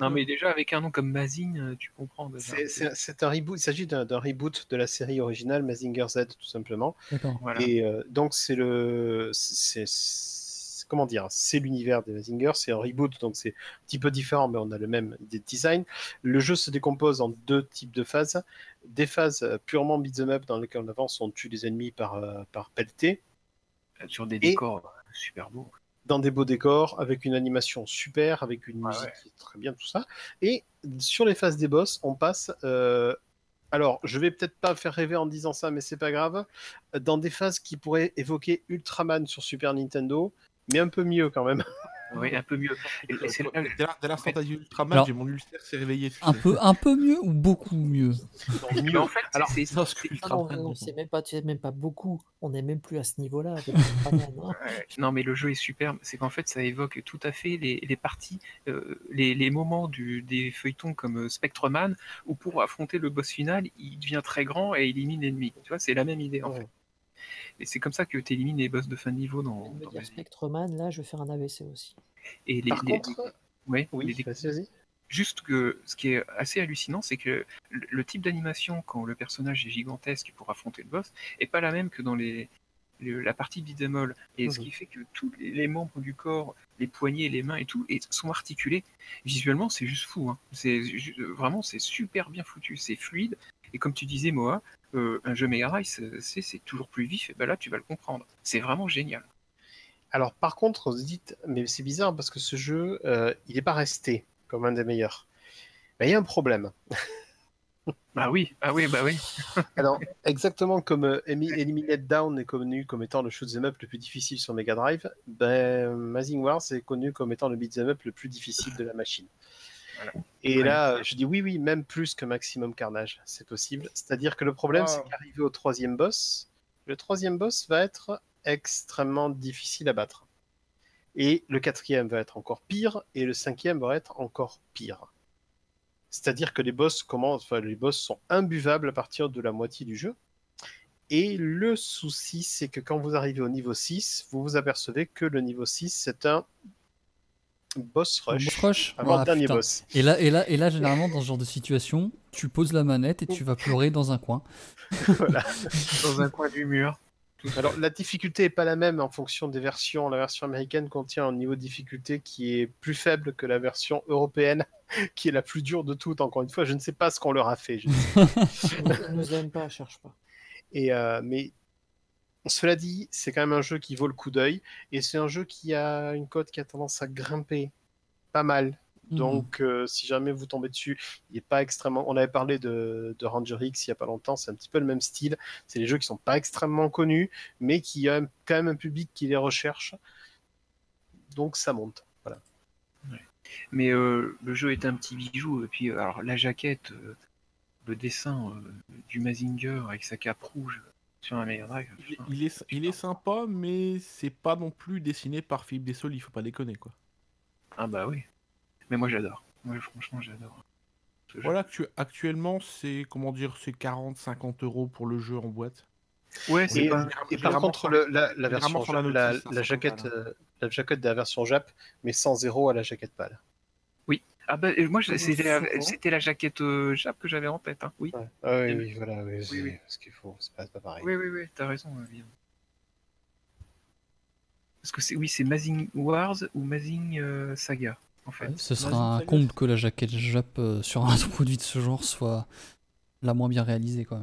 Non, mais déjà, avec un nom comme Mazin, euh, tu comprends. déjà. C'est- C'est c'est un reboot, il s'agit d'un d'un reboot de la série originale Mazinger Z tout simplement. D'accord. Voilà. Et euh, donc c'est le, c'est c'est- comment dire, c'est l'univers des Mazinger, c'est un reboot donc c'est un petit peu différent, mais on a le même design. Le jeu se décompose en deux types de phases, des phases euh, purement beat'em up dans lesquelles on avance, on tue les ennemis par euh, par pelleté, Sur des décors euh, super beaux. dans des beaux décors, avec une animation super, avec une Ah musique ouais. qui est très bien, tout ça. Et sur les phases des boss, on passe. euh, alors, je vais peut-être pas faire rêver en disant ça, mais c'est pas grave. Dans des phases qui pourraient évoquer Ultraman sur Super Nintendo, mais un peu mieux quand même. *laughs* Oui, un peu mieux. Et- et c'est là- Dès la- dès t'as dit Ultraman, Alors- j'ai mon ulcère s'est réveillé. Un peu, un peu mieux ou beaucoup mieux mieux. en fait, Alors, c'est- Ah non, non, même pas, c'est même pas beaucoup. On n'est même plus à ce niveau-là. *laughs* hein. Non, mais le jeu est superbe. C'est qu'en fait, ça évoque tout à fait les, les parties, euh, les, les moments du, des feuilletons comme euh, Spectreman, où pour affronter le boss final, il devient très grand et élimine l'ennemi. Tu vois, c'est la même idée en Ouais. fait. Et c'est comme ça que tu élimines les boss de fin de niveau dans, dans dire Resident Spectreman, là, je vais faire un AVC aussi. Et les, Par les- contre, ouais, oui, les- vas-y. Juste que ce qui est assez hallucinant, c'est que le, le type d'animation quand le personnage est gigantesque pour affronter le boss est pas la même que dans les, le- la partie all. Et ce Mhm. qui fait que tous les, les membres du corps, les poignets, les mains et tout, et sont articulés. Visuellement, c'est juste fou. hein. C'est vraiment, c'est super bien foutu, c'est fluide. Et comme tu disais, Moa, euh, un jeu Mega Drive, c'est c'est- c'est toujours plus vif. Et ben là, tu vas le comprendre. C'est vraiment génial. Alors, par contre, vous dites, mais c'est bizarre parce que ce jeu, euh, il n'est pas resté comme un des meilleurs. Ben, Il y a un problème. *laughs* Ah oui, ah oui, bah oui. *laughs* Alors, exactement comme euh, Eliminate Down est connu comme étant le shoot'em up le plus difficile sur Mega Drive, ben, Amazing Wars est connu comme étant le beat'em up le plus difficile de la machine. Voilà. Et Ouais. là, je dis oui, oui, même plus que Maximum Carnage, c'est possible. C'est-à-dire que le problème, Ah. c'est qu'arrivé au troisième boss, le troisième boss va être extrêmement difficile à battre. Et le quatrième va être encore pire, et le cinquième va être encore pire. C'est-à-dire que les boss commencent, enfin, les boss sont imbuvables à partir de la moitié du jeu. Et le souci, c'est que quand vous arrivez au niveau 6, vous vous apercevez que le niveau 6, c'est un Boss Rush. boss rush Avant Ah, le dernier putain. boss. Et là, et, là, et là, généralement, dans ce genre de situation, tu poses la manette et tu vas pleurer dans un coin. *laughs* Dans un coin du mur. Alors, la difficulté est pas la même en fonction des versions. La version américaine contient un niveau de difficulté qui est plus faible que la version européenne, *laughs* qui est la plus dure de toutes. Encore une fois, je ne sais pas ce qu'on leur a fait. je ne sais pas. *laughs* Ne nous aime pas, cherche pas. Et, euh, mais cela dit, c'est quand même un jeu qui vaut le coup d'œil. Et c'est un jeu qui a une cote qui a tendance à grimper pas mal. Mhm. Donc, euh, si jamais vous tombez dessus, il est pas extrêmement. On avait parlé de, de Ranger X il y a pas longtemps, c'est un petit peu le même style. C'est des jeux qui sont pas extrêmement connus, mais qui ont quand même un public qui les recherche. Donc, ça monte. Voilà. Mais euh, le jeu est un petit bijou. Et puis, euh, alors, la jaquette, euh, le dessin du Mazinger avec sa cape rouge sur un Mega Drive. Il, est- putain. il est, il est sympa, mais c'est pas non plus dessiné par Philippe Dessoli, il faut pas déconner quoi. Ah bah oui. Mais moi, j'adore. Moi, franchement, j'adore. Voilà, actu- actuellement, c'est comment dire, c'est 40-50 euros pour le jeu en boîte. Ouais, c'est Et, pas. et par contre, le- la, version sur la Jap- la, notice, la ça jaquette, euh, la jaquette de la version Jap, mais sans zéro à la jaquette pâle. Ah bah, euh, moi, je- Comme c'était la, jaquette euh, Jap que j'avais en tête. Hein. Oui. Ah oui, oui, voilà, oui, c'est oui. ce qu'il faut, c'est pas, c'est pas pareil. Oui, oui, oui, t'as raison. Parce que c'est oui, c'est Mazing Wars ou Mazing euh, Saga, en fait. Ce sera un comble que la jaquette Jap euh, sur un *laughs* produit de ce genre soit la moins bien réalisée. Quoi.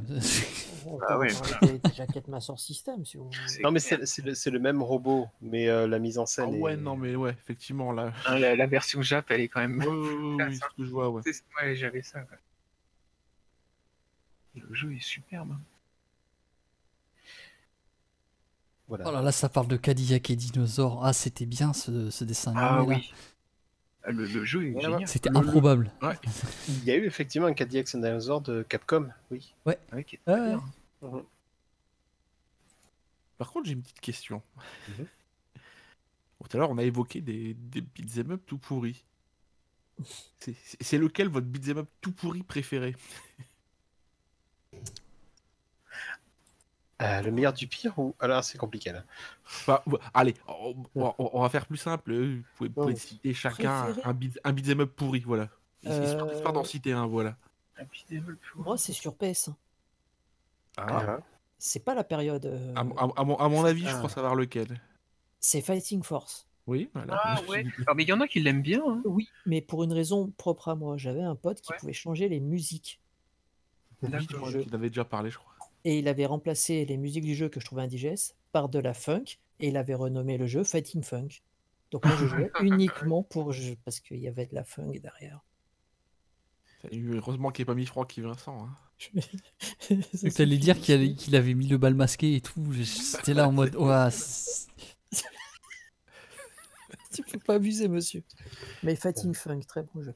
On *laughs* Ah des jaquettes Master System, si vous Non, mais c'est c'est le, le même robot, mais euh, la mise en Ah scène. ouais, est- non mais ouais, effectivement là. Hein, la, la version Jap, elle est quand même. Ouais, *laughs* c'est ce que je vois, ouais. Ouais, j'avais ça. ouais. Et Le jeu est superbe. hein. Voilà. Oh là là, ça parle de Cadillac et dinosaures. Ah, c'était bien ce, ce dessin Ah oui. Ah, Le, le jeu est génial. C'était Le- le- improbable. Ouais. Il y a eu effectivement un Cadillac and Dinosaur de Capcom, oui. Ouais, qui est Ouais, très bien. Par contre, j'ai une petite question. Mhm. Bon, tout à l'heure, on a évoqué des, des beat'em up tout pourris. C'est lequel votre beat'em up tout pourri préféré? Euh, le meilleur du pire ou alors c'est compliqué là. Bah, Allez, on, on- on va faire plus simple. euh, Vous pouvez, vous pouvez Ouais. citer chacun Préféré un, beat- un beat'em up pourri, voilà. Histoire, Euh, histoire d'en citer un, voilà. Un. Moi, c'est sur PS1. Ah, C'est pas la période. euh, à, à- à mon, à mon avis, je Ah. crois savoir lequel. C'est Fighting Force. Oui, voilà. Ah *laughs* ouais. Ah, mais il y en a qui l'aiment bien. hein. Oui, mais pour une raison propre à moi. J'avais un pote qui Ouais. pouvait changer les musiques. Oui, je D'accord. jeu. qu'il avait déjà parlé, je crois. Et il avait remplacé les musiques du jeu que je trouvais indigeste par de la funk. Et il avait renommé le jeu Fighting Funk. Donc moi, je *laughs* jouais uniquement pour parce qu'il y avait de la funk derrière. Heureusement qu'il n'y ait pas mis Franck et Vincent. hein. *laughs* Tu allais dire qu'il avait mis le bal masqué et tout. J'étais là en mode. *laughs* Ouah, Tu peux pas abuser, monsieur. Mais Fighting Funk, très bon jeu.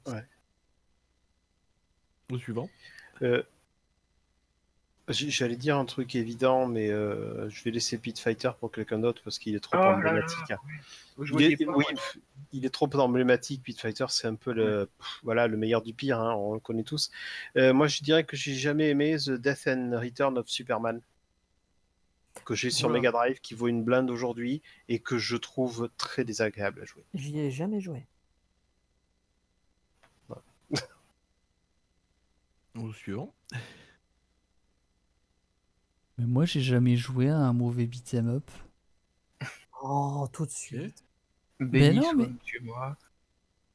Au suivant. Euh, J'allais dire un truc évident, mais euh, je vais laisser Pit Fighter pour quelqu'un d'autre parce qu'il est trop Oh là là, emblématique. Je Il voyais est, pas, oui, ouais. il est trop emblématique. Pit Fighter, c'est un peu le, pff, voilà, le meilleur du pire. hein, on le connaît tous. Euh, moi, je dirais que j'ai jamais aimé The Death and Return of Superman que j'ai sur Voilà. Mega Drive, qui vaut une blinde aujourd'hui et que je trouve très désagréable à jouer. J'y ai jamais joué. Au suivant. Mais moi, j'ai jamais joué à un mauvais beat'em up. Oh, tout de suite. Béni non, soit mais- Dieu, moi.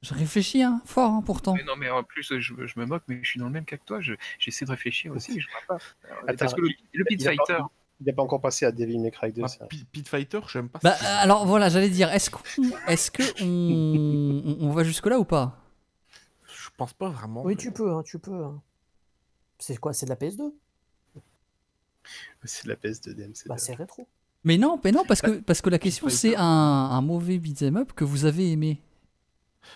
Je réfléchis, hein, fort hein, pourtant. Mais non, mais en plus, je, je me moque, mais je suis dans le même cas que toi. je- J'essaie de réfléchir aussi, je vois pas. Alors, Attends, parce que le, le Pit il pas- n'est pas encore passé à Devil May Cry 2. Ah, ça. Pit, Fighter, j'aime pas. Bah, ce- alors voilà, j'allais dire, est-ce qu'on est que on, on- on va jusque-là ou pas? Je pense pas vraiment. Oui, tu peux, hein, tu peux. hein. C'est quoi C'est de la PS2 *laughs* C'est la PS de DMC. Bah, c'est rétro. Mais non, mais non, parce que, parce que la question c'est un, un mauvais beat'em up que vous avez aimé.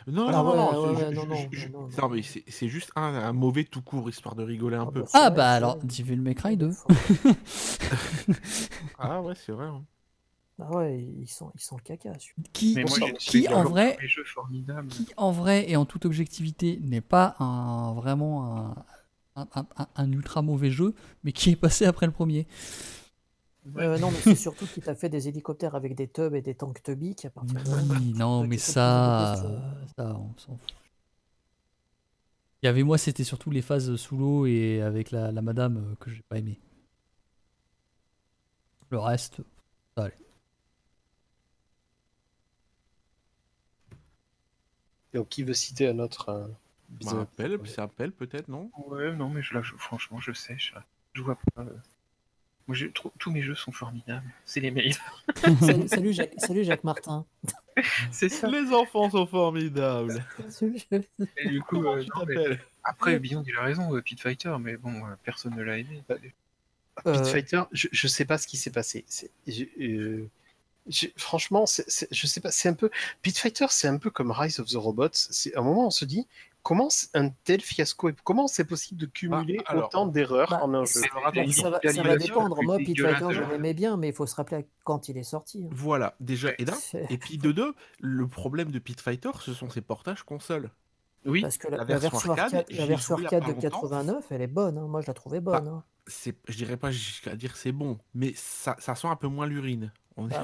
Non, Ah non, ouais, non, ouais, je- non, mais c'est juste un, un mauvais tout court, histoire de rigoler un Ah peu. bah, Ah vrai, bah alors. Devil May Cry 2. *laughs* Ah ouais, c'est vrai. hein. Ah ouais, ils sont, ils sont le caca. celui-là. qui, mais moi, qui- qui, en vrai- qui, en vrai et en toute objectivité n'est pas un, vraiment un, un, un- un ultra mauvais jeu, mais qui est passé après le premier. Euh, non, mais c'est surtout qu'il t'a fait des hélicoptères avec des tubs et des tanks tubby qui à partir de là, Oui, non, mais ça, ça, on s'en fout. Il y avait moi, c'était surtout les phases sous l'eau et avec la, la madame euh, que j'ai pas aimé. Le reste, ça allait. Donc, qui veut citer un autre euh, Bah, up appel, c'est appel peut-être, non? Ouais, non, mais je, là, je- franchement, je sèche. Je vois pas. euh. Moi, j'ai trop- tous mes jeux sont formidables. C'est les meilleurs. *laughs* salut, salut, Jacques, salut Jacques Martin. C'est ça. Les enfants sont formidables. *laughs* Et du coup, euh, tu non, mais après, Beyond, il a raison, euh, Pit Fighter, mais bon, euh, personne ne l'a aimé. Pit Euh, Fighter, je, je sais pas ce qui s'est passé. C'est- je- euh, je- franchement, je sais pas. C'est un peu Pit Fighter, c'est un peu comme Rise of the Robots. C'est à un moment, on se dit comment un tel fiasco, comment c'est possible de cumuler Ah, alors, autant d'erreurs bah, en un jeu? ça, va, ça dépendre. Moi, Pit Fighter, je l'aimais bien, mais il faut se rappeler quand il est sorti. hein. Voilà, déjà, et d'un. Et puis de deux, le problème de Pit Fighter, ce sont ses portages console. Oui, Parce que la, version arcade, la version arcade de longtemps. 89, elle est bonne. hein. Moi, je la trouvais bonne. hein. C'est, je dirais pas jusqu'à dire c'est bon, mais ça, ça sent un peu moins l'urine. On est Ah.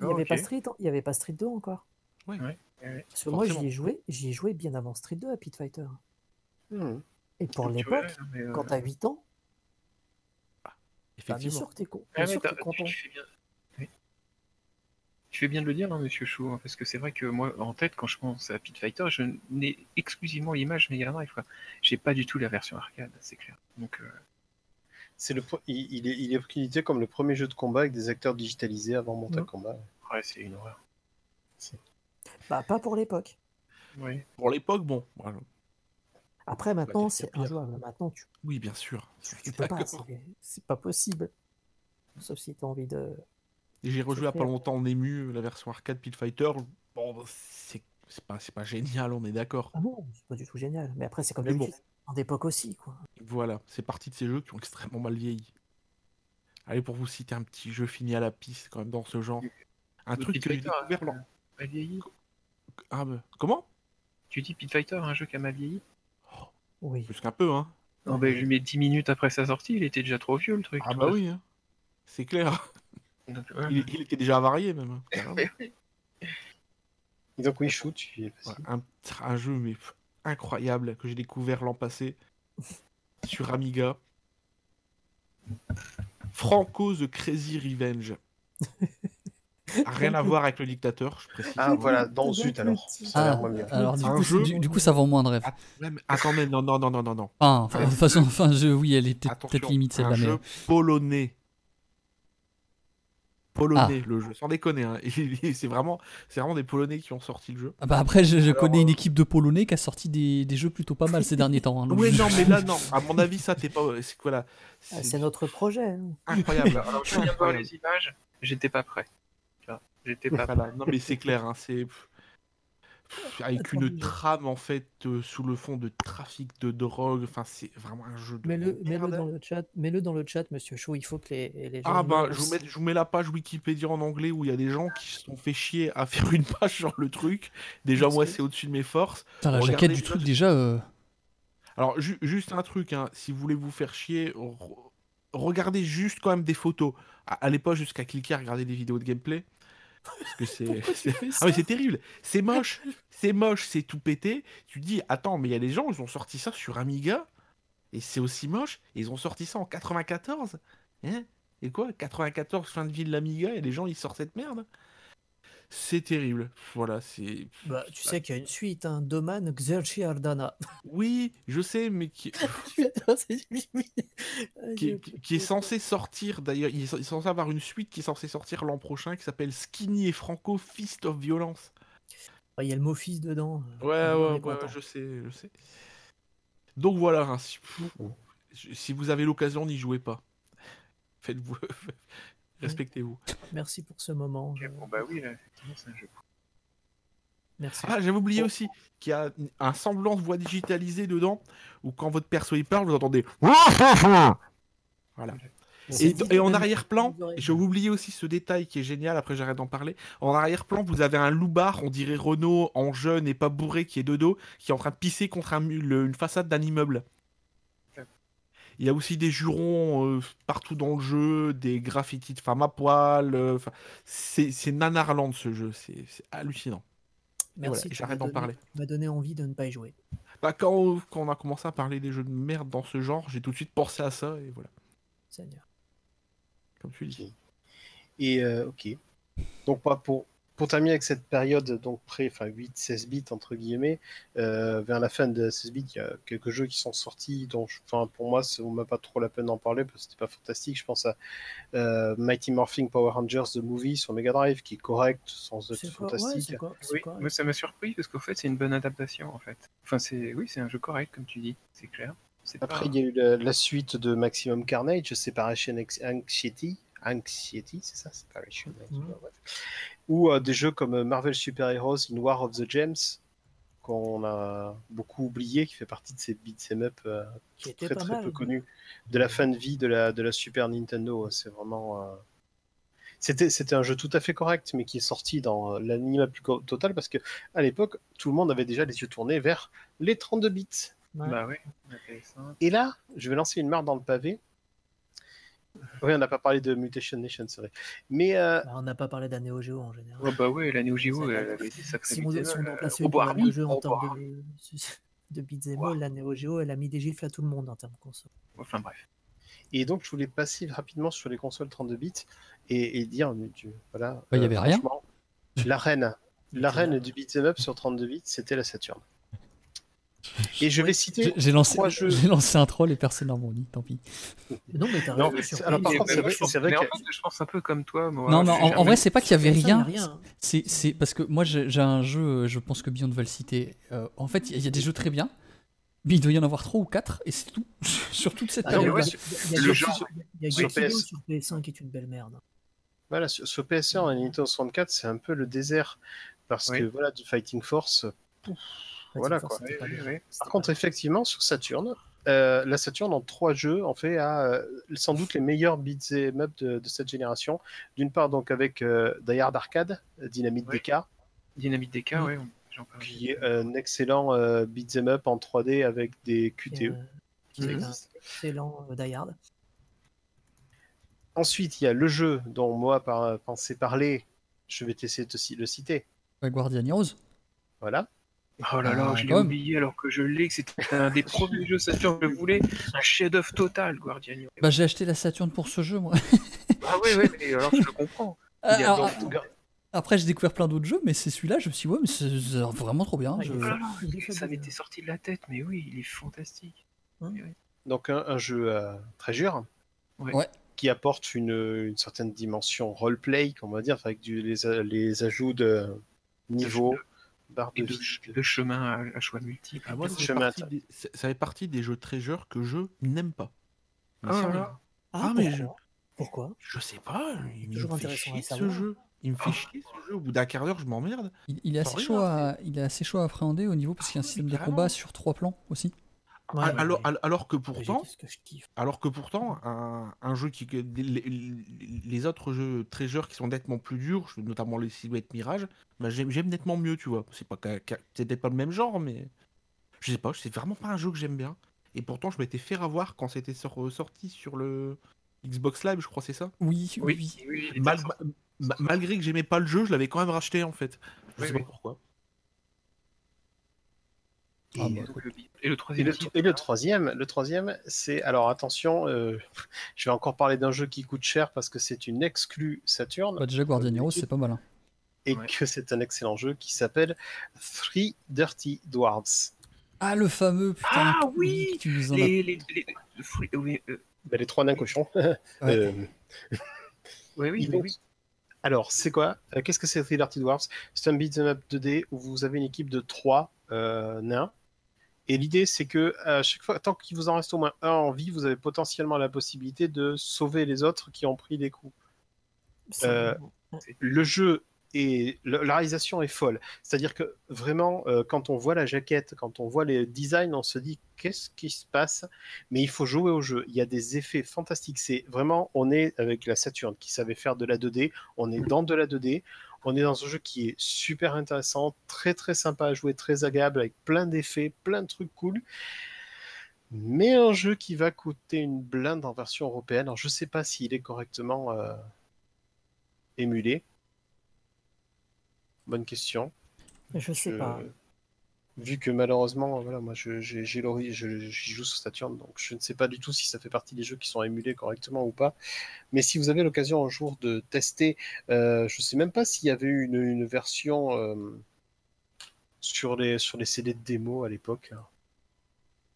Il n'y avait, pas ok. Street, hein. il y avait pas Street 2 encore. Ouais. Ouais, ouais. Parce que moi, j'y ai, joué, j'y ai joué bien avant Street 2 à Pit Fighter. Hmm. Et pour l'époque, vois, mais, euh, quand t'as 8 ans, bah, bien Effectivement. sûr que t'es con- Ah, sûr que t'es content. tu, fais bien... oui. Tu fais bien de le dire, hein, monsieur Chou, hein, parce que c'est vrai que moi, en tête, quand je pense à Pit Fighter, je n'ai exclusivement l'image Mega Drive. quoi. J'ai pas du tout la version arcade, c'est clair. Donc, euh, C'est le, pro- il, il est, il est utilisé comme le premier jeu de combat avec des acteurs digitalisés avant Mortal Mm. Kombat. ouais, c'est une horreur. Bah, pas pour l'époque. Ouais. Pour l'époque, bon. voilà. Après, maintenant, c'est injouable. Maintenant, tu, Oui, bien sûr. tu peux pas. C'est- pas possible. Sauf si t'as envie de. J'ai rejoué il y a pas longtemps en ému la version arcade Pit Fighter. Bon, c'est, c'est pas, c'est pas génial, on est d'accord. Ah non, c'est pas du tout génial. Mais après, c'est comme bon. d'époque aussi, quoi. Voilà, c'est partie de ces jeux qui ont extrêmement mal vieilli. Allez, pour vous citer un petit jeu fini à la piste, quand même, dans ce genre. Un Le truc que j'ai découvert. vieilli. Ah, bah, comment Tu dis Pit Fighter, un jeu qui a mal vieilli Oui. Plus qu'un peu, hein. Non, ben, je lui mets 10 minutes après sa sortie, il était déjà trop vieux le truc. Ah, bah oui, hein. c'est clair. Donc, ouais. Il, il était déjà avarié, même. hein, carrément. Et donc oui, shoot, tu es Ouais, un, un jeu mais incroyable que j'ai découvert l'an passé *laughs* sur Amiga. Franco the Crazy Revenge. *laughs* *laughs* Rien à voir avec le dictateur, je précise. Ah voilà, dans Zut alors. Ah, alors du Un coup, jeu- du, du coup, ça vend moins de rêves. Att- ouais, mais non, non, non, non, non, non. Enfin, enfin, de toute façon, enfin, je, oui, elle est peut-être limite un celle-là, mais. jeu polonais. Polonais, le jeu, sans déconner. hein. *laughs* C'est vraiment, c'est vraiment des Polonais qui ont sorti le jeu. Ah bah après, je, je Alors, connais une euh, équipe de Polonais qui a sorti des, des jeux plutôt pas mal ces derniers temps. hein, Oui, non, mais là, non. *laughs* À mon avis, ça, t'es pas. C'est quoi là Ah, C'est notre projet. hein. incroyable. Alors, je viens de voir les images, j'étais pas prêt. J'étais pas. Voilà. Non, mais c'est clair, hein, c'est avec une trame en fait euh, sous le fond de trafic de drogue. Enfin, c'est vraiment un jeu de Mets-le mets-le merde. dans le chat, mets-le dans le chat, Monsieur Chou. Il faut que les, les gens. Ah bah, je vous, mets, je vous mets la page Wikipédia en anglais où il y a des gens qui se sont fait chier à *laughs* faire une page sur le truc. Déjà, moi, c'est au-dessus de mes forces. Putain, la Regardez jaquette du truc déjà. euh, Alors, ju- juste un truc, hein, si vous voulez vous faire chier, re- regardez juste quand même des photos. À- Allez pas jusqu'à cliquer à regarder des vidéos de gameplay. Parce que c'est. Ah, mais c'est terrible. C'est moche. *laughs* C'est moche, c'est tout pété. Tu te dis, attends, mais il y a des gens, ils ont sorti ça sur Amiga. Et c'est aussi moche. Et ils ont sorti ça en 94. Hein? Et quoi? 94, fin de vie de l'Amiga, et les gens, ils sortent cette merde? C'est terrible. Voilà, c'est. Bah, tu sais qu'il y a une suite, hein, Doman Xerxi Ardana. *laughs* Oui, je sais, mais qui, *laughs* *laughs* qui, est- qui est censé sortir d'ailleurs, il est censé avoir une suite qui est censée sortir l'an prochain qui s'appelle Skinny et Franco Fist of Violence. Il y a le mot fils dedans. Ouais, On ouais, ouais, content. je sais, je sais. Donc voilà, hein, si, si vous avez l'occasion, n'y jouez pas. Faites-vous, respectez-vous. Merci pour ce moment. Bon, bah oui, là, effectivement, c'est un jeu. Merci. Ah, j'avais oublié aussi qu'il y a un semblant de voix digitalisée dedans, où quand votre perso il parle, vous entendez. Voilà. Et, et en arrière-plan, j'ai oublié aussi ce détail qui est génial, après j'arrête d'en parler. En arrière-plan, vous avez un loupard, on dirait Renault en jeune et pas bourré, qui est de dos, qui est en train de pisser contre un, mu- le- une façade d'un immeuble. Il y a aussi des jurons euh, partout dans le jeu, des graffitis de femmes à poil. euh, c'est c'est nanarland ce jeu, c'est c'est hallucinant. Voilà, Merci. tu j'arrête d'en parler. m'as donné envie de ne pas y jouer. Bah, quand, quand on a commencé à parler des jeux de merde dans ce genre, j'ai tout de suite pensé à ça, et voilà, Seigneur. comme tu dis. Et euh, ok. Donc pas pour pour terminer avec cette période donc près enfin 8 16 bits entre guillemets euh, vers la fin de 16 bits il y a quelques jeux qui sont sortis dont enfin pour moi ça vaut même pas trop la peine d'en parler parce que c'était pas fantastique je pense à euh, Mighty Morphin Power Rangers the movie sur Mega Drive qui est correct sans être C'est quoi Ouais, fantastique c'est quoi c'est Oui, quoi moi ça m'a surpris parce qu'en fait c'est une bonne adaptation en fait. Enfin c'est oui c'est un jeu correct comme tu dis, c'est clair. C'est pas- Après, il y a eu la, la suite de Maximum Carnage, Separation Ex- Anxiety, Anxiety, c'est ça, Separation, Mhm. bref. ou euh, des jeux comme Marvel Super Heroes in War of the Gems, qu'on a beaucoup oublié, qui fait partie de ces beat'em up euh, Qui était très pas très mal. peu connus de la fin de vie de la, de la Super Nintendo. C'est vraiment. euh, C'était, c'était un jeu tout à fait correct, mais qui est sorti dans euh, l'anima plus total parce que à l'époque, tout le monde avait déjà les yeux tournés vers les 32 bits. Ouais. Bah oui, intéressant. Et là, je vais lancer une marque dans le pavé. Oui, on n'a pas parlé de Mutation Nation, c'est vrai. Mais euh, Bah, on n'a pas parlé d'un Neo Geo en général. Oh, bah ouais, la Neo Geo Ça, elle avait été sacrée. Si on, si au le Barbie, jeu en termes de, de beat'em Wow. all, la Neo Geo, elle a mis des gifles à tout le monde en termes de console. Enfin bref. et donc je voulais passer rapidement sur les consoles 32 bits et, et dire, mais tu- voilà. Bah, il y avait rien. franchement, La reine, *laughs* la reine du beat'em up sur 32 bits, c'était la Saturn. Et je vais citer J'ai- lancé, trois jeux. j'ai lancé un troll et personne n'a rebondi, tant pis. Non, mais t'as Non, raison. mais sur c'est- alors, par contre, c'est vrai- en que- fait, je pense un peu comme toi. Moi, non, mais j'ai en, en vrai, c'est pas qu'il y avait rien. rien. C'est, parce que moi, j'ai un jeu, je pense que Beyond va le citer. euh, en fait, il y, a des jeux très bien, mais il doit y en avoir trois ou quatre, et c'est tout. *laughs* sur toute cette Ah, période. ouais, il y a le genre- Hero- il y a sur Guild Hero PS. sur PS5 qui est une belle merde. Voilà, sur, sur PS1 et Nintendo 64, c'est un peu le désert parce Oui. que voilà, du Fighting Force. pouf, Voilà, quoi. Oui, oui, oui. Par contre, effectivement, sur Saturn, euh, la Saturn en trois jeux en fait a euh, sans doute les meilleurs beat'em up de, de cette génération. D'une part, donc avec euh, Die Hard Arcade, euh, Dynamite Oui. DK, Dynamite DK, Mm. parle. qui est un excellent euh, beat'em up en 3D avec des QTE. qui est un excellent euh, Die Hard. Ensuite, il y a le jeu dont moi par, pensais parler. Je vais essayer de le citer. Guardian Heroes. Voilà. Oh là là, Ah, je l'ai oublié alors que je l'ai, que c'était un des premiers jeux Saturn que je voulais. Un chef-d'œuvre total, Guardian. Bah, j'ai acheté la Saturn pour ce jeu, moi. Ah ouais, ouais, mais alors je le comprends. *laughs* Il y a Alors, donc- après, j'ai découvert plein d'autres jeux, mais c'est celui-là, je me suis dit, ouais, mais c'est vraiment trop bien. Ah, je- Oh est ça m'était sorti de la tête, mais oui, il est fantastique. Donc un, un jeu euh, très dur. Ouais. Ouais. Qui apporte une, une certaine dimension roleplay, on va dire, avec du, les, a- les ajouts de niveau, barre de Et de, vie. de chemin à, à choix multiples. Ah, moi, ça fait, chemin partie des, ça fait partie des jeux treasure que je n'aime pas. Mais là. Ah, Ah, mais pourquoi? Pourquoi? Je sais pas, il me Toujours fait intéressant chier ce jeu. Il me fait chier ce jeu. Au bout d'un quart d'heure, je m'emmerde. Il, il est Sans assez chaud à, il est assez chaud à appréhender au niveau parce qu'il y a un Ah, système de combat sur trois plans aussi. Ouais, alors, mais- al- alors que pourtant, Qu'est-ce que je kiffe alors que pourtant, un, un jeu qui que les, autres jeux treasure qui sont nettement plus durs, notamment les silhouettes Mirage, bah, j'aime j'aime nettement mieux, tu vois. C'est pas peut-être pas le même genre, mais je sais pas, c'est vraiment pas un jeu que j'aime bien. Et pourtant, je m'étais fait avoir quand c'était sor- sorti sur le Xbox Live, je crois, c'est ça? Oui, oui, Oui, Mal- malgré que j'aimais pas le jeu, je l'avais quand même racheté en fait. Je Oui, sais oui. pas pourquoi. Ah, Et, bah, le- et le Et troisième. le, titre, et le troisième, le troisième, c'est alors attention, euh, *laughs* je vais encore parler d'un jeu qui coûte cher parce que c'est une exclue Saturn Bah, déjà, Guardian Heroes, c'est pas mal. hein. et Ouais. que c'est un excellent jeu qui s'appelle Three Dirty Dwarves. Ah, le fameux, putain. Ah oui Tu nous en as... les, les, les- oui, euh, Ben, les trois d'un cochon. *laughs* Euh, oui, oui, oui. Alors, c'est quoi Euh, Qu'est-ce que c'est Three Dirty Dwarfs? C'est un beat'em up 2D où vous avez une équipe de trois euh, nains. Et l'idée, c'est que à chaque fois, tant qu'il vous en reste au moins un en vie, vous avez potentiellement la possibilité de sauver les autres qui ont pris des coups. Euh, Le jeu et la réalisation est folle. C'est-à-dire que vraiment, euh, quand on voit la jaquette, quand on voit les designs, on se dit qu'est-ce qui se passe? Mais il faut jouer au jeu. Il y a des effets fantastiques. C'est vraiment, on est avec la Saturn qui savait faire de la 2D. On est dans de la 2D. On est dans un jeu qui est super intéressant, très très sympa à jouer, très agréable, avec plein d'effets, plein de trucs cool. mais un jeu qui va coûter une blinde en version européenne. Alors je sais pas s'il est correctement euh, émulé. Bonne question. Je sais Je- pas. Vu que malheureusement, voilà, moi je- j'ai l'ori- joue sur Saturn, donc je ne sais pas du tout si ça fait partie des jeux qui sont émulés correctement ou pas. Mais si vous avez l'occasion un jour de tester, euh, je sais même pas s'il y avait eu une, version euh, sur les sur les CD de démo à l'époque.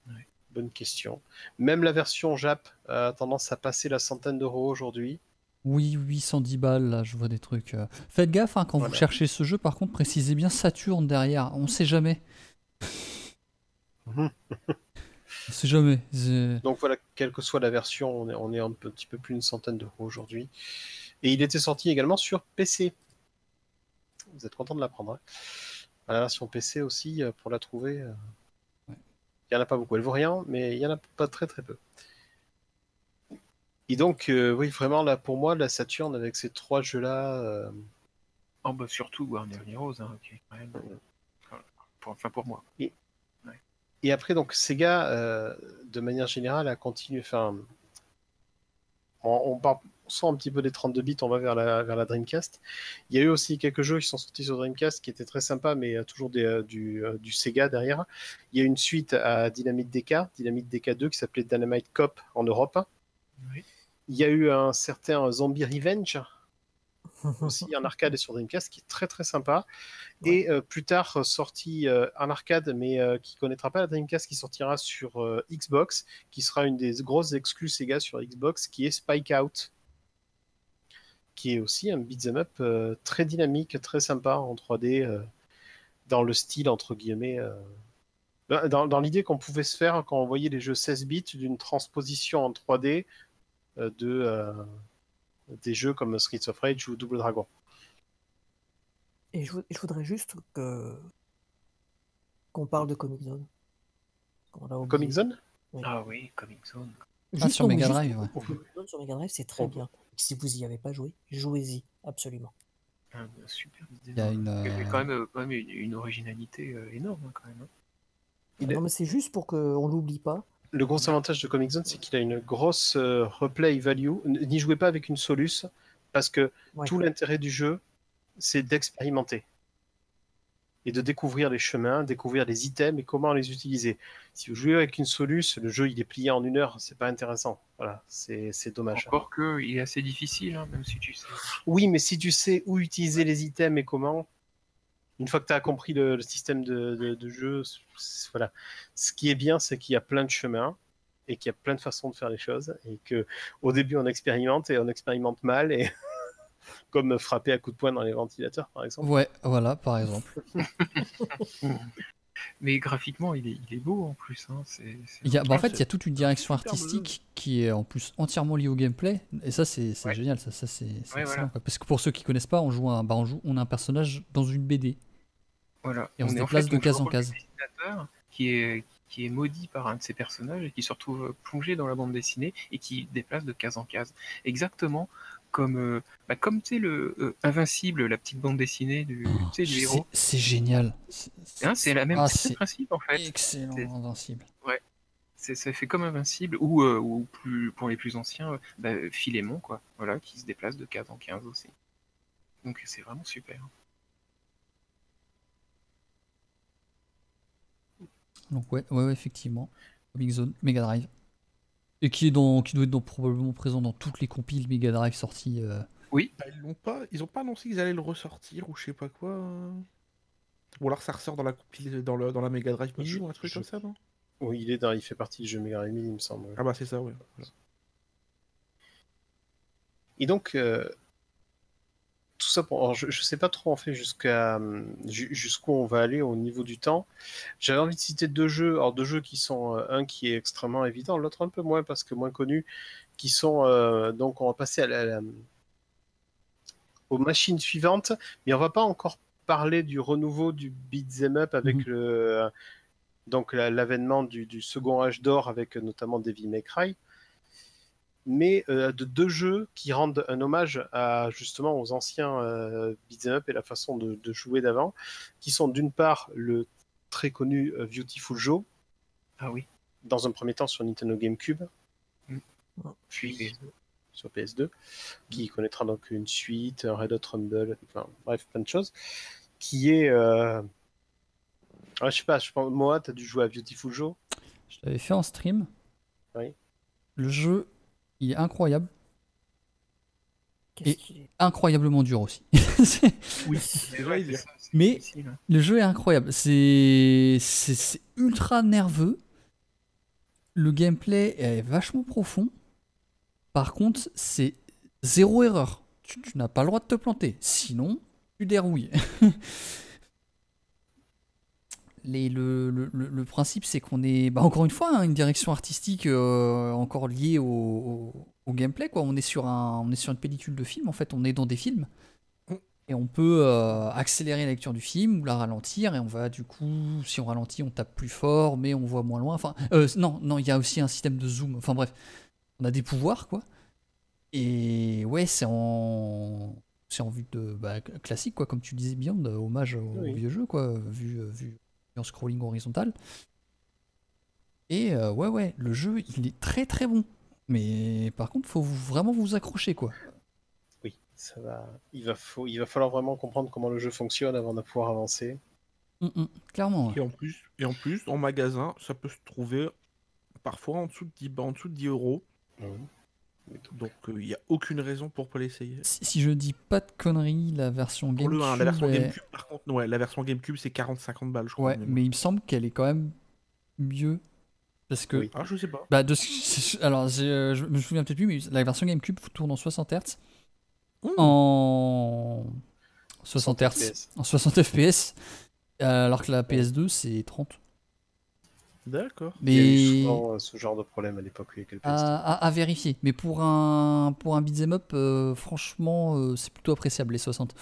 Ouais. Bonne question. Même la version Jap a tendance à passer la centaine d'euros aujourd'hui. Oui, 810 balles, là, je vois des trucs. euh. Faites gaffe, hein, quand vous Voilà. cherchez ce jeu, par contre, précisez bien Saturne derrière. On sait jamais. Mhm. *laughs* On sait jamais. C'est- Donc voilà, quelle que soit la version, on est, on est un petit peu plus d'une centaine d'euros aujourd'hui. Et il était sorti également sur PC. Vous êtes content de l'apprendre. Hein la version PC aussi, euh, pour la trouver, euh, il Ouais. n'y en a pas beaucoup. Elle vaut rien, mais il y en a pas très très peu. Et donc, euh, oui, vraiment, là, pour moi, la Saturn, avec ces trois jeux-là, euh, Oh bah surtout Warner Heroes, hein, ok. quand même. Voilà. Pour- Enfin pour moi. Et après, donc, Sega, euh, de manière générale, a continué. Enfin, on, on part soit un petit peu des 32 bits, on va vers la, vers la Dreamcast. Il y a eu aussi quelques jeux qui sont sortis sur Dreamcast qui étaient très sympas, mais euh, toujours des, euh, du, euh, du Sega derrière. Il y a une suite à Dynamite DK, Dynamite DK 2, qui s'appelait Dynamite Cop en Europe. Oui. Il y a eu un certain Zombie Revenge *laughs* aussi en arcade et sur Dreamcast qui est très très sympa. Et euh, plus tard euh, sorti euh, en arcade, mais euh, qui connaîtra pas la Dreamcast, qui sortira sur euh, Xbox, qui sera une des grosses exclus Sega sur Xbox, qui est Spike Out, qui est aussi un beat'em up euh, très dynamique, très sympa en 3D, euh, dans le style entre guillemets. euh, dans, dans- l'idée qu'on pouvait se faire quand on voyait les jeux 16 bits d'une transposition en 3D euh, de euh, des jeux comme Streets of Rage ou Double Dragon. Et je, vou- je voudrais juste que qu'on parle de Comic Zone. Comic Zone? Ah oui, Comic Zone. Ah, Juste sur Mega Drive, ouais. pour Comic Zone sur Mega Drive, c'est très On- bien. Si vous y avez pas joué, jouez-y, absolument. Un, un super Il y a une, euh, quand même, euh, quand même une, une originalité euh, énorme hein, quand même. hein. Il est- Non mais c'est juste pour qu'on l'oublie pas. Le gros avantage de Comic Zone, c'est qu'il a une grosse euh, replay value. N'y jouez pas avec une Solus, parce que Ouais. tout l'intérêt du jeu, c'est d'expérimenter. Et de découvrir les chemins, découvrir les items et comment les utiliser. Si vous jouez avec une Solus, le jeu il est plié en une heure, c'est pas intéressant. Voilà, c'est c'est dommage. Encore que il est assez difficile, hein, même si tu sais. Oui, mais si tu sais où utiliser les items et comment, une fois que tu as compris le, le système de, de- de jeu, voilà. Ce qui est bien, c'est qu'il y a plein de chemins et qu'il y a plein de façons de faire les choses et que au début on expérimente et on expérimente mal et *laughs* comme frapper à coups de poing dans les ventilateurs par exemple. Ouais, voilà, par exemple. *laughs* Mais graphiquement, il est, il est beau en plus. Hein. c'est- c'est Il y a, bah, en fait, il y a toute une direction artistique qui est en plus entièrement liée au gameplay. Et ça, c'est Ouais. génial. Ça, ça c'est Ouais, voilà. Parce que pour ceux qui connaissent pas, on joue un, bah, on joue, on a un personnage dans une BD. Voilà. Et on se en déplace fait de case en case. Qui est, qui est maudit par un de ses personnages et qui se retrouve plongé dans la bande dessinée et qui déplace de case en case. Exactement comme, euh, bah, comme tu sais, le euh, Invincible, la petite bande dessinée du, C'est héros. c'est génial. C'est- Hein, la même Ah, principe en fait. excellent, invincible. C'est- ça fait comme Invincible ou, euh, ou plus, pour les plus anciens, bah, Philémon, quoi. Voilà, qui se déplace de case en 15 aussi. Donc c'est vraiment super. Donc ouais, ouais, ouais, effectivement. Comic Zone, Mega Drive. Et qui est dans, qui doit être dans- probablement présent dans toutes les compiles Mega Drive sorties. euh. Bah, ils l'ont pas, ils ont pas annoncé qu'ils allaient le ressortir ou je sais pas quoi. Ou alors ça ressort dans la compil- dans, le, dans la Mega Drive Mini Je- ou un truc je- comme ça, non? Oui, il est dans, il fait partie du jeu Mega Drive Mini, il me semble. Ah bah c'est ça. Voilà. Et donc, euh, tout ça pour. alors, je ne sais pas trop en fait jusqu'à ju- jusqu'où on va aller au niveau du temps. J'avais envie de citer deux jeux, alors deux jeux qui sont euh, un qui est extrêmement évident, l'autre un peu moins parce que moins connu, qui sont euh, donc on va passer à la, la- aux machines suivantes, mais on va pas encore parler du renouveau du beat'em up avec Mhm. le donc la- l'avènement du, du second âge d'or avec euh, notamment Devil May Cry mais euh, de deux jeux qui rendent un hommage à justement aux anciens euh, beat'em up et la façon de, de jouer d'avant, qui sont d'une part le très connu euh, Beautiful Joe, Ah oui. dans un premier temps sur Nintendo GameCube, Mm. puis PS2. sur PS2, qui connaîtra donc une suite, un Red Hot Rumble, enfin bref, plein de choses, qui est... Euh... ah, je sais pas, je pense, Moa, t'as dû jouer à Beautiful Joe Je l'avais fait en stream. Oui. Le jeu, il est incroyable. Et- est- Incroyablement dur aussi. *laughs* Oui, C'est vrai, Mais- hein. Le jeu est incroyable. C'est c'est- c'est ultra nerveux. Le gameplay est vachement profond. Par contre, c'est zéro erreur. Tu, tu n'as pas le droit de te planter. Sinon, tu dérouilles. *laughs* Les- le, le- le- le principe, c'est qu'on est, bah, encore une fois, hein, une direction artistique euh, encore liée au, au- au gameplay. Quoi. On, est sur un, on est sur une pellicule de film, en fait. On est dans des films. Et on peut euh, accélérer la lecture du film ou la ralentir. Et on va, du coup, si on ralentit, on tape plus fort, mais on voit moins loin. Enfin, euh, non, non, il y a aussi un système de zoom. Enfin, bref, on a des pouvoirs, quoi. Et ouais, c'est en. C'est en vue de bah, classique, quoi, comme tu disais, euh, hommage au, Oui. vieux jeu, quoi, vu, euh, en scrolling horizontal. Et euh, ouais, ouais, le jeu, il est très très bon. Mais par contre, faut vous- vraiment vous accrocher, quoi. Oui, ça va. Il va, faut... il va falloir vraiment comprendre comment le jeu fonctionne avant de pouvoir avancer. Mm, mm, clairement. ouais. Et en plus, et en plus, en magasin, ça peut se trouver parfois en dessous de 10, en dessous de 10 euros. Donc il n'y a aucune raison pour pas l'essayer. Si, si je dis pas de conneries, la version Pour GameCube. le 1, la version est- GameCube, par contre, ouais, la version GameCube c'est 40-50 balles, je crois. Ouais, mais il me semble qu'elle est quand même mieux. Parce que. Oui. Ah, je sais pas. Bah, de ce- alors, j'ai, euh, je me souviens peut-être plus, mais la version GameCube tourne en 60 Hz. Mmh. En 60 Hz. En 60 FPS. euh, Alors que la PS2, c'est 30. D'accord. Il y a eu Mais. souvent euh, ce genre de problème à l'époque. avec le PS2. À, à- à vérifier. Mais pour un, pour un beat'em up, euh, franchement, euh, c'est plutôt appréciable, les 60.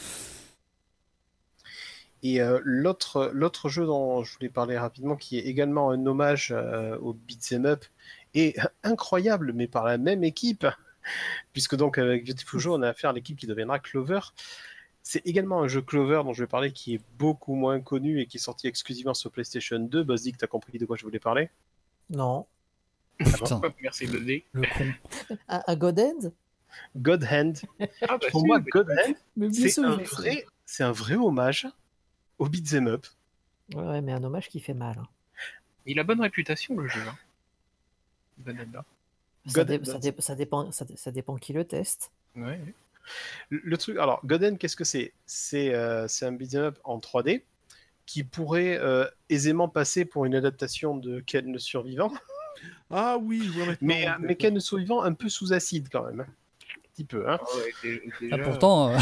Et euh, l'autre l'autre jeu dont je voulais parler rapidement, qui est également un hommage euh, au beat'em up, et incroyable, mais par la même équipe, *laughs* puisque donc avec Beautiful Joe, on a affaire à l'équipe qui deviendra Clover. C'est également un jeu Clover dont je vais parler qui est beaucoup moins connu et qui est sorti exclusivement sur PlayStation 2. Buzzy, tu as compris de quoi je voulais parler? Non. Putain, *laughs* Merci de le le con. À, à God Hand. Ah, bah, Pour si, moi, mais- God Hand, Mais bien c'est un vrai, c'est un vrai hommage au beat'em up. Ouais, ouais, mais un hommage qui fait mal. hein. Il a bonne réputation le jeu. Hein. Banana. Ça, God dé- Hand. ça dé- ça dépend, ça, dé- ça dépend qui le teste. Ouais. Le, truc, alors, Godden, qu'est-ce que c'est? C'est euh, c'est un beat'em up en 3D qui pourrait euh, aisément passer pour une adaptation de Ken le survivant, Ah oui, je vois maintenant. mais, euh, mais Ken le survivant un peu sous acide quand même. Un petit peu, hein. Ah ouais, Ah, pourtant,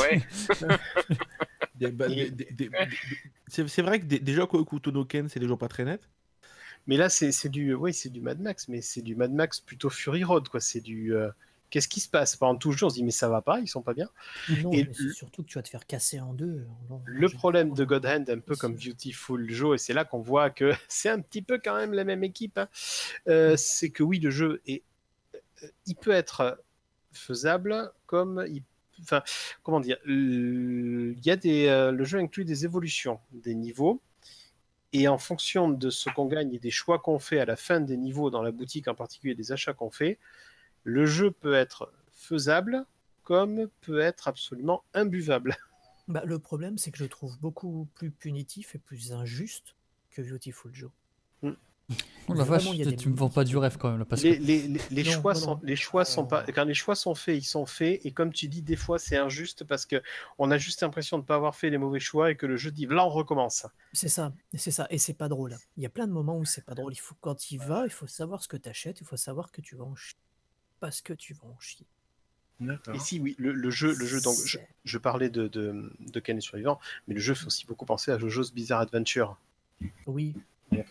Ouais. *laughs* Bah, C'est vrai que déjà Kokuto no Ken, c'est déjà pas très net. Mais là, c'est c'est du, oui, c'est du Mad Max, mais c'est du Mad Max plutôt Fury Road, quoi. C'est du, euh, qu'est-ce qui se passe? Pendant tout le jeu, on se dit mais ça va pas, ils sont pas bien. Non, Et le- surtout que tu vas te faire casser en deux. Le problème de God Hand, un peu comme Beautiful Joe, et c'est là qu'on voit que *laughs* c'est un petit peu quand même la même équipe, hein, euh, c'est que oui, le jeu est, euh, il peut être faisable comme il, enfin, comment dire, il y a des, euh, le jeu inclut des évolutions des niveaux. Et en fonction de ce qu'on gagne et des choix qu'on fait à la fin des niveaux dans la boutique, en particulier des achats qu'on fait, le jeu peut être faisable comme peut être absolument imbuvable. *laughs* Bah, le problème, c'est que je le trouve beaucoup plus punitif et plus injuste que Beautiful Joe. oh la vache, des tu me vends pas du rêve quand même là. Parce les, que... les- les- les Non, choix non, sont non. les choix sont pas Euh. quand les choix sont faits ils sont faits et comme tu dis des fois c'est injuste parce que on a juste l'impression de pas avoir fait les mauvais choix et que le jeu dit là on recommence C'est ça, c'est ça, et c'est pas drôle. Il y a plein de moments où c'est pas drôle. Il faut quand il va, il faut savoir ce que tu achètes, il faut savoir que tu vas en chier. Parce que tu vas en chier. Et si oui le, le jeu le jeu donc je, je parlais de de, de Ken le survivant mais le jeu fait aussi beaucoup penser à JoJo's Bizarre Adventure Oui,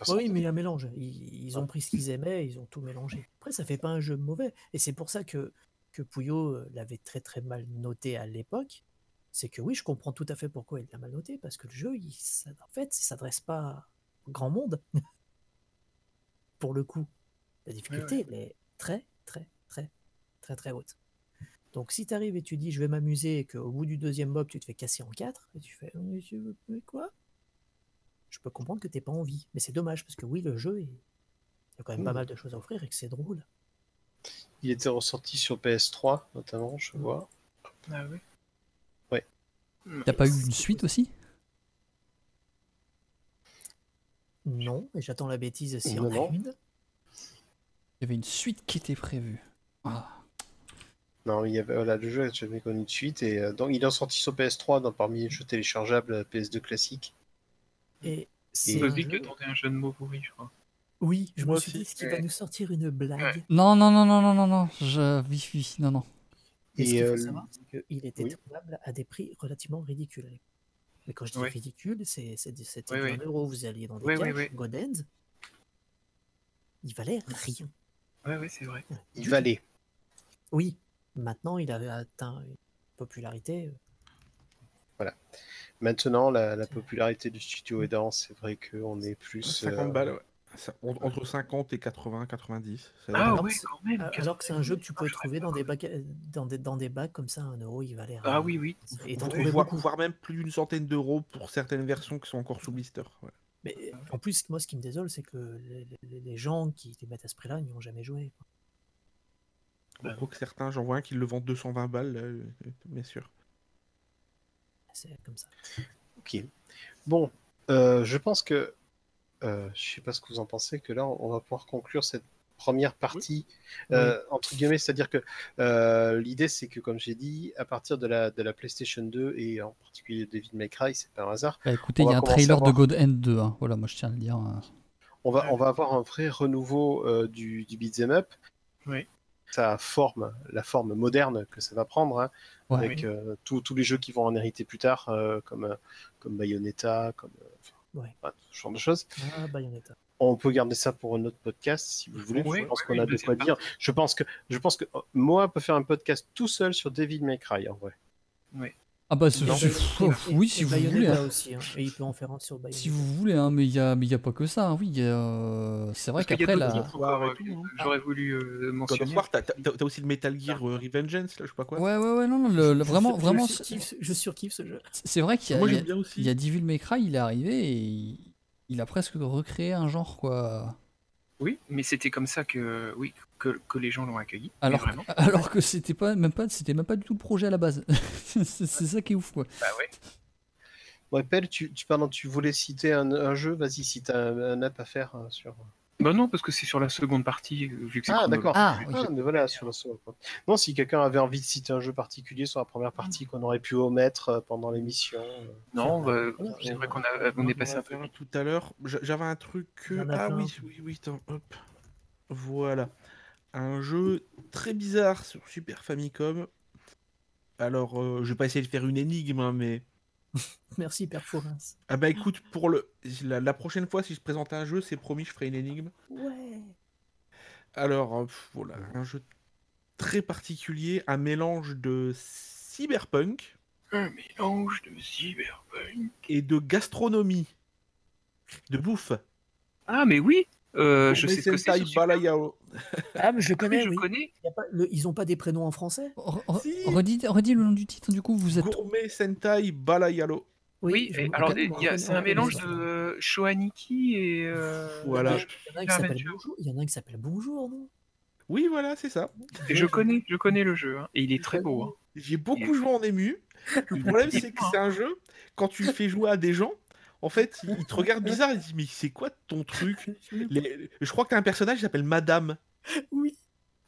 oui, mais il y a un mélange. Ils, ils ont pris ce qu'ils aimaient, ils ont tout mélangé. Après, ça fait pas un jeu mauvais, et c'est pour ça que que Pouillot euh, l'avait très très mal noté à l'époque. C'est que oui, je comprends tout à fait pourquoi il l'a mal noté, parce que le jeu, il, en fait, il s'adresse pas au grand monde. *laughs* pour le coup, la difficulté, elle est très très très très très haute. Donc si tu arrives et tu dis je vais m'amuser et qu'au bout du deuxième mob tu te fais casser en quatre, et tu fais mais veux- quoi? Je peux comprendre que t'aies pas envie, mais c'est dommage parce que oui le jeu est a quand même pas mal de choses à offrir et que c'est drôle. Il était ressorti sur PS3, notamment, je vois. Ah ouais. T'as pas eu une suite aussi? Non, et j'attends la bêtise s'il y Non, en a une. Il y avait une suite qui était prévue. Ah. Non, il y avait, voilà, le jeu n'a jamais connu de suite. Et, euh, donc, il est sorti sur PS3 dans, parmi les jeux téléchargeables euh, PS2 classique. Et c'est Je un dis que jeu- tentait un jeu de mots pourri, je crois. Oui, je Moi me suis aussi. dit, qu'il va nous sortir une blague Non, non, non, non, non, non, non. Je... Oui, oui, non, non. Et ce Et, qu'il faut euh, savoir, c'est qu'il était oui. trouvable à des prix relativement ridicules. Mais quand je dis ridicule, c'est, c'est, c'était Ouais, du ouais. 1 euro, vous alliez dans des caches, ouais, ouais. God Ends, il valait rien. Ouais, ouais, c'est vrai. Il valait. Oui, maintenant il avait atteint une popularité. euh, Maintenant, la, la popularité du studio aidant, c'est vrai qu'on est plus. 50 euh, balles, ouais. Ça- Entre 50 et 80, 90. ça Ah ouais, que c'est- quand même. Alors que c'est un jeu que tu peux Ah, trouver dans des, bacs, dans, des, dans des bacs comme ça, 1 euro, il valait rien. Ah oui, oui. Et t'en Voire- voire, beaucoup. voire même plus d'une centaine d'euros pour certaines versions qui sont encore sous blister. ouais. Mais en plus, moi, ce qui me désole, c'est que les, les- les gens qui les mettent à ce prix-là n'y ont jamais joué. quoi. Bah, Quoique certains, j'en vois un qui le vend 220 balles, euh, bien sûr. C'est comme ça. Ok. Bon, euh, je pense que. euh, je sais pas ce que vous en pensez, que là, on va pouvoir conclure cette première partie, euh, entre guillemets, c'est-à-dire que euh, l'idée, c'est que, comme j'ai dit, à partir de la, de la PlayStation 2 et en particulier David May Cry, c'est pas un hasard, Bah, écoutez, il y a un trailer de. God End 2. hein. Voilà, moi je tiens à le dire. hein. on va, on va avoir un vrai renouveau euh, du, du beat'em up. Oui. Sa forme, la forme moderne que ça va prendre, hein, Ouais. avec euh, tous tous les jeux qui vont en hériter plus tard, euh, comme, euh, comme Bayonetta, comme euh, Ouais. ce genre de choses. Ah, Bayonetta. On peut garder ça pour un autre podcast si vous voulez. Oui, je pense oui, qu'on oui, a de quoi dire. Je pense que, je pense que oh, moi peut faire un podcast tout seul sur David May Cry en vrai. Ah bah, ce- Non, ce- et- pff, et- oui, si vous voulez. hein. aussi, hein. Et il peut en faire un sur Bayonetta. Si vous voulez, hein, mais il y a, mais il y a pas que ça. hein. Oui, euh, c'est vrai qu'après d'autres la. euh. J'aurais voulu euh, mentionner. T'as aussi le Metal Gear euh, Revengeance, là, je sais pas quoi. Ouais, ouais, ouais, non, non, le- le- Je- vraiment, je, vraiment, je, c'est surkiffe, je surkiffe ce jeu. c'est vrai qu'il y a, Moi il y a- j'aime bien aussi. il y a Devil May Cry, il est arrivé et il, il a presque recréé un genre, quoi. Oui, mais c'était comme ça que, oui, que, que les gens l'ont accueilli. *laughs* Alors, que c'était pas, même pas, c'était même pas du tout le projet à la base. *laughs* c'est ça qui est ouf, quoi. Bah ouais. Ouais, Pelle, tu, tu, pardon, tu voulais citer un, un jeu, vas-y, si t'as un, un app à faire euh, sur. Bah non, parce que c'est sur la seconde partie, euh, vu que c'est Ah, chronologique. d'accord. Ah, oui. Ah, mais voilà, sur la seconde. Non, si quelqu'un avait envie de citer un jeu particulier sur la première partie qu'on aurait pu omettre euh, pendant l'émission. euh, Non, bah, Voilà, c'est on- vrai qu'on a, on est passé un peu tout à l'heure. J'a- J'avais un truc. Euh, a Ah oui, oui, oui, attends, hop. Voilà. Un jeu très bizarre sur Super Famicom. Alors, euh, je vais pas essayer de faire une énigme, hein, mais. *laughs* Merci, Père Forens. Ah bah écoute, pour le la, la prochaine fois, si je présente un jeu, c'est promis, je ferai une énigme. Ouais. Alors, euh, pff, voilà, un jeu très particulier, un mélange de cyberpunk Un mélange de cyberpunk. et de gastronomie, de bouffe. Ah, mais oui euh, Je sais ce que c'est. Balayao. Ah, mais je Oui, connais, je oui. connais. Il y a pas- le- ils ont pas des prénoms en français? Re- re- Si. redis, redis le nom du titre, du coup, vous êtes. Gourmet Sentai Balayalo. Oui, me alors c'est un mélange de Shoaniki et. euh, Voilà. Il y en a un qui s'appelle. Bonjour. Il y en a un qui s'appelle Bonjour, non? Oui, voilà, c'est ça. Et je connais, je connais le jeu, hein, et il est très beau. hein. J'ai beaucoup joué en ému. Le problème, *laughs* c'est que c'est un jeu, quand tu le fais jouer à des gens, en fait, ils ils te regardent bizarre et ils disent Mais c'est quoi ton truc *laughs* Les- Je crois que t'as un personnage qui s'appelle Madame. Oui.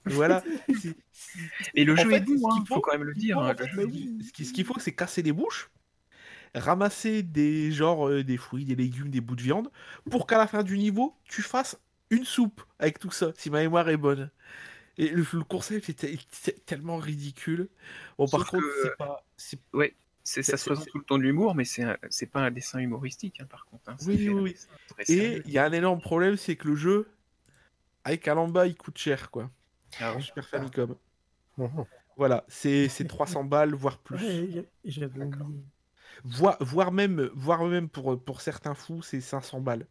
Voilà. *laughs* Et le En jeu fait, est ce hein, qu'il faut faut- quand même le dire. Hein, le ce qu'il faut, c'est casser les bouches, ramasser des genres euh, des fruits, des légumes, des bouts de viande, pour qu'à la fin du niveau, tu fasses une soupe avec tout ça, si ma mémoire est bonne. Et le, le concept est, te- est tellement ridicule. Bon, par contre, que- c'est pas. c'est- ça se présente sous le ton de l'humour, mais c'est un- c'est pas un dessin humoristique, hein, par contre. hein, Oui, oui, oui. Et il y a un énorme problème, c'est que le jeu, avec Alamba, il coûte cher, quoi. Ah ouais. Super Famicom. Mhm. Voilà, c'est c'est 300 balles, voire plus. Ouais. Voire, même, voire même pour, pour certains fous, c'est 500 balles.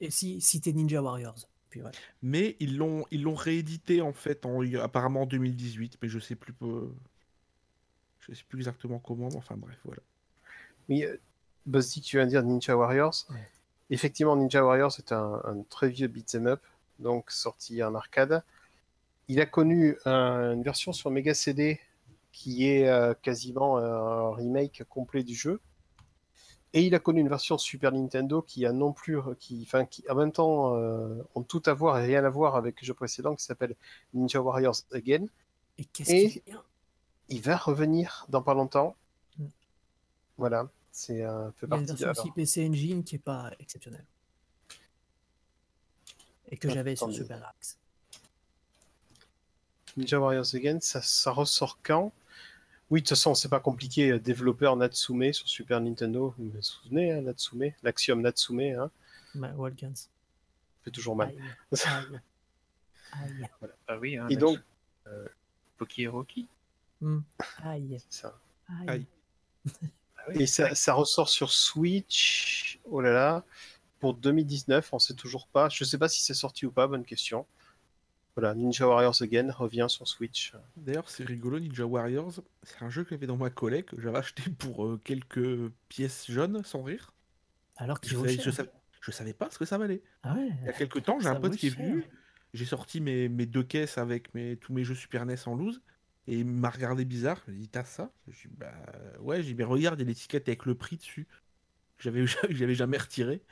Et si, si t'es Ninja Warriors Puis voilà. Mais ils l'ont ils l'ont réédité en fait en apparemment en 2018, mais je sais plus peu- je sais plus exactement comment, mais enfin bref voilà. Oui, euh, Buzz dit que tu viens de dire Ninja Warriors. Ouais. Effectivement, Ninja Warrior, c'est un, un très vieux beat'em up, donc sorti en arcade. Il a connu un- une version sur Mega CD qui est euh, quasiment un remake complet du jeu. Et il a connu une version Super Nintendo qui a non plus, qui, enfin, qui en même temps euh, ont tout à voir et rien à voir avec le jeu précédent qui s'appelle Ninja Warriors Again. Et qu'est-ce Et- qu'il est bien Il va revenir dans pas longtemps. Mm. Voilà, c'est un fait Il y a une partie version alors, aussi PC Engine qui est pas exceptionnelle. Et que j'avais sur. Super Axe. Ninja Warriors Again, ça, ça ressort quand? Oui, de toute façon, c'est pas compliqué. euh, Développeur Natsume sur Super Nintendo, vous vous souvenez, hein, Natsume, l'Axiom Natsume, hein, Ma- fait toujours mal. Aïe. *laughs* Aïe. Aïe. Ah oui, hein, Et donc, Poki et Hmm. Aïe. ça. Aïe. Et ça, ça ressort sur Switch, oh là là, pour 2019, on sait toujours pas. Je sais pas si c'est sorti ou pas, bonne question. Voilà, Ninja Warriors Again revient sur Switch. D'ailleurs, c'est rigolo, Ninja Warriors, c'est un jeu que j'avais dans ma collègue, que j'avais acheté pour euh, quelques pièces jaunes, sans rire. Alors Je qu'il vaut savais, je, savais, je savais pas ce que ça valait. Ah ouais. Il y a quelques temps, j'ai un pote qui est venu, j'ai sorti mes, mes deux caisses avec mes, tous mes jeux Super NES en loose, et il m'a regardé bizarre, il m'a dit T'as ça? Je dis Bah ouais, j'ai dit Mais regarde, il y a l'étiquette avec le prix dessus. que J'avais *laughs* j'avais jamais retiré.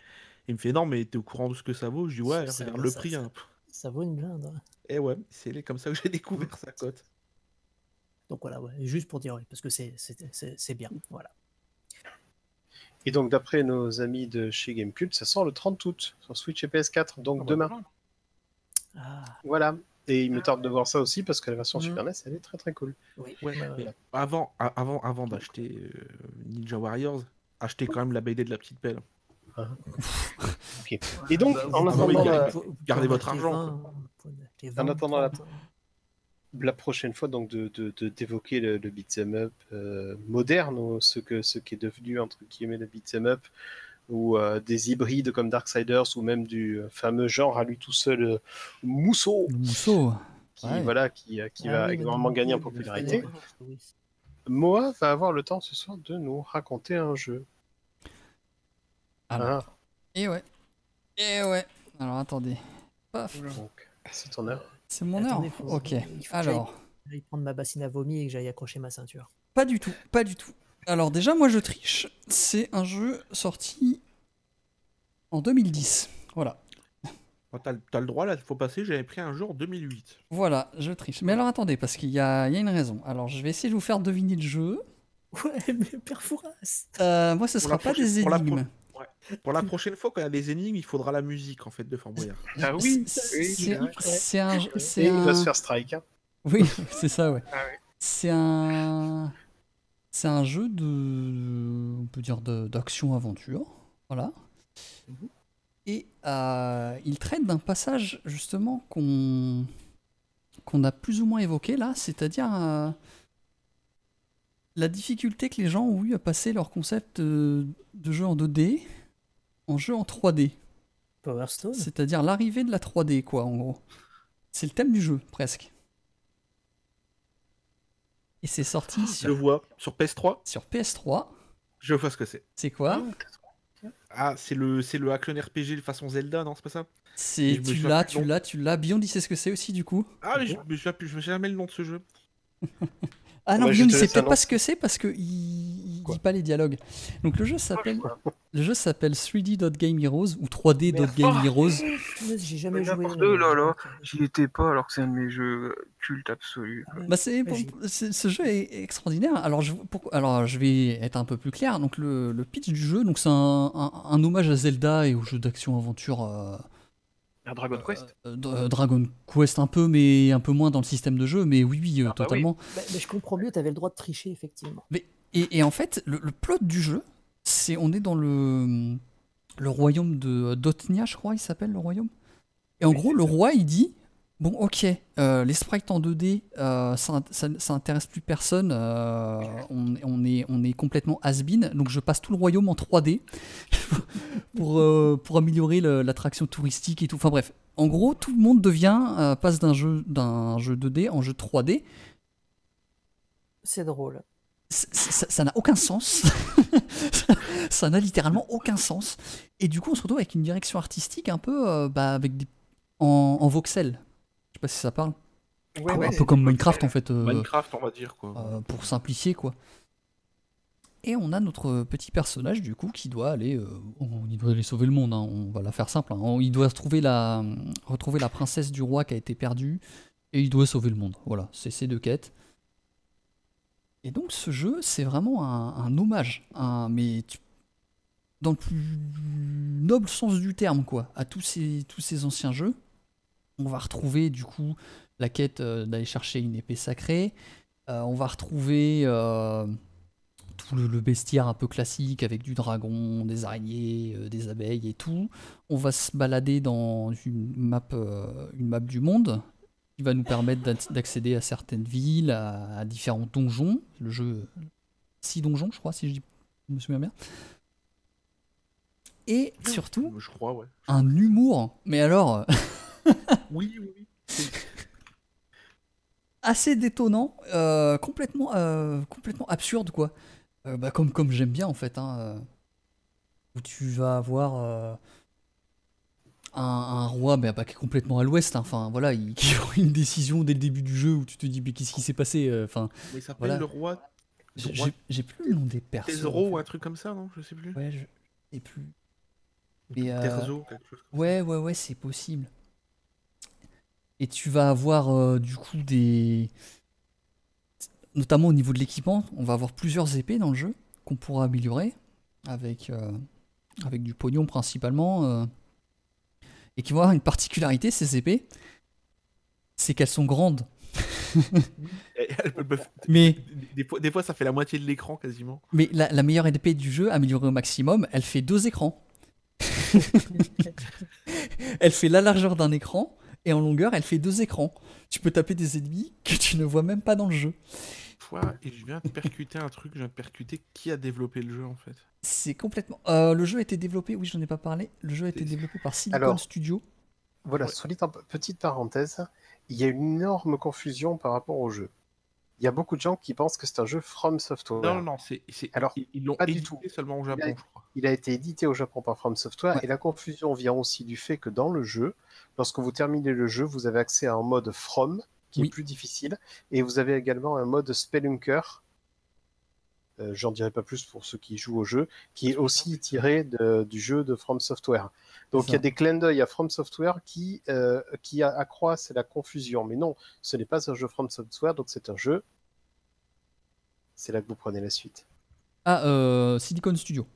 Il me fait Non, mais t'es au courant de ce que ça vaut? Je dis Ouais, Ça- regarde ça- le ça- prix. ça- hein. Ça vaut une blinde. hein. Et ouais, c'est comme ça que j'ai découvert sa cote. Donc voilà, ouais, juste pour dire oui, parce que c'est- c'est c'est- c'est bien. Voilà. Et donc, d'après nos amis de chez Gamecube, ça sort le 30 août sur Switch et PS4, donc Ah bah demain. voilà. Ah, Voilà. Et il me tarde de voir ça aussi parce que la version Mhm. Super NES, elle est très très cool. oui. Ouais, Ouais, mais ouais. avant, avant, avant d'acheter euh, Ninja Warriors, achetez quand même la BD de la petite pelle. *laughs* Et donc, Bah, en vous attendant, la, gardez en votre argent, 20, vous pouvez en acheter En 20, attendant la- 30. la prochaine fois, donc de de- de- d'évoquer le, le beat'em up euh, moderne, ou ce, que, ce qui est devenu entre guillemets le beat'em up, ou euh, des hybrides comme Darksiders, ou même du euh, fameux genre à lui tout seul, euh, Mousseau, mousseau. qui, Ouais. voilà, qui, qui Ah va oui, énormément gagner en popularité. oui. Moa va avoir le temps ce soir de nous raconter un jeu. Alors. Ah, Et ouais. Et ouais. Alors attendez. Paf. donc, c'est ton heure. C'est mon heure. Faut- Ok. il faut que Alors. J'aille prendre ma bassine à vomi et que j'aille accrocher ma ceinture. Pas du tout, pas du tout. Alors déjà, moi je triche. C'est un jeu sorti en 2010. Voilà. Bon, T'as t'as le droit là, il faut passer. J'avais pris un jeu en 2008. Voilà, je triche. Mais alors attendez, parce qu'il y a, il y a une raison. Alors je vais essayer de vous faire deviner le jeu. Ouais, mais Père Fouras Euh, moi, ce Pour sera pas prochaine- des pour la énigmes. Pour la prochaine fois, quand il y a des énigmes, il faudra la musique en fait de Fort Boyard. Ah oui, C'est- oui, c'est vrai. c'est un, il va se faire strike. hein. Oui, *laughs* c'est ça, ouais. Ah ouais. C'est un, c'est un jeu de, on peut dire d'action-aventure, voilà. Mhm. Et euh, il traite d'un passage justement qu'on qu'on a plus ou moins évoqué là, c'est-à-dire euh, la difficulté que les gens ont eu à passer leur concept de, de jeu en 2D en jeu en 3D. Power Stone C'est-à-dire l'arrivée de la 3D, quoi, en gros. C'est le thème du jeu, presque. Et c'est sorti Je sur, vois sur PS3. sur PS3. Je vois ce que c'est. C'est quoi Ah, c'est le c'est le action RPG de façon Zelda, non C'est pas ça? C'est je tu l'as, tu l'as, tu l'as. Beyond, il sait ce que c'est aussi, du coup. Ah, mais je je me souviens jamais le nom de ce jeu. *laughs* Ah non, Ouais, sait laisse peut-être pas ce que c'est parce que il, il Quoi dit pas les dialogues. Donc le jeu s'appelle le jeu s'appelle 3D.Game Heroes ou 3D.Game Merde. Heroes. J'ai jamais Mais joué. n'importe là, là. J'y étais pas alors que c'est un de mes jeux cultes absolus. Bah c'est, Ouais, c'est- ce jeu est extraordinaire. Alors je, pourquoi- alors je vais être un peu plus clair. Donc le, le pitch du jeu, donc c'est un, un- un hommage à Zelda et aux jeux d'action-aventure euh, Un Dragon Quest euh, d- Dragon Quest un peu, mais un peu moins dans le système de jeu. Mais oui, oui, euh, Ah bah oui. totalement. Bah, mais je comprends mieux, t'avais le droit de tricher, effectivement. Et, et en fait, le, le plot du jeu, c'est on est dans le le royaume de Dotnia, je crois, il s'appelle le royaume. Et en gros, le roi, il dit bon, ok, euh, les sprites en 2D, euh, ça, ça, ça intéresse plus personne. euh, on, on est on est complètement has-been, donc je passe tout le royaume en 3D *laughs* pour pour améliorer l'attraction touristique et tout. Enfin bref, en gros, tout le monde devient passe d'un jeu d'un jeu 2D en jeu 3D. C'est drôle. ça n'a aucun sens. *laughs* ça n'a littéralement aucun sens. Et du coup, on se retrouve avec une direction artistique un peu bah, avec des... en, en voxel. Je sais pas si ça parle. Ouais, un ouais, peu comme Minecraft en fait. euh, Minecraft, on va dire quoi. euh, pour simplifier quoi. Et on a notre petit personnage du coup qui doit aller, euh, on, il doit aller sauver le monde. hein, on va la faire simple. hein. On- il doit trouver la, retrouver la princesse du roi qui a été perdue et il doit sauver le monde. Voilà, c'est ces deux quêtes. Et donc ce jeu, c'est vraiment un, un hommage, un, mais tu- dans le plus noble sens du terme quoi, à tous ces, tous ces anciens jeux. On va retrouver du coup la quête euh, d'aller chercher une épée sacrée. Euh, on va retrouver euh, tout le, le bestiaire un peu classique avec du dragon, des araignées, euh, des abeilles et tout. On va se balader dans une map, euh, une map du monde qui va nous permettre d'ac- d'accéder à certaines villes, à, à différents donjons. Le jeu, 6 donjons, je crois, si je, dis- je me souviens bien. Et surtout, Je crois, ouais. un humour. Mais alors, *laughs* Oui, oui, assez détonnant, euh, complètement, euh, complètement absurde quoi. Euh, bah, comme comme j'aime bien en fait. hein, où tu vas avoir un, un roi mais pas qui est complètement à l'ouest. hein, Enfin voilà, il, *laughs* qui prend une décision dès le début du jeu où tu te dis mais qu'est-ce qui s'est passé. Enfin, Mais il s'appelle Voilà. le roi j'ai- plus le nom des persos. Tesoro en ou fait. un truc comme ça, non Je sais plus. Ouais, je sais plus. Mais, euh, Terzo, quelque chose comme Ouais, ouais, ouais, c'est possible. Et tu vas avoir euh, du coup des. Notamment au niveau de l'équipement, on va avoir plusieurs épées dans le jeu qu'on pourra améliorer avec, euh, avec du pognon principalement. euh, et qui vont avoir une particularité, ces épées, c'est qu'elles sont grandes. *laughs* *laughs* Mais, Des fois, des fois, ça fait la moitié de l'écran quasiment. mais la, la meilleure épée du jeu, améliorée au maximum, elle fait deux écrans. *laughs* elle fait la largeur d'un écran et en longueur, elle fait deux écrans. Tu peux taper des ennemis que tu ne vois même pas dans le jeu. Et je viens de percuter un truc, je viens de percuter qui a développé le jeu en fait. C'est complètement. Euh, le jeu a été développé, oui, j'en ai pas parlé. Le jeu a été développé par Silicon Alors- Studio. Voilà, Ouais. solide en- petite parenthèse, il y a une énorme confusion par rapport au jeu. Il y a beaucoup de gens qui pensent que c'est un jeu From Software. Non, non, non, c'est, Alors, ils- l'ont pas du édité tout. seulement au Il a- Japon, je crois. Il a été édité au Japon par From Software Ouais. et la confusion vient aussi du fait que dans le jeu, lorsque vous terminez le jeu, vous avez accès à un mode From qui Oui. est plus difficile et vous avez également un mode Spelunker. euh, J'en dirai pas plus pour ceux qui jouent au jeu, qui est aussi tiré de- du jeu de From Software. Donc il y a des clins d'œil à From Software qui, euh, qui accroissent la confusion. Mais non, ce n'est pas un jeu From Software, donc c'est un jeu. C'est là que vous prenez la suite. Ah, euh, Silicon Studio.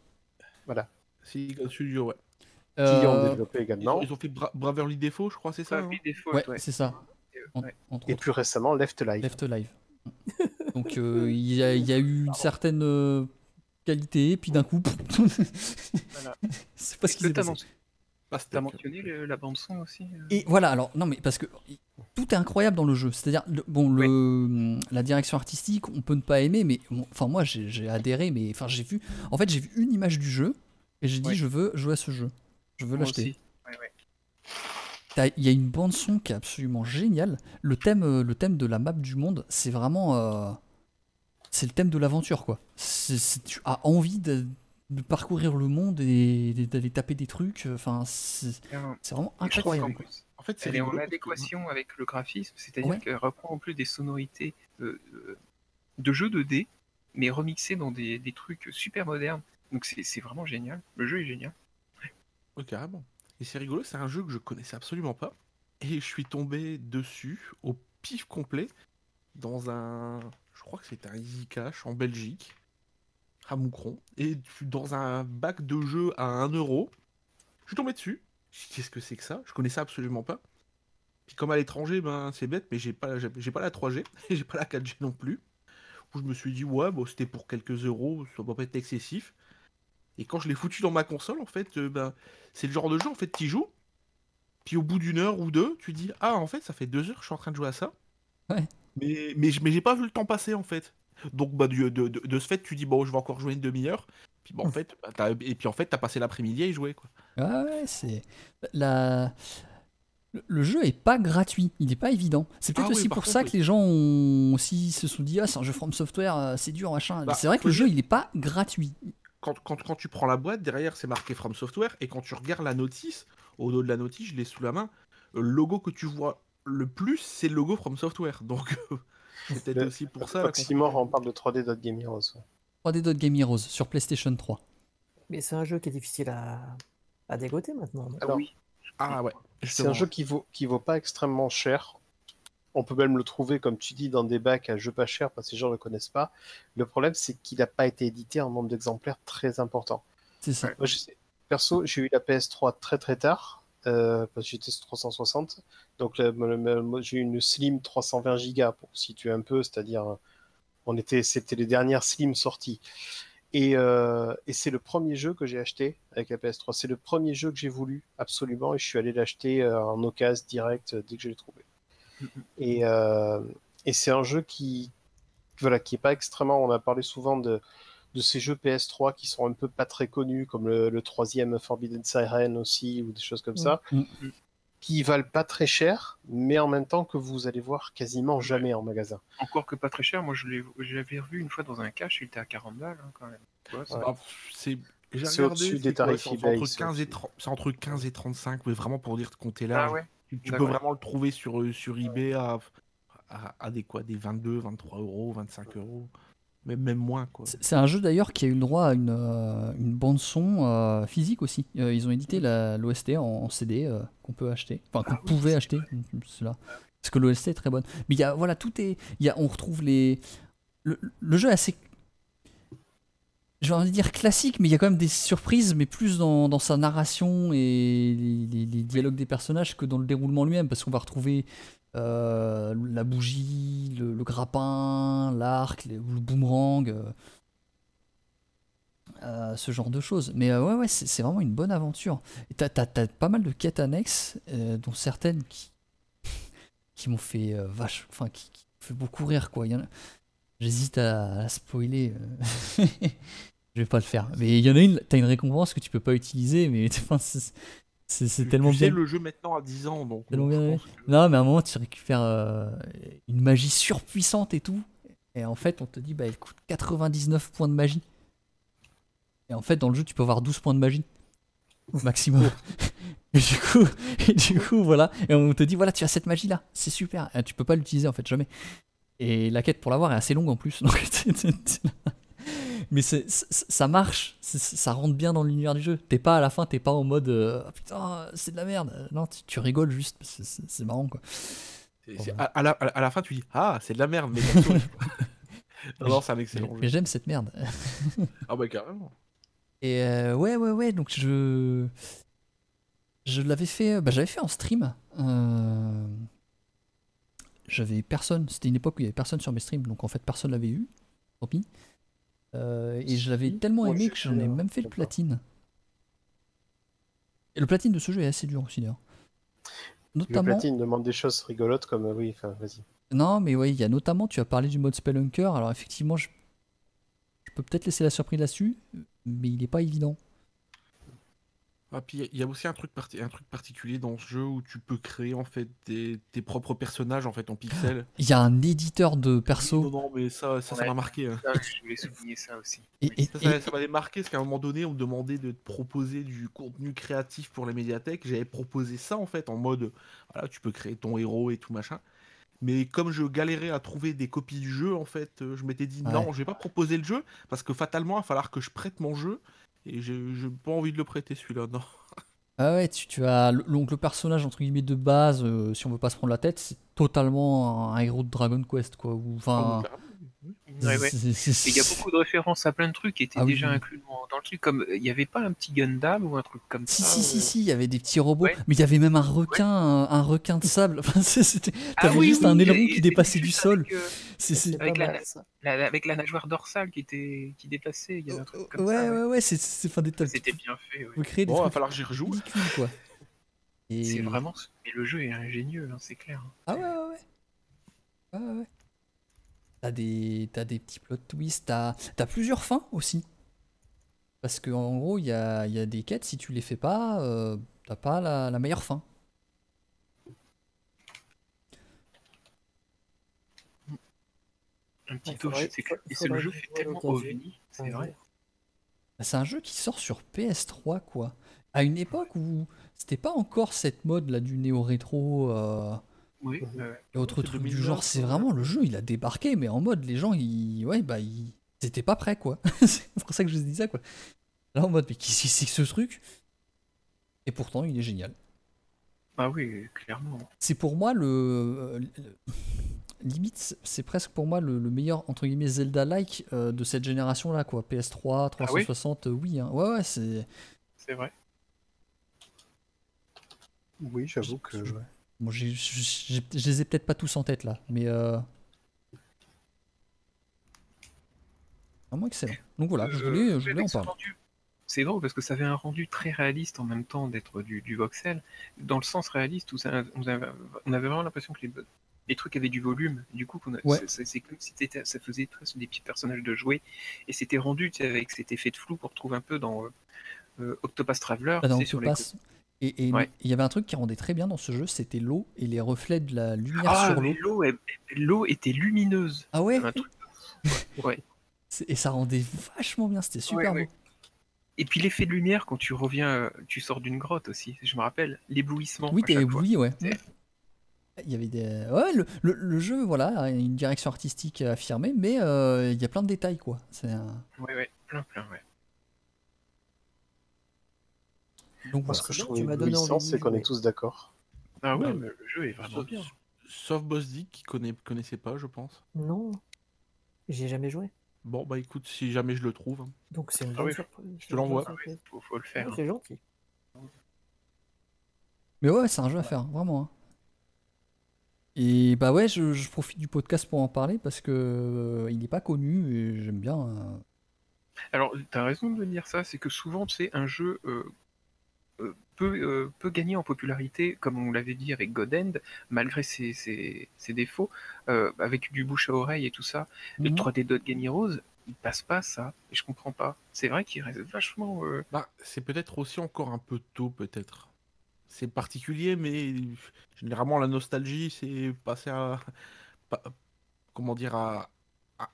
Silicon Studio, ouais. Qui ont Euh, développé Ils également. ont, ils ont fait Bra- Braverly Default, je crois, c'est ça des fautes, ouais, ouais. c'est ça. En- Ouais. entre Et autres. plus récemment, Left Live. Left Live. *laughs* Donc euh, il y, a- il y a eu une certaine euh, qualité, puis d'un coup, *laughs* Voilà. c'est pas ce qui Le s'est passé. men- Pas t'as mentionné le- la bande son aussi euh Et voilà, alors, non, mais parce que tout est incroyable dans le jeu. C'est-à-dire, bon, le, la direction artistique, on peut ne pas aimer, mais bon, enfin, moi, j'ai adhéré, mais enfin, j'ai vu, en fait, j'ai vu une image du jeu et j'ai dit, je veux jouer à ce jeu. Je veux l'acheter. Il y a une bande son qui est absolument géniale. Le thème, euh, le thème de la map du monde, c'est vraiment, euh, c'est le thème de l'aventure, quoi. C'est- c'est- tu as envie de, de parcourir le monde et d'aller taper des trucs. Enfin, c'est vraiment incroyable. plus, En fait, c'est Elle est en adéquation avec le graphisme, c'est-à-dire Ouais. qu'elle reprend en plus des sonorités de, de, de jeux 2D, mais remixées dans des, des trucs super modernes. Donc c'est c'est vraiment génial. Le jeu est génial. Ouais, carrément. Et c'est rigolo, c'est un jeu que je connaissais absolument pas. Et je suis tombé dessus au pif complet dans un. Je crois que c'était un Easy Cash en Belgique, à Moucron. Et dans un bac de jeu à 1 euro. Je suis tombé dessus. Qu'est-ce que c'est que ça? Je connaissais absolument pas. Puis comme à l'étranger, ben c'est bête, mais j'ai pas, j'ai j'ai pas la 3G *laughs* et j'ai pas la 4G non plus. Où je me suis dit, ouais, bon, c'était pour quelques euros, ça doit pas être excessif. Et quand je l'ai foutu dans ma console, en fait, euh, ben, c'est le genre de jeu, en fait, tu joues. Puis au bout d'une heure ou deux, tu dis, ah, en fait, ça fait deux heures que je suis en train de jouer à ça. Ouais. Mais, mais, mais j'ai pas vu le temps passer, en fait. Donc, bah, de, de, de ce fait, tu dis, bon, je vais encore jouer une demi-heure. Puis, bon, en fait, bah, et puis en fait, t'as passé l'après-midi à y jouer, quoi. Ah ouais, c'est la le- jeu est pas gratuit, il est pas évident. C'est peut-être Ah aussi pour contre, ça oui. que les gens ont aussi se sont dit ah c'est un jeu From Software, euh, c'est dur machin. Bah, c'est vrai que le jeu il est pas gratuit. quand, quand, quand tu prends la boîte, derrière c'est marqué From Software, et quand tu regardes la notice, au dos de la notice, je l'ai sous la main, le logo que tu vois le plus, c'est le logo From Software. Donc *laughs* c'est peut-être aussi pour ça. Oxymore, on parle de 3D Dot Game Heroes. ouais. 3D Dot Game Heroes sur PlayStation 3. Mais c'est un jeu qui est difficile à, à dégoter maintenant. Ah Alors, oui. Ah ouais. C'est un jeu qui vaut, qui vaut pas extrêmement cher. On peut même le trouver, comme tu dis, dans des bacs à jeux pas chers parce que les gens ne le connaissent pas. Le problème, c'est qu'il n'a pas été édité en nombre d'exemplaires très important. C'est ça. Moi, je sais- perso, j'ai eu la PS3 très très tard euh, parce que j'étais sur 360. Donc, j'ai une Slim 320 Go pour situer un peu, c'est-à-dire, euh, on était, c'était les dernières Slim sorties. Et, euh, et c'est le premier jeu que j'ai acheté avec la PS3. C'est le premier jeu que j'ai voulu absolument et je suis allé l'acheter en occasion direct dès que je l'ai trouvé. Et, euh, et c'est un jeu qui, voilà, qui est pas extrêmement. On a parlé souvent de, de ces jeux PS3 qui sont un peu pas très connus, comme le, le troisième Forbidden Siren aussi, ou des choses comme ça, Mm. qui valent pas très cher, mais en même temps que vous allez voir quasiment jamais en magasin. Encore que pas très cher, moi je l'ai- je l'avais revu une fois dans un cache, il était à 40 balles hein, quand même. Ouais. Ah, c'est j'ai C'est regardé, au-dessus c'est des tarifs c'est entre, eBay, entre c'est 15 et au-dessus. 30 c'est entre 15 et 35, mais vraiment pour dire de compter là. Ah ouais Tu, tu peux vraiment le trouver sur, euh, sur eBay à, à, à des quoi, des 22, 23 euros, 25 euros, même, même moins. C'est un jeu d'ailleurs qui a eu le droit à une, euh, une bande son euh, physique aussi. Euh, ils ont édité l'OST en, CD qu'on peut acheter, enfin qu'on pouvait acheter. Cela. Parce que l'OST est très bonne. Mais y a voilà tout est, y a, on retrouve les, le, jeu est assez, j'ai envie de dire classique, mais il y a quand même des surprises, mais plus dans, sa narration et les dialogues des personnages que dans le déroulement lui-même, parce qu'on va retrouver euh, la bougie, le, grappin, l'arc, le boomerang. euh, euh, ce genre de choses. Mais ouais, ouais, c'est vraiment une bonne aventure. Et t'as, pas mal de quêtes annexes, dont certaines qui, qui m'ont fait vache, enfin qui, fait beaucoup rire quoi. J'hésite à, spoiler. *laughs* Je vais pas le faire. Mais il y en a une, t'as une récompense que tu peux pas utiliser, mais *laughs* c'est, tellement tu sais, bien. le jeu maintenant à 10 ans, donc bien que- Non, mais à un moment, tu récupères euh, une magie surpuissante et tout. Et en fait, on te dit, bah, elle coûte 99 points de magie. Et en fait, dans le jeu, tu peux avoir 12 points de magie. Maximum. *laughs* et du coup, et du coup, voilà. Et on te dit, voilà, tu as cette magie-là. C'est super. Et tu peux pas l'utiliser, en fait, jamais. Et la quête pour l'avoir est assez longue en plus. *laughs* Donc, *laughs* mais ça marche. Ça rentre bien dans l'univers du jeu. T'es pas à la fin, t'es pas en mode, euh, Ah, putain, c'est de la merde. Non, tu, tu rigoles juste. C'est marrant, quoi. c'est- c'est- à, à la, à la fin, tu dis Ah, c'est de la merde, mais *laughs* non, non, c'est un excellent Mais, jeu. mais j'aime cette merde. *laughs* Ah, bah carrément. Et euh, ouais, ouais, ouais, donc je. Je l'avais fait. Bah, j'avais fait en stream. Euh, J'avais personne. C'était une époque où il y avait personne sur mes streams, donc en fait personne l'avait eu. Tant pis. Euh, et je l'avais tellement aimé que j'en ai même fait le platine. Et le platine de ce jeu est assez dur aussi d'ailleurs. Le Notamment. platine demande des choses rigolotes comme euh, oui, enfin vas-y. Non, mais ouais, il y a notamment, tu as parlé du mode Spelunker. Alors effectivement, je, je peux peut-être laisser la surprise là-dessus, mais il n'est pas évident. Ah, puis il y a aussi un truc, parti- un truc particulier dans ce jeu où tu peux créer en fait des, tes propres personnages en fait en pixels. Il y a un éditeur de non, perso. non, mais ça, ça, ça Ouais. m'a marqué. hein. Ah, je voulais souligner ça aussi. Et, et- Ça, ça, et- ça m'avait marqué parce qu'à un moment donné, on me demandait de te proposer du contenu créatif pour la médiathèque. J'avais proposé ça en fait en mode voilà, tu peux créer ton héros et tout machin. Mais comme je galérais à trouver des copies du jeu, en fait, euh, je m'étais dit Ouais. non, je vais pas proposer le jeu parce que fatalement, il va falloir que je prête mon jeu et j'ai pas envie de le prêter celui-là. Non. *laughs* Ah ouais, tu, tu as donc le personnage entre guillemets de base, euh, si on veut pas se prendre la tête, c'est totalement un, un héros de Dragon Quest quoi. Ou, enfin, Ouais, ouais. il y a beaucoup de références à plein de trucs qui étaient Ah déjà oui. inclus dans, le truc. Comme il n'y avait pas un petit Gundam ou un truc comme Si ça. si si euh, si, il y avait des petits robots, Ouais. mais il y avait même un requin, un, un requin de sable. *laughs* Enfin, c'était, Ah t'avais oui, juste oui, un aileron qui dépassait du sol. Avec, euh, C'est, la- mal, ça. la, avec la nageoire dorsale qui était qui déplaçait. Il y avait un truc comme ouais, ça. ouais ouais. ouais c'est, c'est, enfin, des C'était bien fait. ouais. Bon, il va falloir que j'y rejoue. ridicules quoi. Et- C'est vraiment. Mais le jeu est ingénieux, hein, c'est clair. Ah ouais, ouais, ouais. Ouais, ouais, ouais. T'as des, as des petits plot twists, t'as plusieurs fins aussi. Parce que en gros, il y a, des quêtes, si tu les fais pas, euh, t'as pas la, meilleure fin. Un petit bah, c'est un jeu qui sort sur PS3, quoi. À une époque où c'était pas encore cette mode là du néo-rétro. Euh, oui, et autre truc du 2009, genre. C'est vraiment le jeu, il a débarqué, mais en mode les gens, ils, ouais, bah, ils étaient pas prêts, quoi. *laughs* c'est pour ça que je dis ça, quoi. Là, en mode, mais qu'est-ce que c'est que ce truc? Et pourtant, il est génial. ah oui, clairement. C'est pour moi le. euh, le- Limite, c'est- presque pour moi le, le meilleur entre guillemets Zelda-like euh, de cette génération-là, quoi. PS3, Ah oui? 360, euh, oui. hein. Ouais, ouais, c'est. C'est vrai? Oui, j'avoue que. Je- ouais. Bon, je les ai peut-être pas tous en tête là, mais. Euh... Vraiment excellent. Donc voilà, je Euh, voulais, je oui, voulais en parler. C'est drôle parce que ça avait un rendu très réaliste en même temps d'être du, du voxel, dans le sens réaliste où ça, on, avait, on avait vraiment l'impression que les, les trucs avaient du volume. Du coup, a- Ouais. c'est- c'est c'est comme si t'étais- ça faisait presque des petits personnages de jouets et c'était rendu avec cet effet de flou qu'on retrouve un peu dans euh, euh, Octopus Traveler. Dans tu Et il Ouais. y avait un truc qui rendait très bien dans ce jeu, c'était l'eau et les reflets de la lumière Ah, sur l'eau. l'eau, était lumineuse. Ah ouais Un truc- Ouais. Et ça rendait vachement bien, c'était super Ouais, beau. Et puis l'effet de lumière quand tu reviens, euh, tu sors d'une grotte aussi. Je me rappelle l'éblouissement. Oui, t'es ébloui, ouais. Il y avait des. Ouais, le, le- le jeu, voilà, a une direction artistique affirmée, mais euh, il y a plein de détails, quoi. Un- Ouais, ouais, plein, plein, ouais. Donc Moi, ce que je Tu trouve éblouissant, c'est qu'on est tous d'accord. Ah ouais, mais le jeu est vraiment Sauf, bien. sauf Boss Dick qui connaît, connaissait pas, je pense. Non, j'y ai jamais joué. Bon, bah écoute, si jamais je le trouve. hein. Donc c'est une Ah bonne oui. surprise. Je te l'envoie. surprise. Faut, faut le faire. Ouais, C'est gentil. Mais ouais, c'est un jeu à faire, vraiment. hein. Et bah ouais, je, je profite du podcast pour en parler parce que euh, il n'est pas connu et j'aime bien. euh, Alors, t'as raison de dire ça, c'est que souvent, tu sais, un jeu euh, peut, euh, peut gagner en popularité, comme on l'avait dit avec God End, malgré ses, ses- ses défauts, euh, avec du bouche à oreille et tout ça. Le Mhm. 3D Dot Gagny Rose, il passe pas ça, et je comprends pas. C'est vrai qu'il reste vachement. euh, Bah, c'est peut-être aussi encore un peu tôt, peut-être. C'est particulier, mais généralement la nostalgie, c'est passer à, comment dire à, à-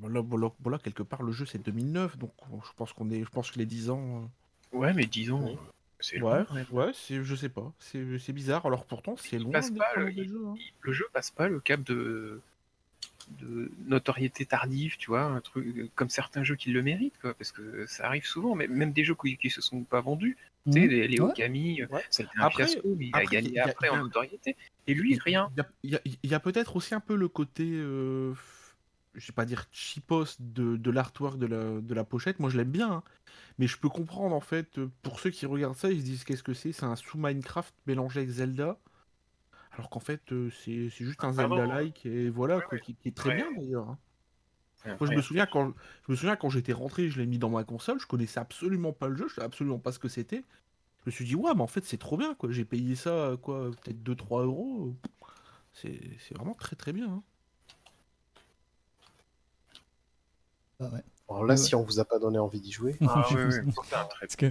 voilà, voilà, voilà, quelque part le jeu c'est 2009, donc je pense qu'on est, je pense que les 10 ans. Ouais, mais disons, Oui. C'est Ouais, c'est, je sais pas, c'est, c'est bizarre. Alors pourtant c'est loin. passe pas, le- jeu, hein. le jeu passe pas le cap de, de notoriété tardive, tu vois, un truc comme certains jeux qui le méritent, quoi, parce que ça arrive souvent, mais même des jeux qui, qui se sont pas vendus, tu sais, Mhm. les, les Ouais. Okami, Ouais. ça a été un Après- fiasco, mais il a après, gagné y a- après il y a- en notoriété. Et lui, rien. Il y a, il y a- il y a peut-être aussi un peu le côté, euh, je vais pas dire cheapos de, de l'artwork de la, de la pochette. Moi, je l'aime bien, hein. mais je peux comprendre en fait. euh, Pour ceux qui regardent ça, ils se disent qu'est-ce que c'est? C'est un sous Minecraft mélangé avec Zelda. Alors qu'en fait, euh, c'est c'est juste un Ah, pardon. Zelda-like et voilà, Ouais, quoi, ouais. qui, qui est très Ouais. bien d'ailleurs. hein. Moi, je me souviens quand je me souviens quand j'étais rentré, je l'ai mis dans ma console. Je connaissais absolument pas le jeu, je savais absolument pas ce que c'était. Je me suis dit ouais, mais en fait c'est trop bien quoi. J'ai payé ça quoi, peut-être 2-3 euros. C'est c'est vraiment très très bien. hein. Ah ouais. Alors là, Ouais. si on vous a pas donné envie d'y jouer, Ah, *laughs* Parce que- hein.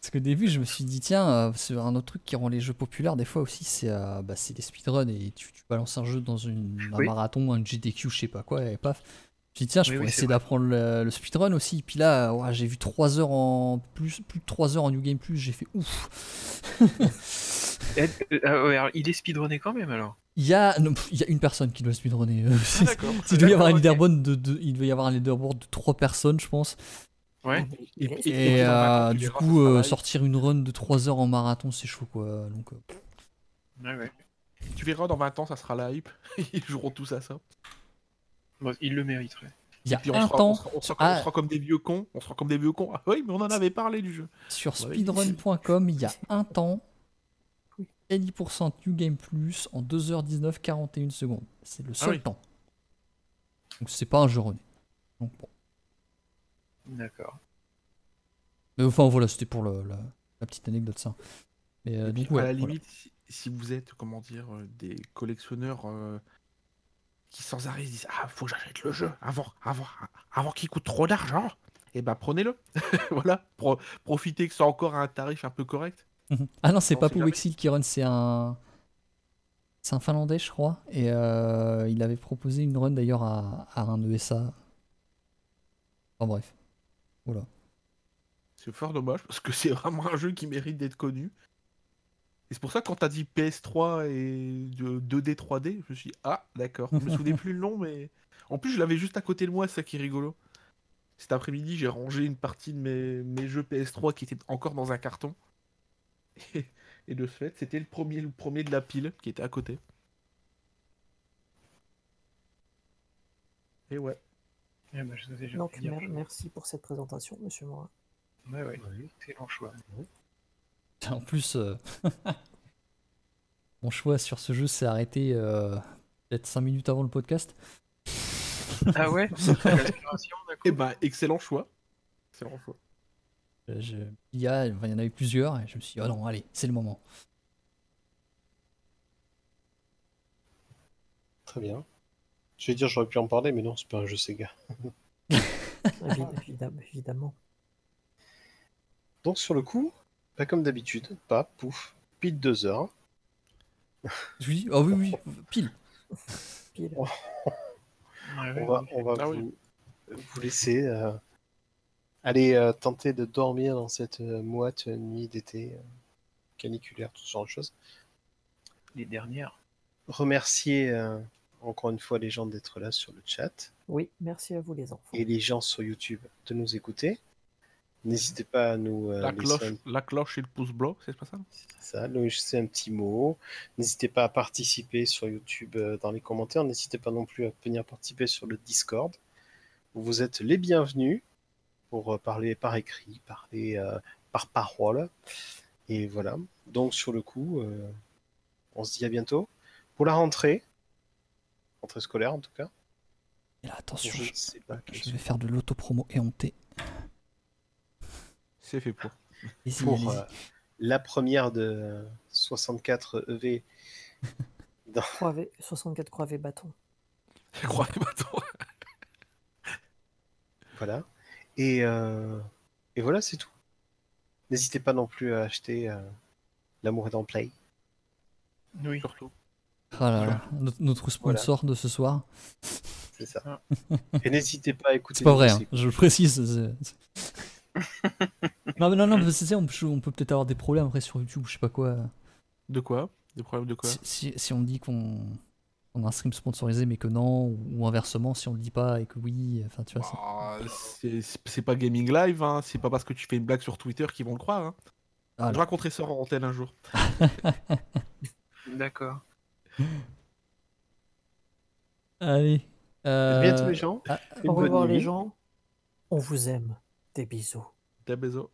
Parce qu'au début, je me suis dit, tiens, euh, c'est un autre truc qui rend les jeux populaires des fois aussi, c'est euh, bah, c'est les speedruns et tu, tu balances un jeu dans une, un Oui. marathon, un GDQ, je sais pas quoi, et paf. Je me suis dit, tiens, je Oui, pourrais essayer d'apprendre le, le speedrun aussi. Puis là, ouais, j'ai vu 3 heures en plus, plus de 3 heures en New Game Plus, j'ai fait ouf. *laughs* Et, euh, ah alors, il est speedrunné quand même alors. Il y a, non, pff, il y a une personne qui doit speedrunner. euh, *laughs* il doit y avoir un leaderboard de, de- il doit y avoir un leaderboard de 3 personnes, je pense. Ouais. Et, euh, du coup, euh, sortir une run de 3 heures en marathon, c'est chaud quoi. Donc, euh, Ouais, ouais. tu verras dans 20 ans, ça sera la hype. *laughs* Ils joueront tous à ça. Bon, il le mériterait. il y a un sera, temps on sera- on sera- Ah. on sera comme des vieux cons. On sera comme des vieux cons. Ah oui, mais on en avait parlé du jeu. sur Ouais. speedrun.com, il y a un temps. Et 10% New Game Plus en 2h19 41 secondes. C'est le seul oui. temps. Donc c'est pas un jeu. Donc bon. D'accord. Mais enfin voilà, c'était pour le- la, la petite anecdote ça. Mais euh, donc ouais. à la voilà. limite, si, si vous êtes, comment dire, euh, des collectionneurs euh, qui sans arrêt se disent Ah, faut que j'achète le jeu avant, avant, avant qu'il coûte trop d'argent, et ben prenez-le. *laughs* voilà, pro- profitez que c'est encore à un tarif un peu correct. Ah non, c'est pas sait pour jamais. Exil qui run, c'est un. C'est un Finlandais, je crois. Et euh, il avait proposé une run d'ailleurs à, à un ESA. Enfin bref. Voilà. C'est fort dommage parce que c'est vraiment un jeu qui mérite d'être connu. Et c'est pour ça que quand t'as dit PS3 et de 2D 3D, je me suis dit, ah d'accord. Je me *laughs* souvenais plus le nom, mais en plus je l'avais juste à côté de moi, c'est ça qui est rigolo. Cet après-midi, j'ai rangé une partie de mes, mes jeux PS3 qui étaient encore dans un carton. Et, *laughs* et de ce fait, c'était le premier, le premier de la pile qui était à côté. Et ouais. Eh ben, je sais déjà Donc, mer- merci pour cette présentation, monsieur Morin. Ouais, ouais. Excellent choix. En plus, euh, *laughs* mon choix sur ce jeu s'est arrêté euh, peut-être 5 minutes avant le podcast. Ah ouais *laughs* Et bah, excellent choix. Excellent choix. Euh, je- il, y a, enfin, il y en avait plusieurs et je me suis dit, oh non, allez, c'est le moment. Très bien. Je vais dire, j'aurais pu en parler, mais non, c'est pas un jeu Sega. *laughs* Évi- *laughs* évidemment, évidemment. Donc, sur le coup, pas comme d'habitude, pas, pouf, pile deux heures. Je lui dis, oh oui, oui, pile. Pile. *laughs* On va, on va Ah vous, oui. vous laisser euh, aller euh, tenter de dormir dans cette euh, moite nuit d'été euh, caniculaire, tout ce genre de choses. Les dernières. Remercier euh, encore une fois les gens d'être là sur le chat Oui, merci à vous les enfants. et les gens sur YouTube de nous écouter. N'hésitez pas à nous euh, La cloche, un- la cloche et le pouce blanc, c'est pas ça? Ça, nous laisser un petit mot. N'hésitez pas à participer sur YouTube euh, dans les commentaires. N'hésitez pas non plus à venir participer sur le Discord. Vous êtes les bienvenus pour euh, parler par écrit, parler euh, par parole. Et voilà. Donc sur le coup, euh, on se dit à bientôt. Pour la rentrée, rentrée scolaire en tout cas. Et là, attention, Je pas vais faire de l'autopromo éhontée. C'est fait pour. Pour euh, la première de 64 EV. 3 V, *laughs* 64 croix V bâton. Crois que maintenant. Voilà. Et, euh, et voilà, c'est tout. N'hésitez pas non plus à acheter euh, L'amour est en play. Oui. Surtout. Ah là là, notre, sponsor de ce soir. C'est ça. Et n'hésitez pas à écouter. C'est pas vrai, hein, je le précise. *laughs* non, mais non, non, mais c'est ça, on peut, on peut peut-être avoir des problèmes après sur YouTube, je sais pas quoi. De quoi? Des problèmes de quoi? Si, si, si on dit qu'on on a un stream sponsorisé mais que non, ou, ou inversement, si on le dit pas et que oui, enfin tu vois. c'est- Ah, c'est- pas gaming live, hein. c'est pas parce que tu fais une blague sur Twitter qu'ils vont le croire. Hein. Ah, Je raconterai ça en antenne un jour. *laughs* D'accord. Allez. À bientôt euh, les gens. ah, Au revoir les gens. On vous aime. Des bisous. Des bisous.